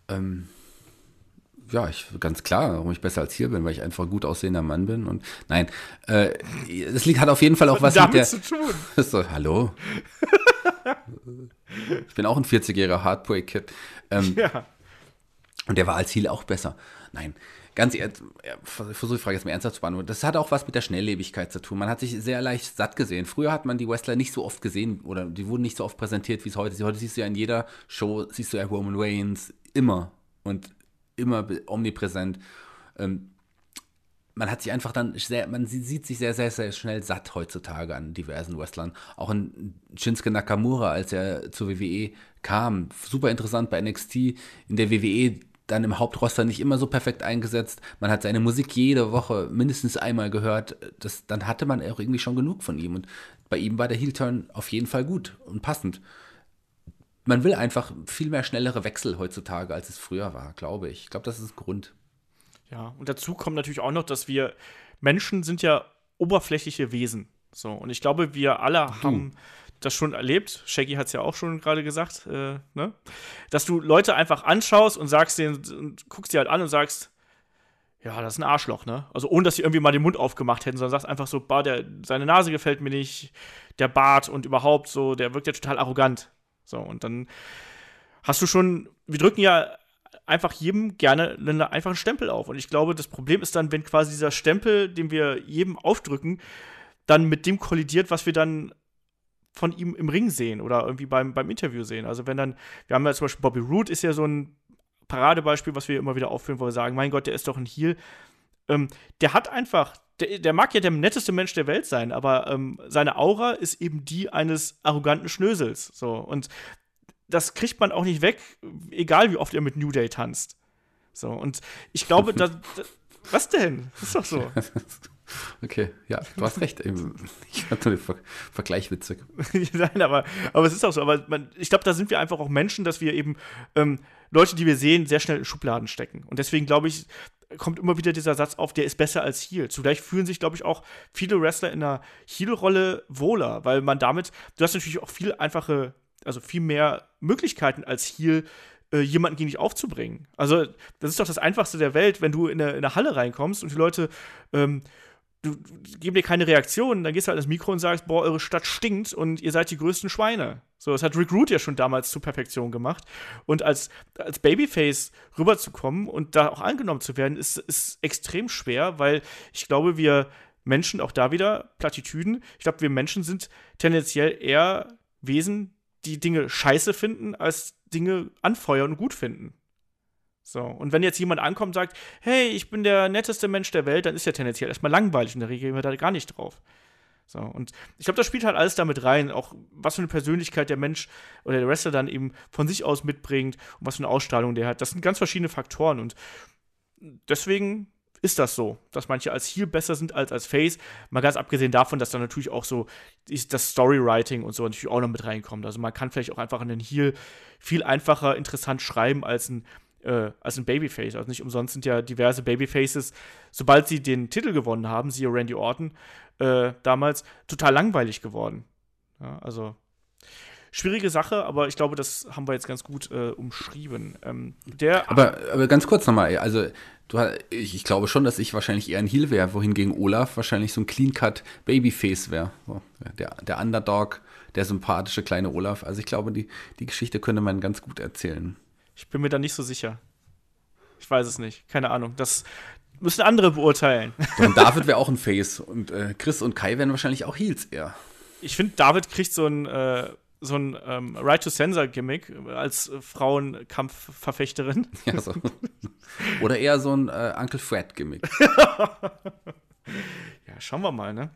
Ähm, ja, ich, ganz klar, warum ich besser als Heel bin, weil ich einfach ein gut aussehender Mann bin. Und nein, äh, das Lied hat auf jeden Fall auch was, was mit der. Zu tun. so, hallo. ich bin auch ein 40-jähriger Heartbreak-Kid. Ähm, ja. Und der war als Heel auch besser. Nein, ganz ehrlich, versuche die Frage jetzt mal ernsthaft zu beantworten. Das hat auch was mit der Schnelllebigkeit zu tun. Man hat sich sehr leicht satt gesehen. Früher hat man die Wrestler nicht so oft gesehen oder die wurden nicht so oft präsentiert, wie es heute ist. Heute siehst du ja in jeder Show, siehst du ja Roman Reigns immer und immer omnipräsent. Ähm, man hat sich einfach dann sehr, man sieht sich sehr, sehr, sehr schnell satt heutzutage an diversen Wrestlern. Auch in Shinsuke Nakamura, als er zur WWE kam, super interessant bei NXT. In der WWE dann im Hauptroster nicht immer so perfekt eingesetzt. Man hat seine Musik jede Woche mindestens einmal gehört. Das, dann hatte man auch irgendwie schon genug von ihm. Und bei ihm war der Heel-Turn auf jeden Fall gut und passend. Man will einfach viel mehr schnellere Wechsel heutzutage, als es früher war, glaube ich. Ich glaube, das ist ein Grund. Ja, und dazu kommt natürlich auch noch, dass wir Menschen sind ja oberflächliche Wesen. So, und ich glaube, wir alle du. haben das schon erlebt. Shaggy hat es ja auch schon gerade gesagt, äh, ne? Dass du Leute einfach anschaust und sagst denen, und guckst die halt an und sagst, ja, das ist ein Arschloch, ne? Also ohne, dass sie irgendwie mal den Mund aufgemacht hätten, sondern sagst einfach so, bah, der, seine Nase gefällt mir nicht, der Bart und überhaupt so, der wirkt ja total arrogant. So, und dann hast du schon, wir drücken ja einfach jedem gerne einen einfachen Stempel auf. Und ich glaube, das Problem ist dann, wenn quasi dieser Stempel, den wir jedem aufdrücken, dann mit dem kollidiert, was wir dann von ihm im Ring sehen oder irgendwie beim, beim Interview sehen. Also wenn dann, wir haben ja zum Beispiel Bobby Roode ist ja so ein Paradebeispiel, was wir immer wieder aufführen, wo wir sagen, mein Gott, der ist doch ein Heel. Ähm, der hat einfach, der, der, mag ja der netteste Mensch der Welt sein, aber ähm, seine Aura ist eben die eines arroganten Schnösels. So. Und das kriegt man auch nicht weg, egal wie oft er mit New Day tanzt. So, und ich glaube, da, da was denn? Das ist doch so. Okay, ja, du hast recht. Ich fand den Ver Vergleich witzig. Nein, aber, aber es ist auch so. Aber man, ich glaube, da sind wir einfach auch Menschen, dass wir eben ähm, Leute, die wir sehen, sehr schnell in Schubladen stecken. Und deswegen glaube ich, kommt immer wieder dieser Satz auf, der ist besser als Heal. Zugleich fühlen sich, glaube ich, auch viele Wrestler in einer Heal-Rolle wohler, weil man damit, du hast natürlich auch viel einfache, also viel mehr Möglichkeiten als Heal, äh, jemanden gegen dich aufzubringen. Also, das ist doch das Einfachste der Welt, wenn du in eine, in eine Halle reinkommst und die Leute ähm, du, du geben dir keine Reaktion, dann gehst du halt ins Mikro und sagst, boah, eure Stadt stinkt und ihr seid die größten Schweine. So, das hat Rick Root ja schon damals zur Perfektion gemacht. Und als, als Babyface rüberzukommen und da auch angenommen zu werden, ist, ist extrem schwer, weil ich glaube, wir Menschen, auch da wieder Plattitüden, ich glaube, wir Menschen sind tendenziell eher Wesen, die Dinge scheiße finden, als Dinge anfeuern und gut finden. So, und wenn jetzt jemand ankommt und sagt, hey, ich bin der netteste Mensch der Welt, dann ist ja tendenziell erstmal langweilig und da reagieren wir da gar nicht drauf. So, und ich glaube, das spielt halt alles damit rein, auch was für eine Persönlichkeit der Mensch oder der Wrestler dann eben von sich aus mitbringt und was für eine Ausstrahlung der hat. Das sind ganz verschiedene Faktoren und deswegen ist das so, dass manche als Heel besser sind als als Face. Mal ganz abgesehen davon, dass dann natürlich auch so das Storywriting und so natürlich auch noch mit reinkommt. Also man kann vielleicht auch einfach einen Heel viel einfacher interessant schreiben als ein äh, als ein Babyface. Also nicht umsonst sind ja diverse Babyfaces, sobald sie den Titel gewonnen haben, siehe Randy Orton, äh, damals total langweilig geworden. Ja, also schwierige Sache, aber ich glaube, das haben wir jetzt ganz gut äh, umschrieben. Ähm, der aber, aber ganz kurz nochmal, also du, ich, ich, glaube schon, dass ich wahrscheinlich eher ein Heel wäre, wohingegen Olaf wahrscheinlich so ein Clean-Cut Babyface wäre. So, der, der Underdog, der sympathische kleine Olaf. Also ich glaube, die, die Geschichte könnte man ganz gut erzählen. Ich bin mir da nicht so sicher. Ich weiß es nicht. Keine Ahnung. Das müssen andere beurteilen. Und David wäre auch ein Face. Und äh, Chris und Kai wären wahrscheinlich auch Heels eher. Ich finde, David kriegt so ein, äh, so ein ähm, Right-to-Sensor-Gimmick als äh, Frauenkampfverfechterin. Ja, so. Oder eher so ein äh, Uncle Fred-Gimmick. Ja, schauen wir mal, ne?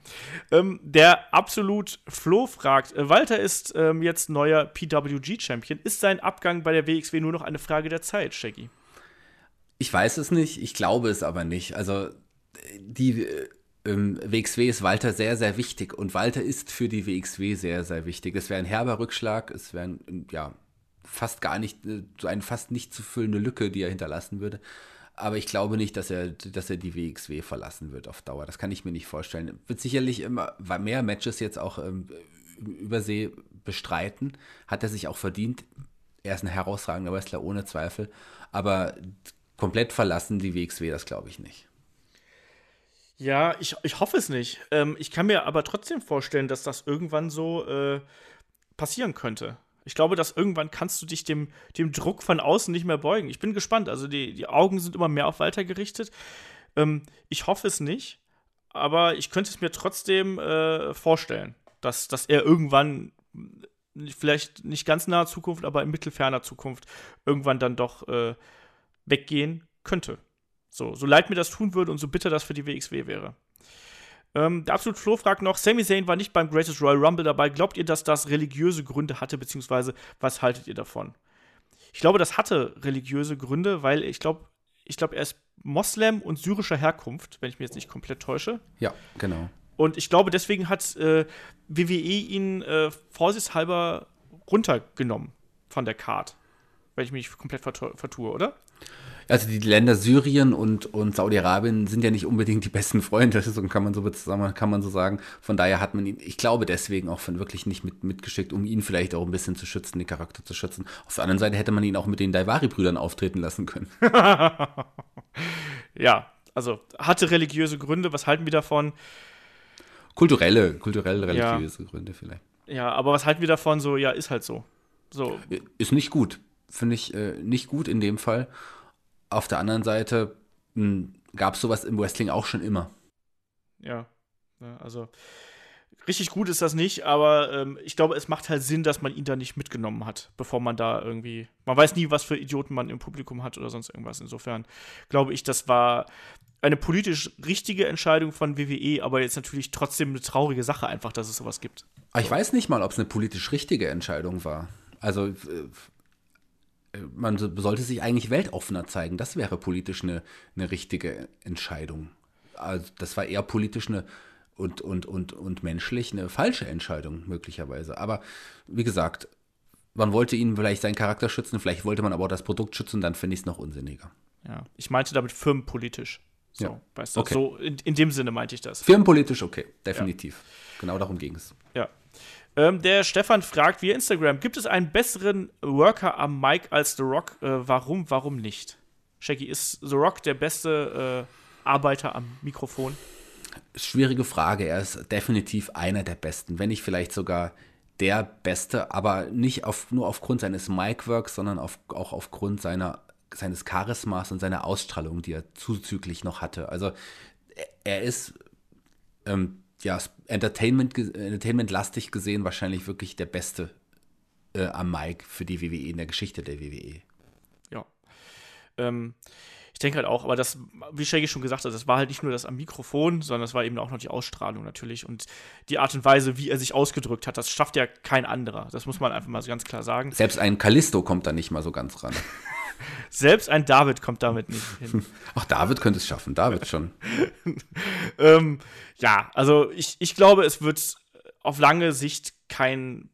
Ähm, der absolut Flo fragt: äh, Walter ist ähm, jetzt neuer PWG-Champion. Ist sein Abgang bei der WXW nur noch eine Frage der Zeit, Shaggy? Ich weiß es nicht, ich glaube es aber nicht. Also, die äh, ähm, WXW ist Walter sehr, sehr wichtig und Walter ist für die WXW sehr, sehr wichtig. Es wäre ein herber Rückschlag, es wäre ja fast gar nicht, äh, so eine fast nicht zu füllende Lücke, die er hinterlassen würde. Aber ich glaube nicht, dass er, dass er die WXW verlassen wird auf Dauer. Das kann ich mir nicht vorstellen. Wird sicherlich immer mehr Matches jetzt auch ähm, übersee bestreiten. Hat er sich auch verdient. Er ist ein herausragender Wrestler, ohne Zweifel. Aber komplett verlassen die WXW, das glaube ich nicht. Ja, ich, ich hoffe es nicht. Ähm, ich kann mir aber trotzdem vorstellen, dass das irgendwann so äh, passieren könnte. Ich glaube, dass irgendwann kannst du dich dem, dem Druck von außen nicht mehr beugen. Ich bin gespannt. Also die, die Augen sind immer mehr auf Walter gerichtet. Ähm, ich hoffe es nicht, aber ich könnte es mir trotzdem äh, vorstellen, dass, dass er irgendwann, vielleicht nicht ganz naher Zukunft, aber in mittelferner Zukunft, irgendwann dann doch äh, weggehen könnte. So, so leid mir das tun würde und so bitter das für die WXW wäre. Ähm, der absolute Flo fragt noch: Sami Zayn war nicht beim Greatest Royal Rumble dabei. Glaubt ihr, dass das religiöse Gründe hatte, beziehungsweise was haltet ihr davon? ich glaube, das hatte religiöse Gründe, weil ich glaube, ich glaube, er ist Moslem und syrischer Herkunft, wenn ich mich jetzt nicht komplett täusche. Ja, genau. Und ich glaube, deswegen hat äh, WWE ihn äh, vorsichtshalber runtergenommen von der Card. Wenn ich mich komplett vertue, oder? Also die Länder Syrien und, und Saudi-Arabien sind ja nicht unbedingt die besten Freunde, so kann man so, kann man so sagen. Von daher hat man ihn, ich glaube deswegen auch von wirklich nicht mit, mitgeschickt, um ihn vielleicht auch ein bisschen zu schützen, den Charakter zu schützen. Auf der anderen Seite hätte man ihn auch mit den Daivari-Brüdern auftreten lassen können. ja, also hatte religiöse Gründe, was halten wir davon? Kulturelle, kulturell religiöse ja. Gründe vielleicht. Ja, aber was halten wir davon? So, ja, ist halt so. so. Ist nicht gut. Finde ich äh, nicht gut in dem Fall. Auf der anderen Seite hm, gab es sowas im Wrestling auch schon immer. Ja, ja also richtig gut ist das nicht, aber ähm, ich glaube, es macht halt Sinn, dass man ihn da nicht mitgenommen hat, bevor man da irgendwie. Man weiß nie, was für Idioten man im Publikum hat oder sonst irgendwas. Insofern glaube ich, das war eine politisch richtige Entscheidung von WWE, aber jetzt natürlich trotzdem eine traurige Sache einfach, dass es sowas gibt. Aber ich weiß nicht mal, ob es eine politisch richtige Entscheidung war. Also äh, man sollte sich eigentlich weltoffener zeigen. Das wäre politisch eine, eine richtige Entscheidung. Also das war eher politisch eine und, und, und, und menschlich eine falsche Entscheidung, möglicherweise. Aber wie gesagt, man wollte ihn vielleicht seinen Charakter schützen, vielleicht wollte man aber auch das Produkt schützen, dann finde ich es noch unsinniger. Ja, ich meinte damit firmenpolitisch. So, ja. weißt du, okay. so in, in dem Sinne meinte ich das. Firmenpolitisch, okay, definitiv. Ja. Genau darum ging es. Ähm, der Stefan fragt via Instagram: Gibt es einen besseren Worker am Mic als The Rock? Äh, warum, warum nicht? Shaggy, ist The Rock der beste äh, Arbeiter am Mikrofon? Schwierige Frage. Er ist definitiv einer der besten, wenn nicht vielleicht sogar der Beste, aber nicht auf, nur aufgrund seines Mic-Works, sondern auf, auch aufgrund seiner, seines Charismas und seiner Ausstrahlung, die er zuzüglich noch hatte. Also er ist ähm, ja, Entertainment, Entertainment-lastig gesehen wahrscheinlich wirklich der beste äh, am Mike für die WWE in der Geschichte der WWE. Ja. Ähm, ich denke halt auch, aber das, wie Shaggy schon gesagt hat, das war halt nicht nur das am Mikrofon, sondern das war eben auch noch die Ausstrahlung natürlich und die Art und Weise, wie er sich ausgedrückt hat. Das schafft ja kein anderer. Das muss man einfach mal ganz klar sagen. Selbst ein Callisto kommt da nicht mal so ganz ran. Selbst ein David kommt damit nicht hin. Ach, David könnte es schaffen, David schon. ähm, ja, also ich, ich glaube, es wird auf lange Sicht kein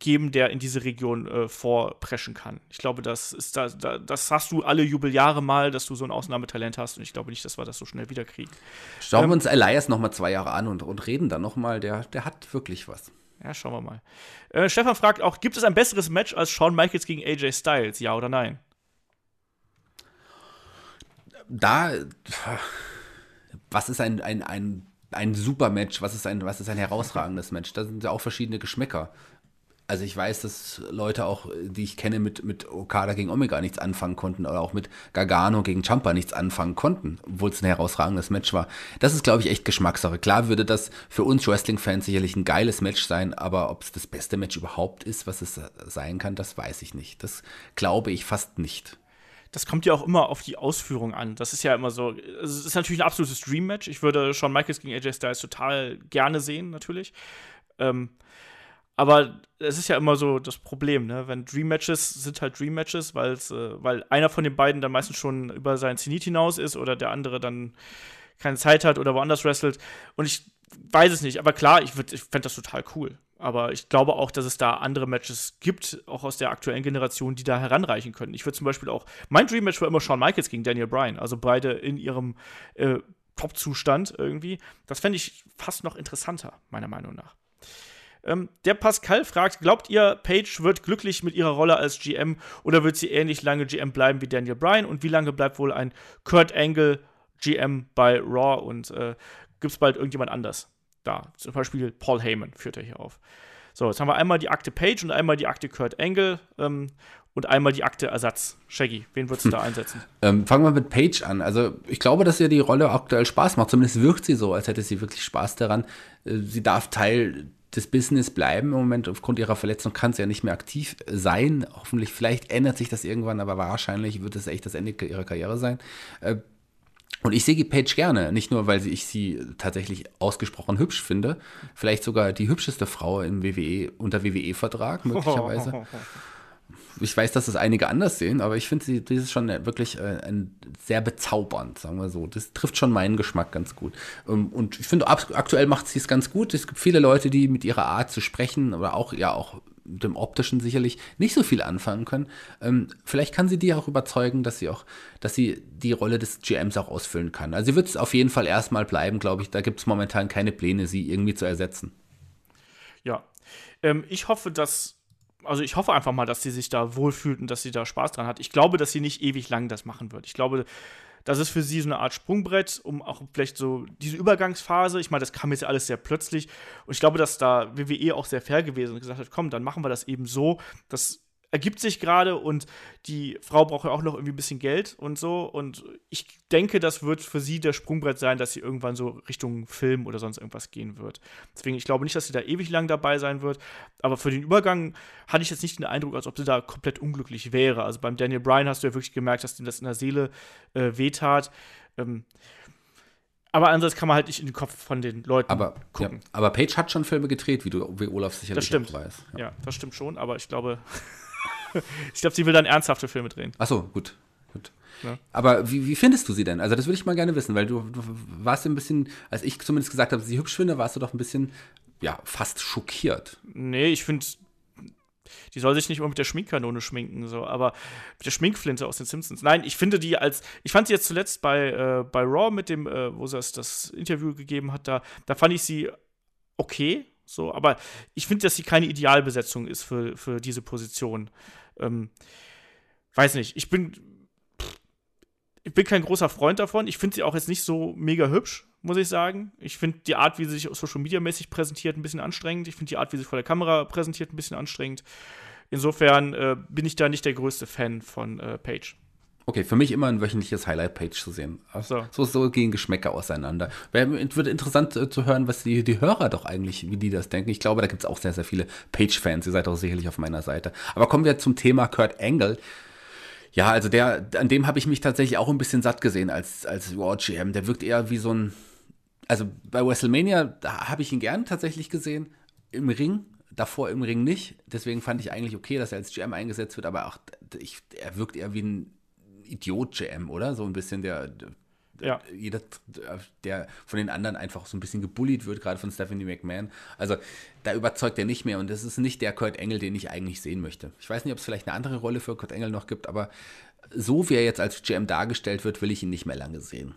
geben, der in diese Region äh, vorpreschen kann. Ich glaube, das ist da, da, das hast du alle Jubeljahre mal, dass du so ein Ausnahmetalent hast und ich glaube nicht, dass wir das so schnell wiederkriegen. Schauen ähm, wir uns Elias noch mal zwei Jahre an und, und reden dann noch mal. Der, der hat wirklich was. Ja, schauen wir mal. Äh, Stefan fragt auch, gibt es ein besseres Match als Shawn Michaels gegen AJ Styles? Ja oder nein? Da, was ist ein, ein, ein, ein super Match, was ist ein, was ist ein herausragendes Match? Da sind ja auch verschiedene Geschmäcker. Also ich weiß, dass Leute auch, die ich kenne, mit, mit Okada gegen Omega nichts anfangen konnten oder auch mit Gargano gegen Champa nichts anfangen konnten, obwohl es ein herausragendes Match war. Das ist, glaube ich, echt Geschmackssache. Klar würde das für uns Wrestling-Fans sicherlich ein geiles Match sein, aber ob es das beste Match überhaupt ist, was es sein kann, das weiß ich nicht. Das glaube ich fast nicht das kommt ja auch immer auf die Ausführung an. Das ist ja immer so. Es ist natürlich ein absolutes Dream-Match. Ich würde Shawn Michaels gegen AJ Styles total gerne sehen, natürlich. Ähm, aber es ist ja immer so das Problem, ne? Wenn Dream-Matches sind halt Dream-Matches, äh, weil einer von den beiden dann meistens schon über seinen Zenit hinaus ist oder der andere dann keine Zeit hat oder woanders wrestelt. Und ich weiß es nicht, aber klar, ich, ich fände das total cool. Aber ich glaube auch, dass es da andere Matches gibt, auch aus der aktuellen Generation, die da heranreichen können. Ich würde zum Beispiel auch, mein Dream Match war immer Shawn Michaels gegen Daniel Bryan, also beide in ihrem äh, Top-Zustand irgendwie. Das fände ich fast noch interessanter, meiner Meinung nach. Ähm, der Pascal fragt: Glaubt ihr, Paige wird glücklich mit ihrer Rolle als GM oder wird sie ähnlich lange GM bleiben wie Daniel Bryan? Und wie lange bleibt wohl ein Kurt Angle GM bei Raw? Und äh, gibt es bald irgendjemand anders? Da. Zum Beispiel Paul Heyman führt er hier auf. So, jetzt haben wir einmal die Akte Page und einmal die Akte Kurt Angle ähm, und einmal die Akte Ersatz. Shaggy, wen würdest du da einsetzen? Ähm, fangen wir mit Page an. Also, ich glaube, dass ihr die Rolle aktuell Spaß macht. Zumindest wirkt sie so, als hätte sie wirklich Spaß daran. Äh, sie darf Teil des Business bleiben. Im Moment aufgrund ihrer Verletzung kann sie ja nicht mehr aktiv sein. Hoffentlich, vielleicht ändert sich das irgendwann, aber wahrscheinlich wird es echt das Ende ihrer Karriere sein. Und ich sehe Paige gerne, nicht nur, weil ich sie tatsächlich ausgesprochen hübsch finde, vielleicht sogar die hübscheste Frau im WWE, unter WWE-Vertrag, möglicherweise. ich weiß, dass das einige anders sehen, aber ich finde sie, das ist schon wirklich äh, ein, sehr bezaubernd, sagen wir so. Das trifft schon meinen Geschmack ganz gut. Ähm, und ich finde, aktuell macht sie es ganz gut. Es gibt viele Leute, die mit ihrer Art zu sprechen oder auch, ja, auch dem optischen sicherlich nicht so viel anfangen können. Ähm, vielleicht kann sie die auch überzeugen, dass sie auch, dass sie die Rolle des GMs auch ausfüllen kann. Also sie wird es auf jeden Fall erstmal bleiben, glaube ich. Da gibt es momentan keine Pläne, sie irgendwie zu ersetzen. Ja. Ähm, ich hoffe, dass also ich hoffe einfach mal, dass sie sich da wohlfühlt und dass sie da Spaß dran hat. Ich glaube, dass sie nicht ewig lang das machen wird. Ich glaube, das ist für sie so eine Art Sprungbrett, um auch vielleicht so diese Übergangsphase, ich meine, das kam jetzt alles sehr plötzlich. Und ich glaube, dass da WWE auch sehr fair gewesen und gesagt hat, komm, dann machen wir das eben so, dass ergibt sich gerade und die Frau braucht ja auch noch irgendwie ein bisschen Geld und so. Und ich denke, das wird für sie der Sprungbrett sein, dass sie irgendwann so Richtung Film oder sonst irgendwas gehen wird. Deswegen, ich glaube nicht, dass sie da ewig lang dabei sein wird. Aber für den Übergang hatte ich jetzt nicht den Eindruck, als ob sie da komplett unglücklich wäre. Also beim Daniel Bryan hast du ja wirklich gemerkt, dass ihm das in der Seele äh, wehtat. Ähm, aber andererseits kann man halt nicht in den Kopf von den Leuten aber, gucken. Ja, aber Paige hat schon Filme gedreht, wie du, wie Olaf sicherlich das stimmt. weiß. Ja. ja, das stimmt schon, aber ich glaube, ich glaube, sie will dann ernsthafte Filme drehen. Achso, gut. gut. Ja. Aber wie, wie, findest du sie denn? Also, das würde ich mal gerne wissen, weil du, du warst ein bisschen, als ich zumindest gesagt habe, dass sie hübsch finde, warst du doch ein bisschen, ja, fast schockiert. Nee, ich finde, die soll sich nicht immer mit der Schminkkanone schminken, so, aber mit der Schminkflinte aus den Simpsons. Nein, ich finde die als, ich fand sie jetzt zuletzt bei, äh, bei Raw mit dem, äh, wo sie das, das Interview gegeben hat, da, da fand ich sie okay, so, aber ich finde, dass sie keine Idealbesetzung ist für, für diese Position. Ähm, weiß nicht, ich bin. Ich bin kein großer Freund davon. Ich finde sie auch jetzt nicht so mega hübsch, muss ich sagen. Ich finde die Art, wie sie sich Social Media mäßig präsentiert, ein bisschen anstrengend. Ich finde die Art, wie sie sich vor der Kamera präsentiert, ein bisschen anstrengend. Insofern äh, bin ich da nicht der größte Fan von äh, Paige. Okay, für mich immer ein wöchentliches Highlight-Page zu sehen. So. so. so gehen Geschmäcker auseinander. Es wird interessant äh, zu hören, was die, die Hörer doch eigentlich, wie die das denken. Ich glaube, da gibt es auch sehr, sehr viele Page-Fans. Ihr seid auch sicherlich auf meiner Seite. Aber kommen wir zum Thema Kurt Angle. Ja, also der, an dem habe ich mich tatsächlich auch ein bisschen satt gesehen als, als Raw GM. Der wirkt eher wie so ein, also bei WrestleMania, da habe ich ihn gern tatsächlich gesehen. Im Ring, davor im Ring nicht. Deswegen fand ich eigentlich okay, dass er als GM eingesetzt wird, aber auch ich, er wirkt eher wie ein Idiot-GM, oder? So ein bisschen der, ja. jeder, der von den anderen einfach so ein bisschen gebullied wird, gerade von Stephanie McMahon. Also da überzeugt er nicht mehr und das ist nicht der Kurt Engel, den ich eigentlich sehen möchte. Ich weiß nicht, ob es vielleicht eine andere Rolle für Kurt Engel noch gibt, aber so wie er jetzt als GM dargestellt wird, will ich ihn nicht mehr lange sehen.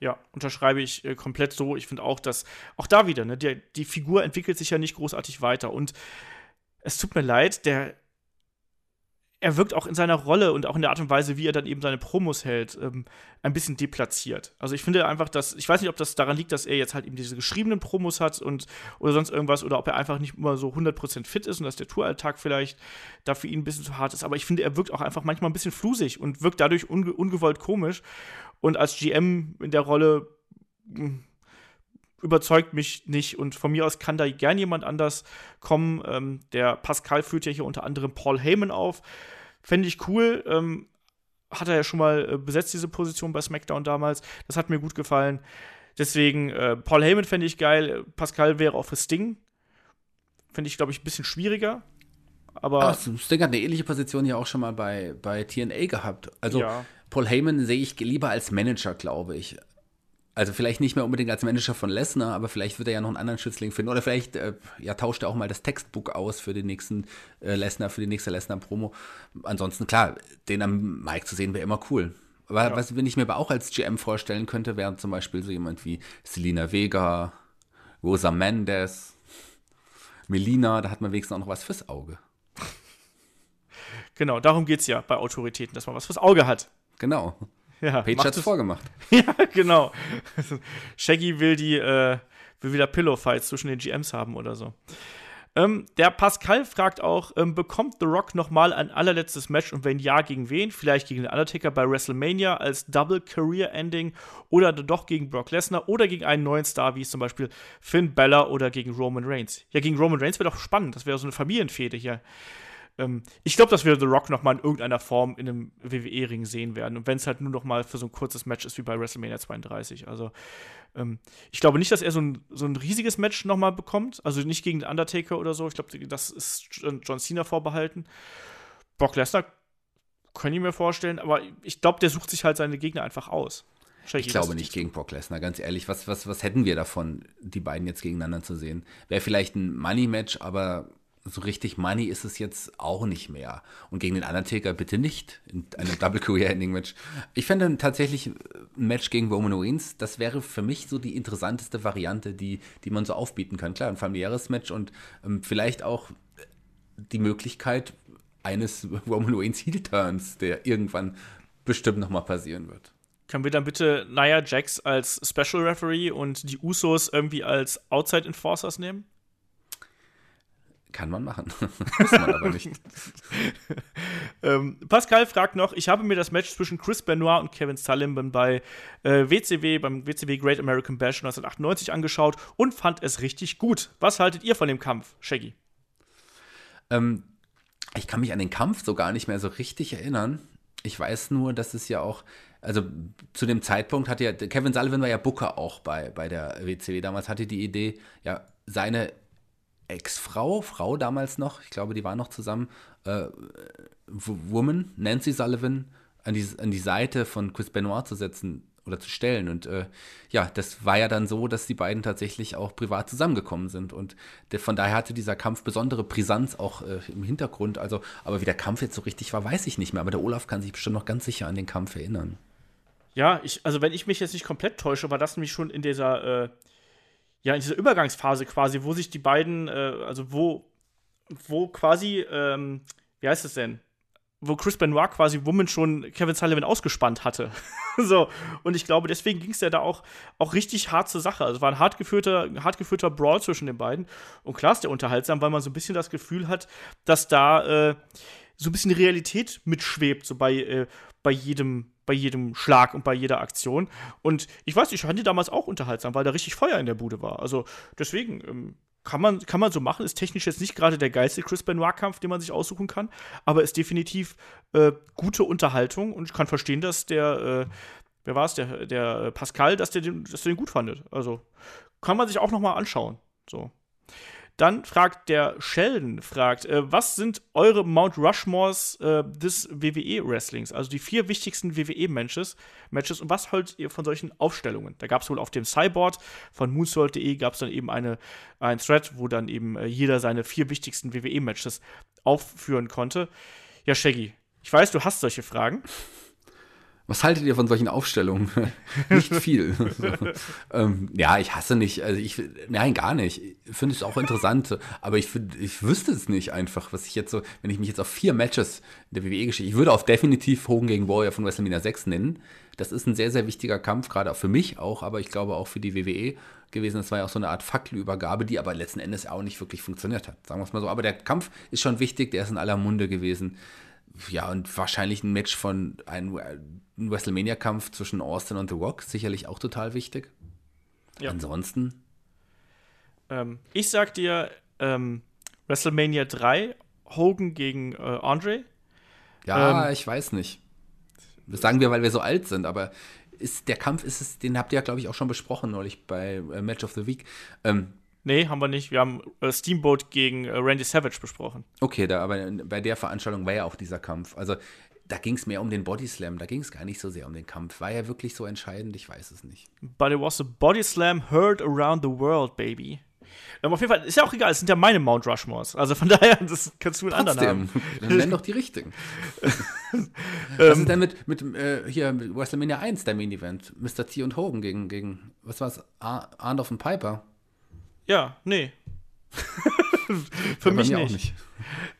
Ja, unterschreibe ich äh, komplett so. Ich finde auch, dass auch da wieder, ne, der, die Figur entwickelt sich ja nicht großartig weiter und es tut mir leid, der er wirkt auch in seiner Rolle und auch in der Art und Weise, wie er dann eben seine Promos hält, ähm, ein bisschen deplatziert. Also ich finde einfach, dass, ich weiß nicht, ob das daran liegt, dass er jetzt halt eben diese geschriebenen Promos hat und oder sonst irgendwas oder ob er einfach nicht immer so 100% fit ist und dass der Touralltag vielleicht da für ihn ein bisschen zu hart ist. Aber ich finde, er wirkt auch einfach manchmal ein bisschen flusig und wirkt dadurch unge ungewollt komisch. Und als GM in der Rolle hm, überzeugt mich nicht. Und von mir aus kann da gern jemand anders kommen. Ähm, der Pascal führt ja hier unter anderem Paul Heyman auf. Fände ich cool. Ähm, hat er ja schon mal äh, besetzt, diese Position bei SmackDown damals. Das hat mir gut gefallen. Deswegen, äh, Paul Heyman fände ich geil. Pascal wäre auch für Sting. Fände ich, glaube ich, ein bisschen schwieriger. Aber Ach, Sting hat eine ähnliche Position ja auch schon mal bei, bei TNA gehabt. Also ja. Paul Heyman sehe ich lieber als Manager, glaube ich. Also vielleicht nicht mehr unbedingt als Manager von Lesnar, aber vielleicht wird er ja noch einen anderen Schützling finden. Oder vielleicht äh, ja, tauscht er auch mal das Textbook aus für den nächsten äh, Lesnar, für die nächste Lesnar-Promo. Ansonsten, klar, den am Mike zu sehen wäre immer cool. Aber ja. was wenn ich mir aber auch als GM vorstellen könnte, wäre zum Beispiel so jemand wie Selina Vega, Rosa Mendes, Melina, da hat man wenigstens auch noch was fürs Auge. Genau, darum geht es ja bei Autoritäten, dass man was fürs Auge hat. Genau. Ja, Page hat es vorgemacht. ja, genau. Shaggy will die, äh, will wieder Pillow-Fights zwischen den GMs haben oder so. Ähm, der Pascal fragt auch, ähm, bekommt The Rock nochmal ein allerletztes Match und wenn ja, gegen wen? Vielleicht gegen den Undertaker bei WrestleMania als Double Career Ending oder doch gegen Brock Lesnar oder gegen einen neuen Star, wie zum Beispiel Finn Bella oder gegen Roman Reigns. Ja, gegen Roman Reigns wäre doch spannend. Das wäre so eine Familienfehde hier. Ähm, ich glaube, dass wir The Rock noch mal in irgendeiner Form in einem WWE-Ring sehen werden. Und wenn es halt nur noch mal für so ein kurzes Match ist wie bei WrestleMania 32. Also ähm, ich glaube nicht, dass er so ein, so ein riesiges Match noch mal bekommt. Also nicht gegen den Undertaker oder so. Ich glaube, das ist John Cena vorbehalten. Brock Lesnar kann ich mir vorstellen, aber ich glaube, der sucht sich halt seine Gegner einfach aus. Ich glaube nicht gegen Brock Lesnar, ganz ehrlich. Was, was, was hätten wir davon, die beiden jetzt gegeneinander zu sehen? Wäre vielleicht ein Money-Match, aber so richtig Money ist es jetzt auch nicht mehr. Und gegen den Undertaker bitte nicht in einem Double Career Ending Match. Ich fände tatsächlich ein Match gegen Roman Reigns, das wäre für mich so die interessanteste Variante, die, die man so aufbieten kann. Klar, ein familiäres Match und ähm, vielleicht auch die Möglichkeit eines Roman Reigns Heel Turns, der irgendwann bestimmt nochmal passieren wird. Können wir dann bitte Nia Jax als Special Referee und die Usos irgendwie als Outside Enforcers nehmen? Kann man machen. Muss man aber nicht. ähm, Pascal fragt noch: Ich habe mir das Match zwischen Chris Benoit und Kevin Sullivan bei äh, WCW, beim WCW Great American Bash 1998 angeschaut und fand es richtig gut. Was haltet ihr von dem Kampf, Shaggy? Ähm, ich kann mich an den Kampf so gar nicht mehr so richtig erinnern. Ich weiß nur, dass es ja auch also zu dem Zeitpunkt hatte ja, Kevin Sullivan war ja Booker auch bei, bei der WCW. Damals hatte die Idee, ja, seine Ex-Frau, Frau damals noch, ich glaube, die waren noch zusammen, äh, Woman, Nancy Sullivan, an die, an die Seite von Chris Benoit zu setzen oder zu stellen. Und äh, ja, das war ja dann so, dass die beiden tatsächlich auch privat zusammengekommen sind. Und der, von daher hatte dieser Kampf besondere Brisanz auch äh, im Hintergrund. Also, aber wie der Kampf jetzt so richtig war, weiß ich nicht mehr. Aber der Olaf kann sich bestimmt noch ganz sicher an den Kampf erinnern. Ja, ich, also wenn ich mich jetzt nicht komplett täusche, war das nämlich schon in dieser, äh, ja, in dieser Übergangsphase quasi, wo sich die beiden, äh, also wo, wo quasi, ähm, wie heißt es denn? Wo Chris Benoit quasi Woman schon Kevin Sullivan ausgespannt hatte. so, und ich glaube, deswegen ging es ja da auch, auch richtig hart zur Sache. Also war ein hart geführter, hart geführter Brawl zwischen den beiden. Und klar ist der unterhaltsam, weil man so ein bisschen das Gefühl hat, dass da äh, so ein bisschen Realität mitschwebt, so bei, äh, bei jedem bei jedem Schlag und bei jeder Aktion. Und ich weiß, ich fand die damals auch unterhaltsam, weil da richtig Feuer in der Bude war. Also deswegen ähm, kann, man, kann man so machen. Ist technisch jetzt nicht gerade der geilste Chris Benoit-Kampf, den man sich aussuchen kann, aber ist definitiv äh, gute Unterhaltung und ich kann verstehen, dass der, äh, wer war es, der, der Pascal, dass der, den, dass der den gut fandet. Also kann man sich auch noch mal anschauen. So. Dann fragt der Sheldon, fragt, äh, was sind eure Mount Rushmores äh, des WWE-Wrestlings? Also die vier wichtigsten WWE-Matches Matches, und was haltet ihr von solchen Aufstellungen? Da gab es wohl auf dem Cyborg von moonsault.de gab es dann eben eine, ein Thread, wo dann eben äh, jeder seine vier wichtigsten WWE-Matches aufführen konnte. Ja, Shaggy, ich weiß, du hast solche Fragen. Was haltet ihr von solchen Aufstellungen? nicht viel. so. ähm, ja, ich hasse nicht. Also ich, nein, gar nicht. Ich finde es auch interessant, aber ich, ich wüsste es nicht einfach, was ich jetzt so, wenn ich mich jetzt auf vier Matches der WWE-Geschichte, ich würde auf definitiv Hogan gegen Warrior von WrestleMania 6 nennen. Das ist ein sehr, sehr wichtiger Kampf, gerade auch für mich auch, aber ich glaube auch für die WWE gewesen. Das war ja auch so eine Art Fackelübergabe, die aber letzten Endes auch nicht wirklich funktioniert hat. Sagen wir es mal so. Aber der Kampf ist schon wichtig, der ist in aller Munde gewesen ja, und wahrscheinlich ein Match von einem, ein WrestleMania-Kampf zwischen Austin und The Rock, sicherlich auch total wichtig. Ja. Ansonsten. Ähm, ich sag dir, ähm, WrestleMania 3, Hogan gegen äh, Andre. Ja, ähm, ich weiß nicht. Das sagen wir, weil wir so alt sind, aber ist der Kampf ist es, den habt ihr ja, glaube ich, auch schon besprochen neulich bei äh, Match of the Week. Ähm, Nee, haben wir nicht. Wir haben äh, Steamboat gegen äh, Randy Savage besprochen. Okay, da, aber bei der Veranstaltung war ja auch dieser Kampf. Also da ging es mehr um den Bodyslam, da ging es gar nicht so sehr um den Kampf. War er wirklich so entscheidend? Ich weiß es nicht. But it was a Bodyslam heard around the world, baby. Ähm, auf jeden Fall, ist ja auch egal, es sind ja meine Mount Rushmores. Also von daher, das kannst du einen Trotzdem, anderen haben. Dann nenn doch die richtigen. was ist denn mit, mit äh, hier mit WrestleMania 1, der Main Event? Mr. T und Hogan gegen, gegen was war's? Arnold und Piper. Ja, nee. Für mich nicht. nicht.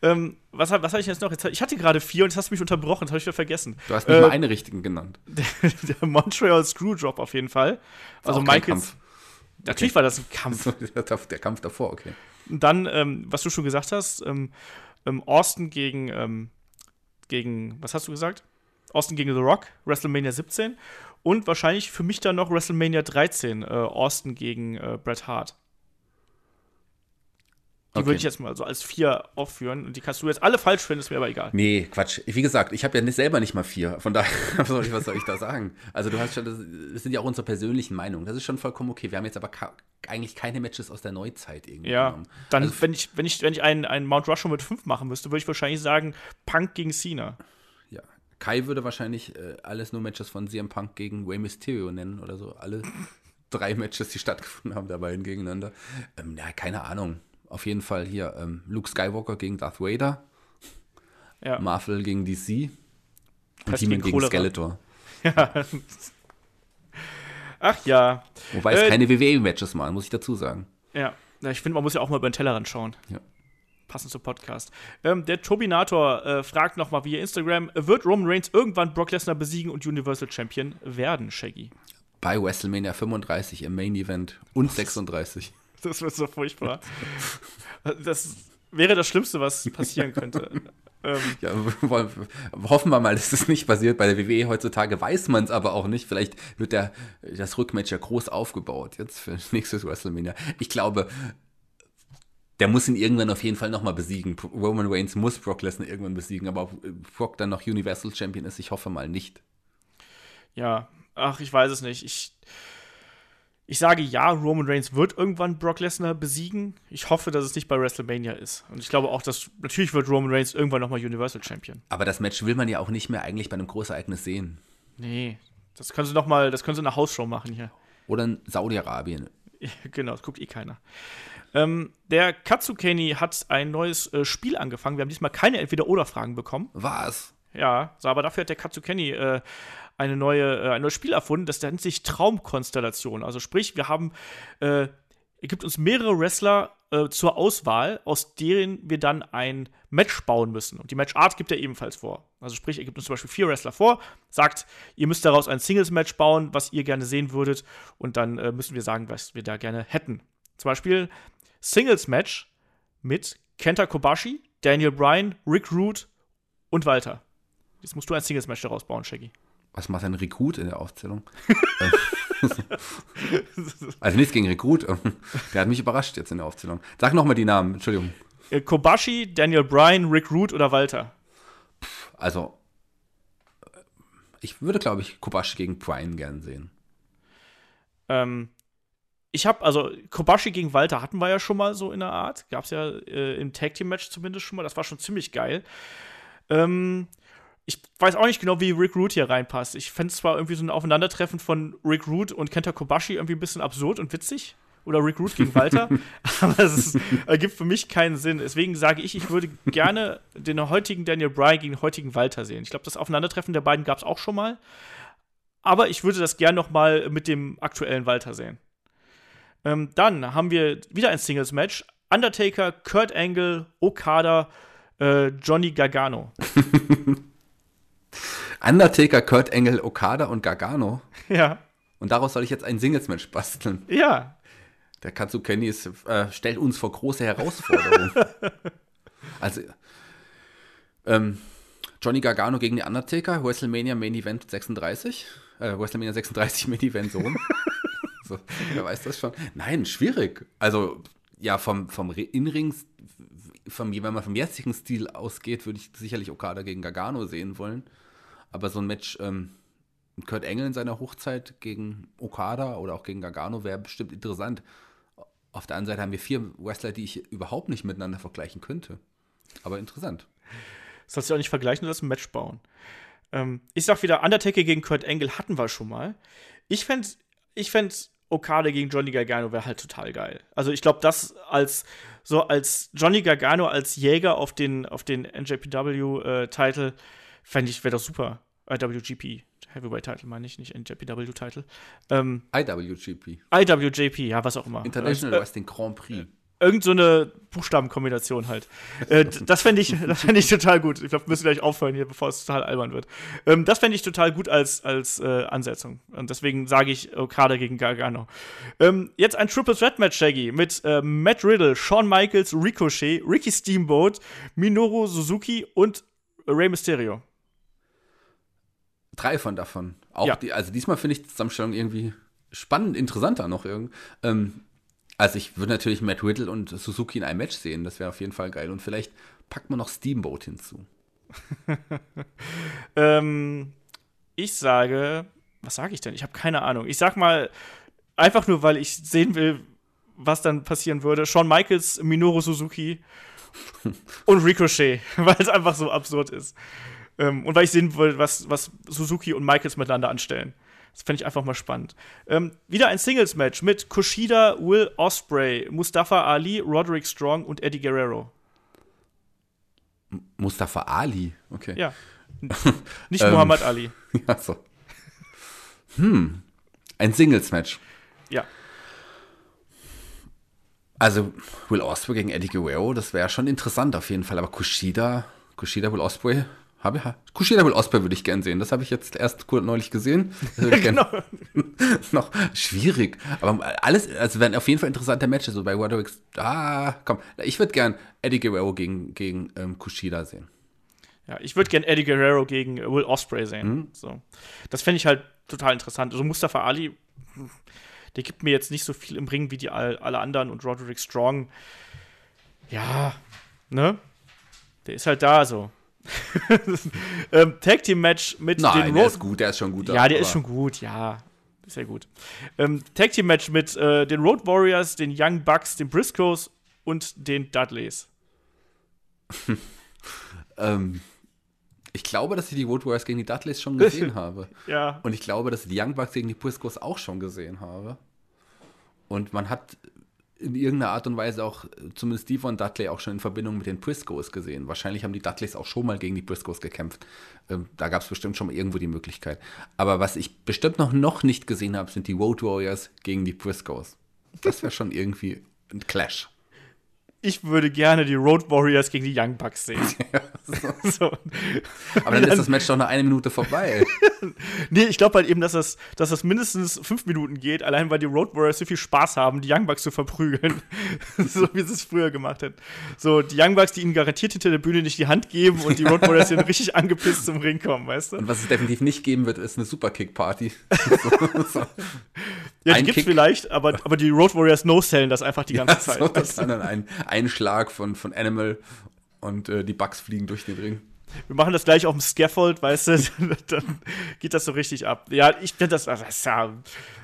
Ähm, was was habe ich jetzt noch? Jetzt, ich hatte gerade vier und jetzt hast du mich unterbrochen, das habe ich wieder vergessen. Du hast nicht äh, mal eine richtigen genannt. Der, der, Montreal Screwdrop auf jeden Fall. Also Michaels. Natürlich okay. war das ein Kampf. der Kampf davor, okay. Und dann, ähm, was du schon gesagt hast, ähm, ähm Austin gegen, ähm, gegen, was hast du gesagt? Austin gegen The Rock, WrestleMania 17. Und wahrscheinlich für mich dann noch WrestleMania 13, äh, Austin gegen äh, Bret Hart. Die Okay. würde ich jetzt mal so als vier aufführen. Und die kannst du jetzt alle falsch finden, ist mir aber egal. Nee, Quatsch. Wie gesagt, ich habe ja nicht, selber nicht mal vier. Von daher, was soll, ich, was soll ich da sagen? Also du hast schon, das, das sind ja auch unsere persönlichen Meinungen. Das ist schon vollkommen okay. Wir haben jetzt aber ka eigentlich keine Matches aus der Neuzeit irgendwie Ja, genommen. dann, Also, wenn ich, wenn ich, wenn ich einen, einen Mount Rushmore mit fünf machen müsste, würde ich wahrscheinlich sagen, Punk gegen Cena. ja. Kai würde wahrscheinlich äh, alles nur Matches von CM Punk gegen Rey Mysterio nennen oder so. Alle drei Matches, die stattgefunden haben, dabei gegeneinander. Ähm, ja, keine Ahnung. Auf jeden Fall hier ähm, Luke Skywalker gegen Darth Vader, Ja. Marvel gegen DC und Demon gegen. Skeletor. Ach ja. Wobei es Äh, keine WWE-Matches waren, muss ich dazu sagen. Ja, Ja, ich finde, man muss ja auch mal über den Tellerrand schauen. Ja. Passend zum Podcast. Ähm, der Tobinator äh, fragt nochmal via Instagram: Wird Roman Reigns irgendwann Brock Lesnar besiegen und Universal Champion werden, Shaggy? Bei WrestleMania 35 im Main Event und 36. Das wird so furchtbar. Das wäre das Schlimmste, was passieren könnte. ähm, Ja, hoffen wir mal, dass das nicht passiert. Bei der WWE heutzutage weiß man es aber auch nicht. Vielleicht wird der, das Rückmatch ja groß aufgebaut jetzt für nächstes WrestleMania. Ich glaube, der muss ihn irgendwann auf jeden Fall nochmal besiegen. Roman Reigns muss Brock Lesnar irgendwann besiegen, aber ob Brock dann noch Universal Champion ist, ich hoffe mal nicht. ja, ach, ich weiß es nicht. Ich, ich sage ja, Roman Reigns wird irgendwann Brock Lesnar besiegen. Ich hoffe, dass es nicht bei WrestleMania ist. Und ich glaube auch, dass natürlich wird Roman Reigns irgendwann nochmal Universal Champion. Aber das Match will man ja auch nicht mehr eigentlich bei einem Großereignis sehen. Nee, das können sie noch mal, das können sie in einer Hausshow machen hier. Oder in Saudi-Arabien. genau, das guckt eh keiner. Ähm, der Katsukeni hat ein neues äh, Spiel angefangen. Wir haben diesmal keine Entweder-Oder-Fragen bekommen. Was? Ja, so, aber dafür hat der Katsukeni äh, eine neue, äh, ein neues Spiel erfunden, das nennt sich Traumkonstellation. Also sprich, wir haben, äh, gibt uns mehrere Wrestler äh, zur Auswahl, aus denen wir dann ein Match bauen müssen. Und die Matchart gibt er ebenfalls vor. Also sprich, er gibt uns zum Beispiel vier Wrestler vor, sagt, ihr müsst daraus ein Singles-Match bauen, was ihr gerne sehen würdet. Und dann äh, müssen wir sagen, was wir da gerne hätten. Zum Beispiel Singles-Match mit Kenta Kobashi, Daniel Bryan, Rick Root und Walter. Jetzt musst du ein Singles-Match daraus bauen, Shaggy. Was macht ein Rekrut in der Aufzählung? also nichts gegen Rekrut. Der hat mich überrascht jetzt in der Aufzählung. Sag nochmal die Namen, Entschuldigung. Äh, Kobashi, Daniel Bryan, Rick Root oder Walter? Also, äh, ich würde, glaube ich, Kobashi gegen Brian gern sehen. Ähm, ich habe, also Kobashi gegen Walter hatten wir ja schon mal so in der Art. Gab es ja äh, im Tag Team Match zumindest schon mal. Das war schon ziemlich geil. Ähm, ich weiß auch nicht genau, wie Rick Root hier reinpasst. Ich fände es zwar irgendwie so ein Aufeinandertreffen von Rick Root und Kenta Kobashi irgendwie ein bisschen absurd und witzig. Oder Rick Root gegen Walter. aber es ergibt für mich keinen Sinn. Deswegen sage ich, ich würde gerne den heutigen Daniel Bryan gegen den heutigen Walter sehen. Ich glaube, das Aufeinandertreffen der beiden gab es auch schon mal. Aber ich würde das gerne noch mal mit dem aktuellen Walter sehen. Ähm, dann haben wir wieder ein Singles-Match. Undertaker, Kurt Angle, Okada, äh, Johnny Gargano. Undertaker, Kurt Engel, Okada und Gargano. ja, Und daraus soll ich jetzt ein Singles-Match basteln. ja. Der Katsukeni ist, äh, stellt uns vor große Herausforderungen. also, ähm, Johnny Gargano gegen den Undertaker, WrestleMania Main Event 36. Äh, WrestleMania 36 Main Event so rum. so, wer weiß das schon? Nein, schwierig. Also, ja, vom, vom Inrings, vom, wenn man vom jetzigen Stil ausgeht, würde ich sicherlich Okada gegen Gargano sehen wollen. Aber so ein Match, ähm, Kurt Engel in seiner Hochzeit gegen Okada oder auch gegen Gargano wäre bestimmt interessant. Auf der anderen Seite haben wir vier Wrestler, die ich überhaupt nicht miteinander vergleichen könnte. Aber interessant. Das sollst du auch nicht vergleichen, du sollst ein Match bauen. Ähm, ich sag wieder, Undertaker gegen Kurt Angle hatten wir schon mal. Ich fände ich fänd Okada gegen Johnny Gargano wäre halt total geil. Also ich glaube, das als so als Johnny Gargano als Jäger auf den, auf den NJPW-Title fände ich, wäre doch super. IWGP, Heavyweight-Title meine ich, nicht NJPW-Title. Ähm, IWGP, IWJP, ja, was auch immer. International Äh, Wrestling Grand Prix. irgend so eine Buchstabenkombination halt. äh, das fände ich, das fänd ich total gut. Ich glaube, wir müssen gleich aufhören hier, bevor es total albern wird. Ähm, das fände ich total gut als, als äh, Ansetzung. Und deswegen sage ich Okada gegen Gargano. Ähm, jetzt ein Triple Threat Match, Shaggy, mit äh, Matt Riddle, Shawn Michaels, Ricochet, Ricky Steamboat, Minoru Suzuki und Rey Mysterio. Drei von davon. Auch Ja. die, also diesmal finde ich die Zusammenstellung irgendwie spannend, interessanter noch irgendwie. Ähm, Also ich würde natürlich Matt Riddle und Suzuki in einem Match sehen. Das wäre auf jeden Fall geil. Und vielleicht packt man noch Steamboat hinzu. ähm, ich sage, was sage ich denn? Ich habe keine Ahnung. Ich sag mal, einfach nur, weil ich sehen will, was dann passieren würde. Shawn Michaels, Minoru Suzuki und Ricochet, weil es einfach so absurd ist. Ähm, und weil ich sehen will, was, was Suzuki und Michaels miteinander anstellen. Das fände ich einfach mal spannend. Ähm, wieder ein Singles-Match mit Kushida, Will Osprey, Mustafa Ali, Roderick Strong und Eddie Guerrero. Mustafa Ali, okay. Ja. Nicht Muhammad Ali. Ja, so. Hm. Ein Singles-Match. Ja. Also, Will Osprey gegen Eddie Guerrero, das wäre schon interessant auf jeden Fall. Aber Kushida, Kushida, Will Osprey, habe Kushida Will Osprey würde ich gern sehen. Das habe ich jetzt erst neulich gesehen. genau. noch schwierig. Aber alles, also werden auf jeden Fall interessante Matches. So bei Roderick, ah, komm. Ich würde gern Eddie Guerrero gegen, gegen ähm, Kushida sehen. Ja, ich würde gern Eddie Guerrero gegen Will Osprey sehen. Mhm. So. Das fände ich halt total interessant. Also Mustafa Ali, der gibt mir jetzt nicht so viel im Ring wie die alle anderen und Roderick Strong. Ja, ne? Der ist halt da so. ähm, Tag Team Match mit Nein, den Road der ist gut, der ist schon gut. Ja, der ist schon gut, ja. Ja gut. Ähm, Tag Team Match mit äh, den Road Warriors, den Young Bucks, den Briscoes und den Dudleys. ähm, ich glaube, dass ich die Road Warriors gegen die Dudleys schon gesehen habe. Ja. Und ich glaube, dass ich die Young Bucks gegen die Briscoes auch schon gesehen habe. Und man hat in irgendeiner Art und Weise auch zumindest Steve von Dudley auch schon in Verbindung mit den Briscoes gesehen. Wahrscheinlich haben die Dudleys auch schon mal gegen die Briscoes gekämpft. Ähm, da gab es bestimmt schon mal irgendwo die Möglichkeit. Aber was ich bestimmt noch, noch nicht gesehen habe, sind die Road Warriors gegen die Briscoes. Das wäre schon irgendwie ein Clash ich würde gerne die Road Warriors gegen die Young Bucks sehen. Ja, so. so. Aber dann ist das Match doch nach einer Minute vorbei. nee, ich glaube halt eben, dass das, dass das mindestens fünf Minuten geht, allein weil die Road Warriors so viel Spaß haben, die Young Bucks zu verprügeln. so wie sie es früher gemacht hätten. So, die Young Bucks, die ihnen garantiert hinter der Bühne nicht die Hand geben und die Road Warriors, die richtig angepisst zum Ring kommen, weißt du? Und was es definitiv nicht geben wird, ist eine Superkick-Party. so, so. Ja, die gibt's Kick. vielleicht, aber, aber die Road Warriors no-sellen das einfach die ganze ja, Zeit. So, das dann ein, ein Schlag von, von Animal und äh, die Bugs fliegen durch den Ring. Wir machen das gleich auf dem Scaffold, weißt du, dann geht das so richtig ab. Ja, ich finde das, das ist ja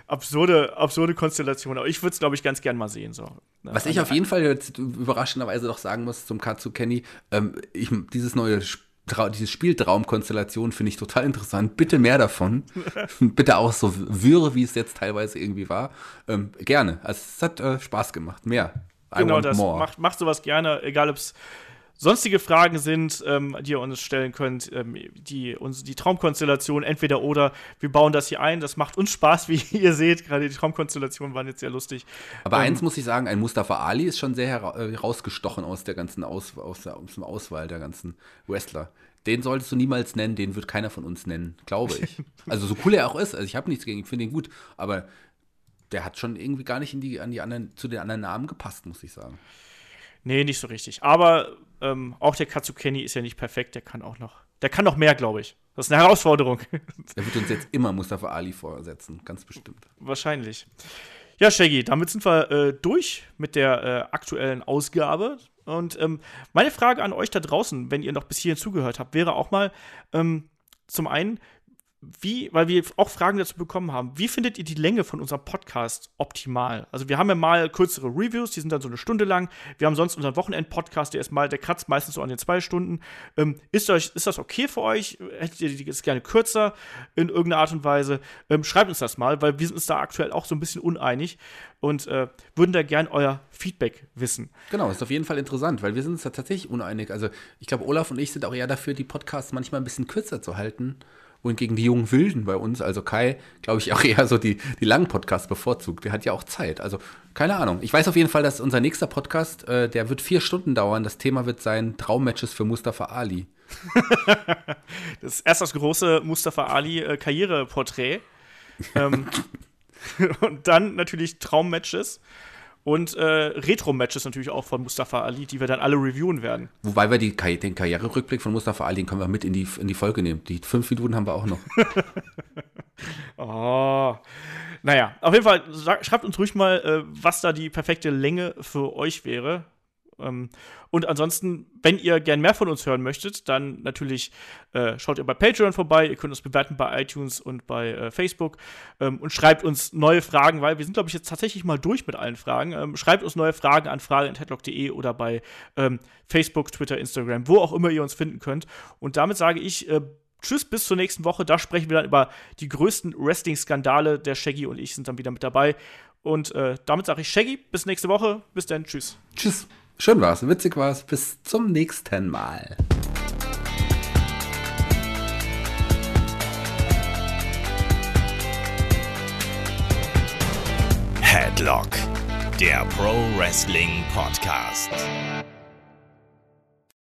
absurde, absurde Konstellation, aber ich würde es, glaube ich, ganz gern mal sehen. So. Was ich auf jeden Fall jetzt überraschenderweise doch sagen muss zum Katsu Kenny, ähm, ich, dieses neue Spiel Trau diese Spieltraumkonstellation finde ich total interessant. Bitte mehr davon. Bitte auch so wirre, wie es jetzt teilweise irgendwie war. Ähm, gerne. Also es hat äh, Spaß gemacht. Mehr. I genau, das more. macht, macht sowas gerne, egal ob es sonstige Fragen sind, ähm, die ihr uns stellen könnt, ähm, die uns die Traumkonstellation entweder oder wir bauen das hier ein. Das macht uns Spaß, wie ihr seht. Gerade die Traumkonstellationen waren jetzt sehr lustig. Aber ähm, eins muss ich sagen, ein Mustafa Ali ist schon sehr herausgestochen aus der ganzen aus, aus, aus dem Auswahl der ganzen Wrestler. Den solltest du niemals nennen, den wird keiner von uns nennen, glaube ich. Also so cool er auch ist, also ich habe nichts gegen ihn, finde ihn gut, aber der hat schon irgendwie gar nicht in die, an die anderen, zu den anderen Namen gepasst, muss ich sagen. Nee, nicht so richtig. Aber ähm, auch der Katsukeni ist ja nicht perfekt, der kann auch noch. Der kann noch mehr, glaube ich. Das ist eine Herausforderung. Er wird uns jetzt immer Mustafa Ali vorsetzen, ganz bestimmt. Wahrscheinlich. Ja, Shaggy, damit sind wir äh, durch mit der äh, aktuellen Ausgabe. Und ähm, meine Frage an euch da draußen, wenn ihr noch bis hierhin zugehört habt, wäre auch mal ähm, zum einen, wie, weil wir auch Fragen dazu bekommen haben, wie findet ihr die Länge von unserem Podcast optimal? Also wir haben ja mal kürzere Reviews, die sind dann so eine Stunde lang. Wir haben sonst unseren Wochenend-Podcast, der ist mal, der kratzt meistens so an den zwei Stunden. Ähm, ist, euch, ist das okay für euch? Hättet ihr das gerne kürzer in irgendeiner Art und Weise? Ähm, schreibt uns das mal, weil wir sind uns da aktuell auch so ein bisschen uneinig und äh, würden da gern euer Feedback wissen. Genau, ist auf jeden Fall interessant, weil wir sind uns da tatsächlich uneinig. Also ich glaube, Olaf und ich sind auch eher dafür, die Podcasts manchmal ein bisschen kürzer zu halten wohingegen die jungen Wilden bei uns, also Kai, glaube ich, auch eher so die, die langen Podcasts bevorzugt. Der hat ja auch Zeit. Also, keine Ahnung. Ich weiß auf jeden Fall, dass unser nächster Podcast, äh, der wird vier Stunden dauern. Das Thema wird sein Traummatches für Mustafa Ali. das ist erst das große Mustafa Ali äh, Karriereporträt. ähm, und dann natürlich Traummatches. Und äh, Retro-Matches natürlich auch von Mustafa Ali, die wir dann alle reviewen werden. Wobei wir die, den Karriererückblick von Mustafa Ali, den können wir mit in die, in die Folge nehmen. Die fünf Minuten haben wir auch noch. oh. Naja, auf jeden Fall, schreibt uns ruhig mal, äh, was da die perfekte Länge für euch wäre. Ähm, und ansonsten, wenn ihr gern mehr von uns hören möchtet, dann natürlich äh, schaut ihr bei Patreon vorbei. Ihr könnt uns bewerten bei iTunes und bei äh, Facebook ähm, und schreibt uns neue Fragen, weil wir sind, glaube ich, jetzt tatsächlich mal durch mit allen Fragen. Ähm, schreibt uns neue Fragen an frage.headlock.de oder bei ähm, Facebook, Twitter, Instagram, wo auch immer ihr uns finden könnt. Und damit sage ich, äh, Tschüss, bis zur nächsten Woche. Da sprechen wir dann über die größten Wrestling-Skandale. Der Shaggy und ich sind dann wieder mit dabei. Und äh, damit sage ich Shaggy, bis nächste Woche. Bis dann, tschüss. Tschüss. Schön war's, witzig war's. Bis zum nächsten Mal. Headlock, der Pro Wrestling Podcast.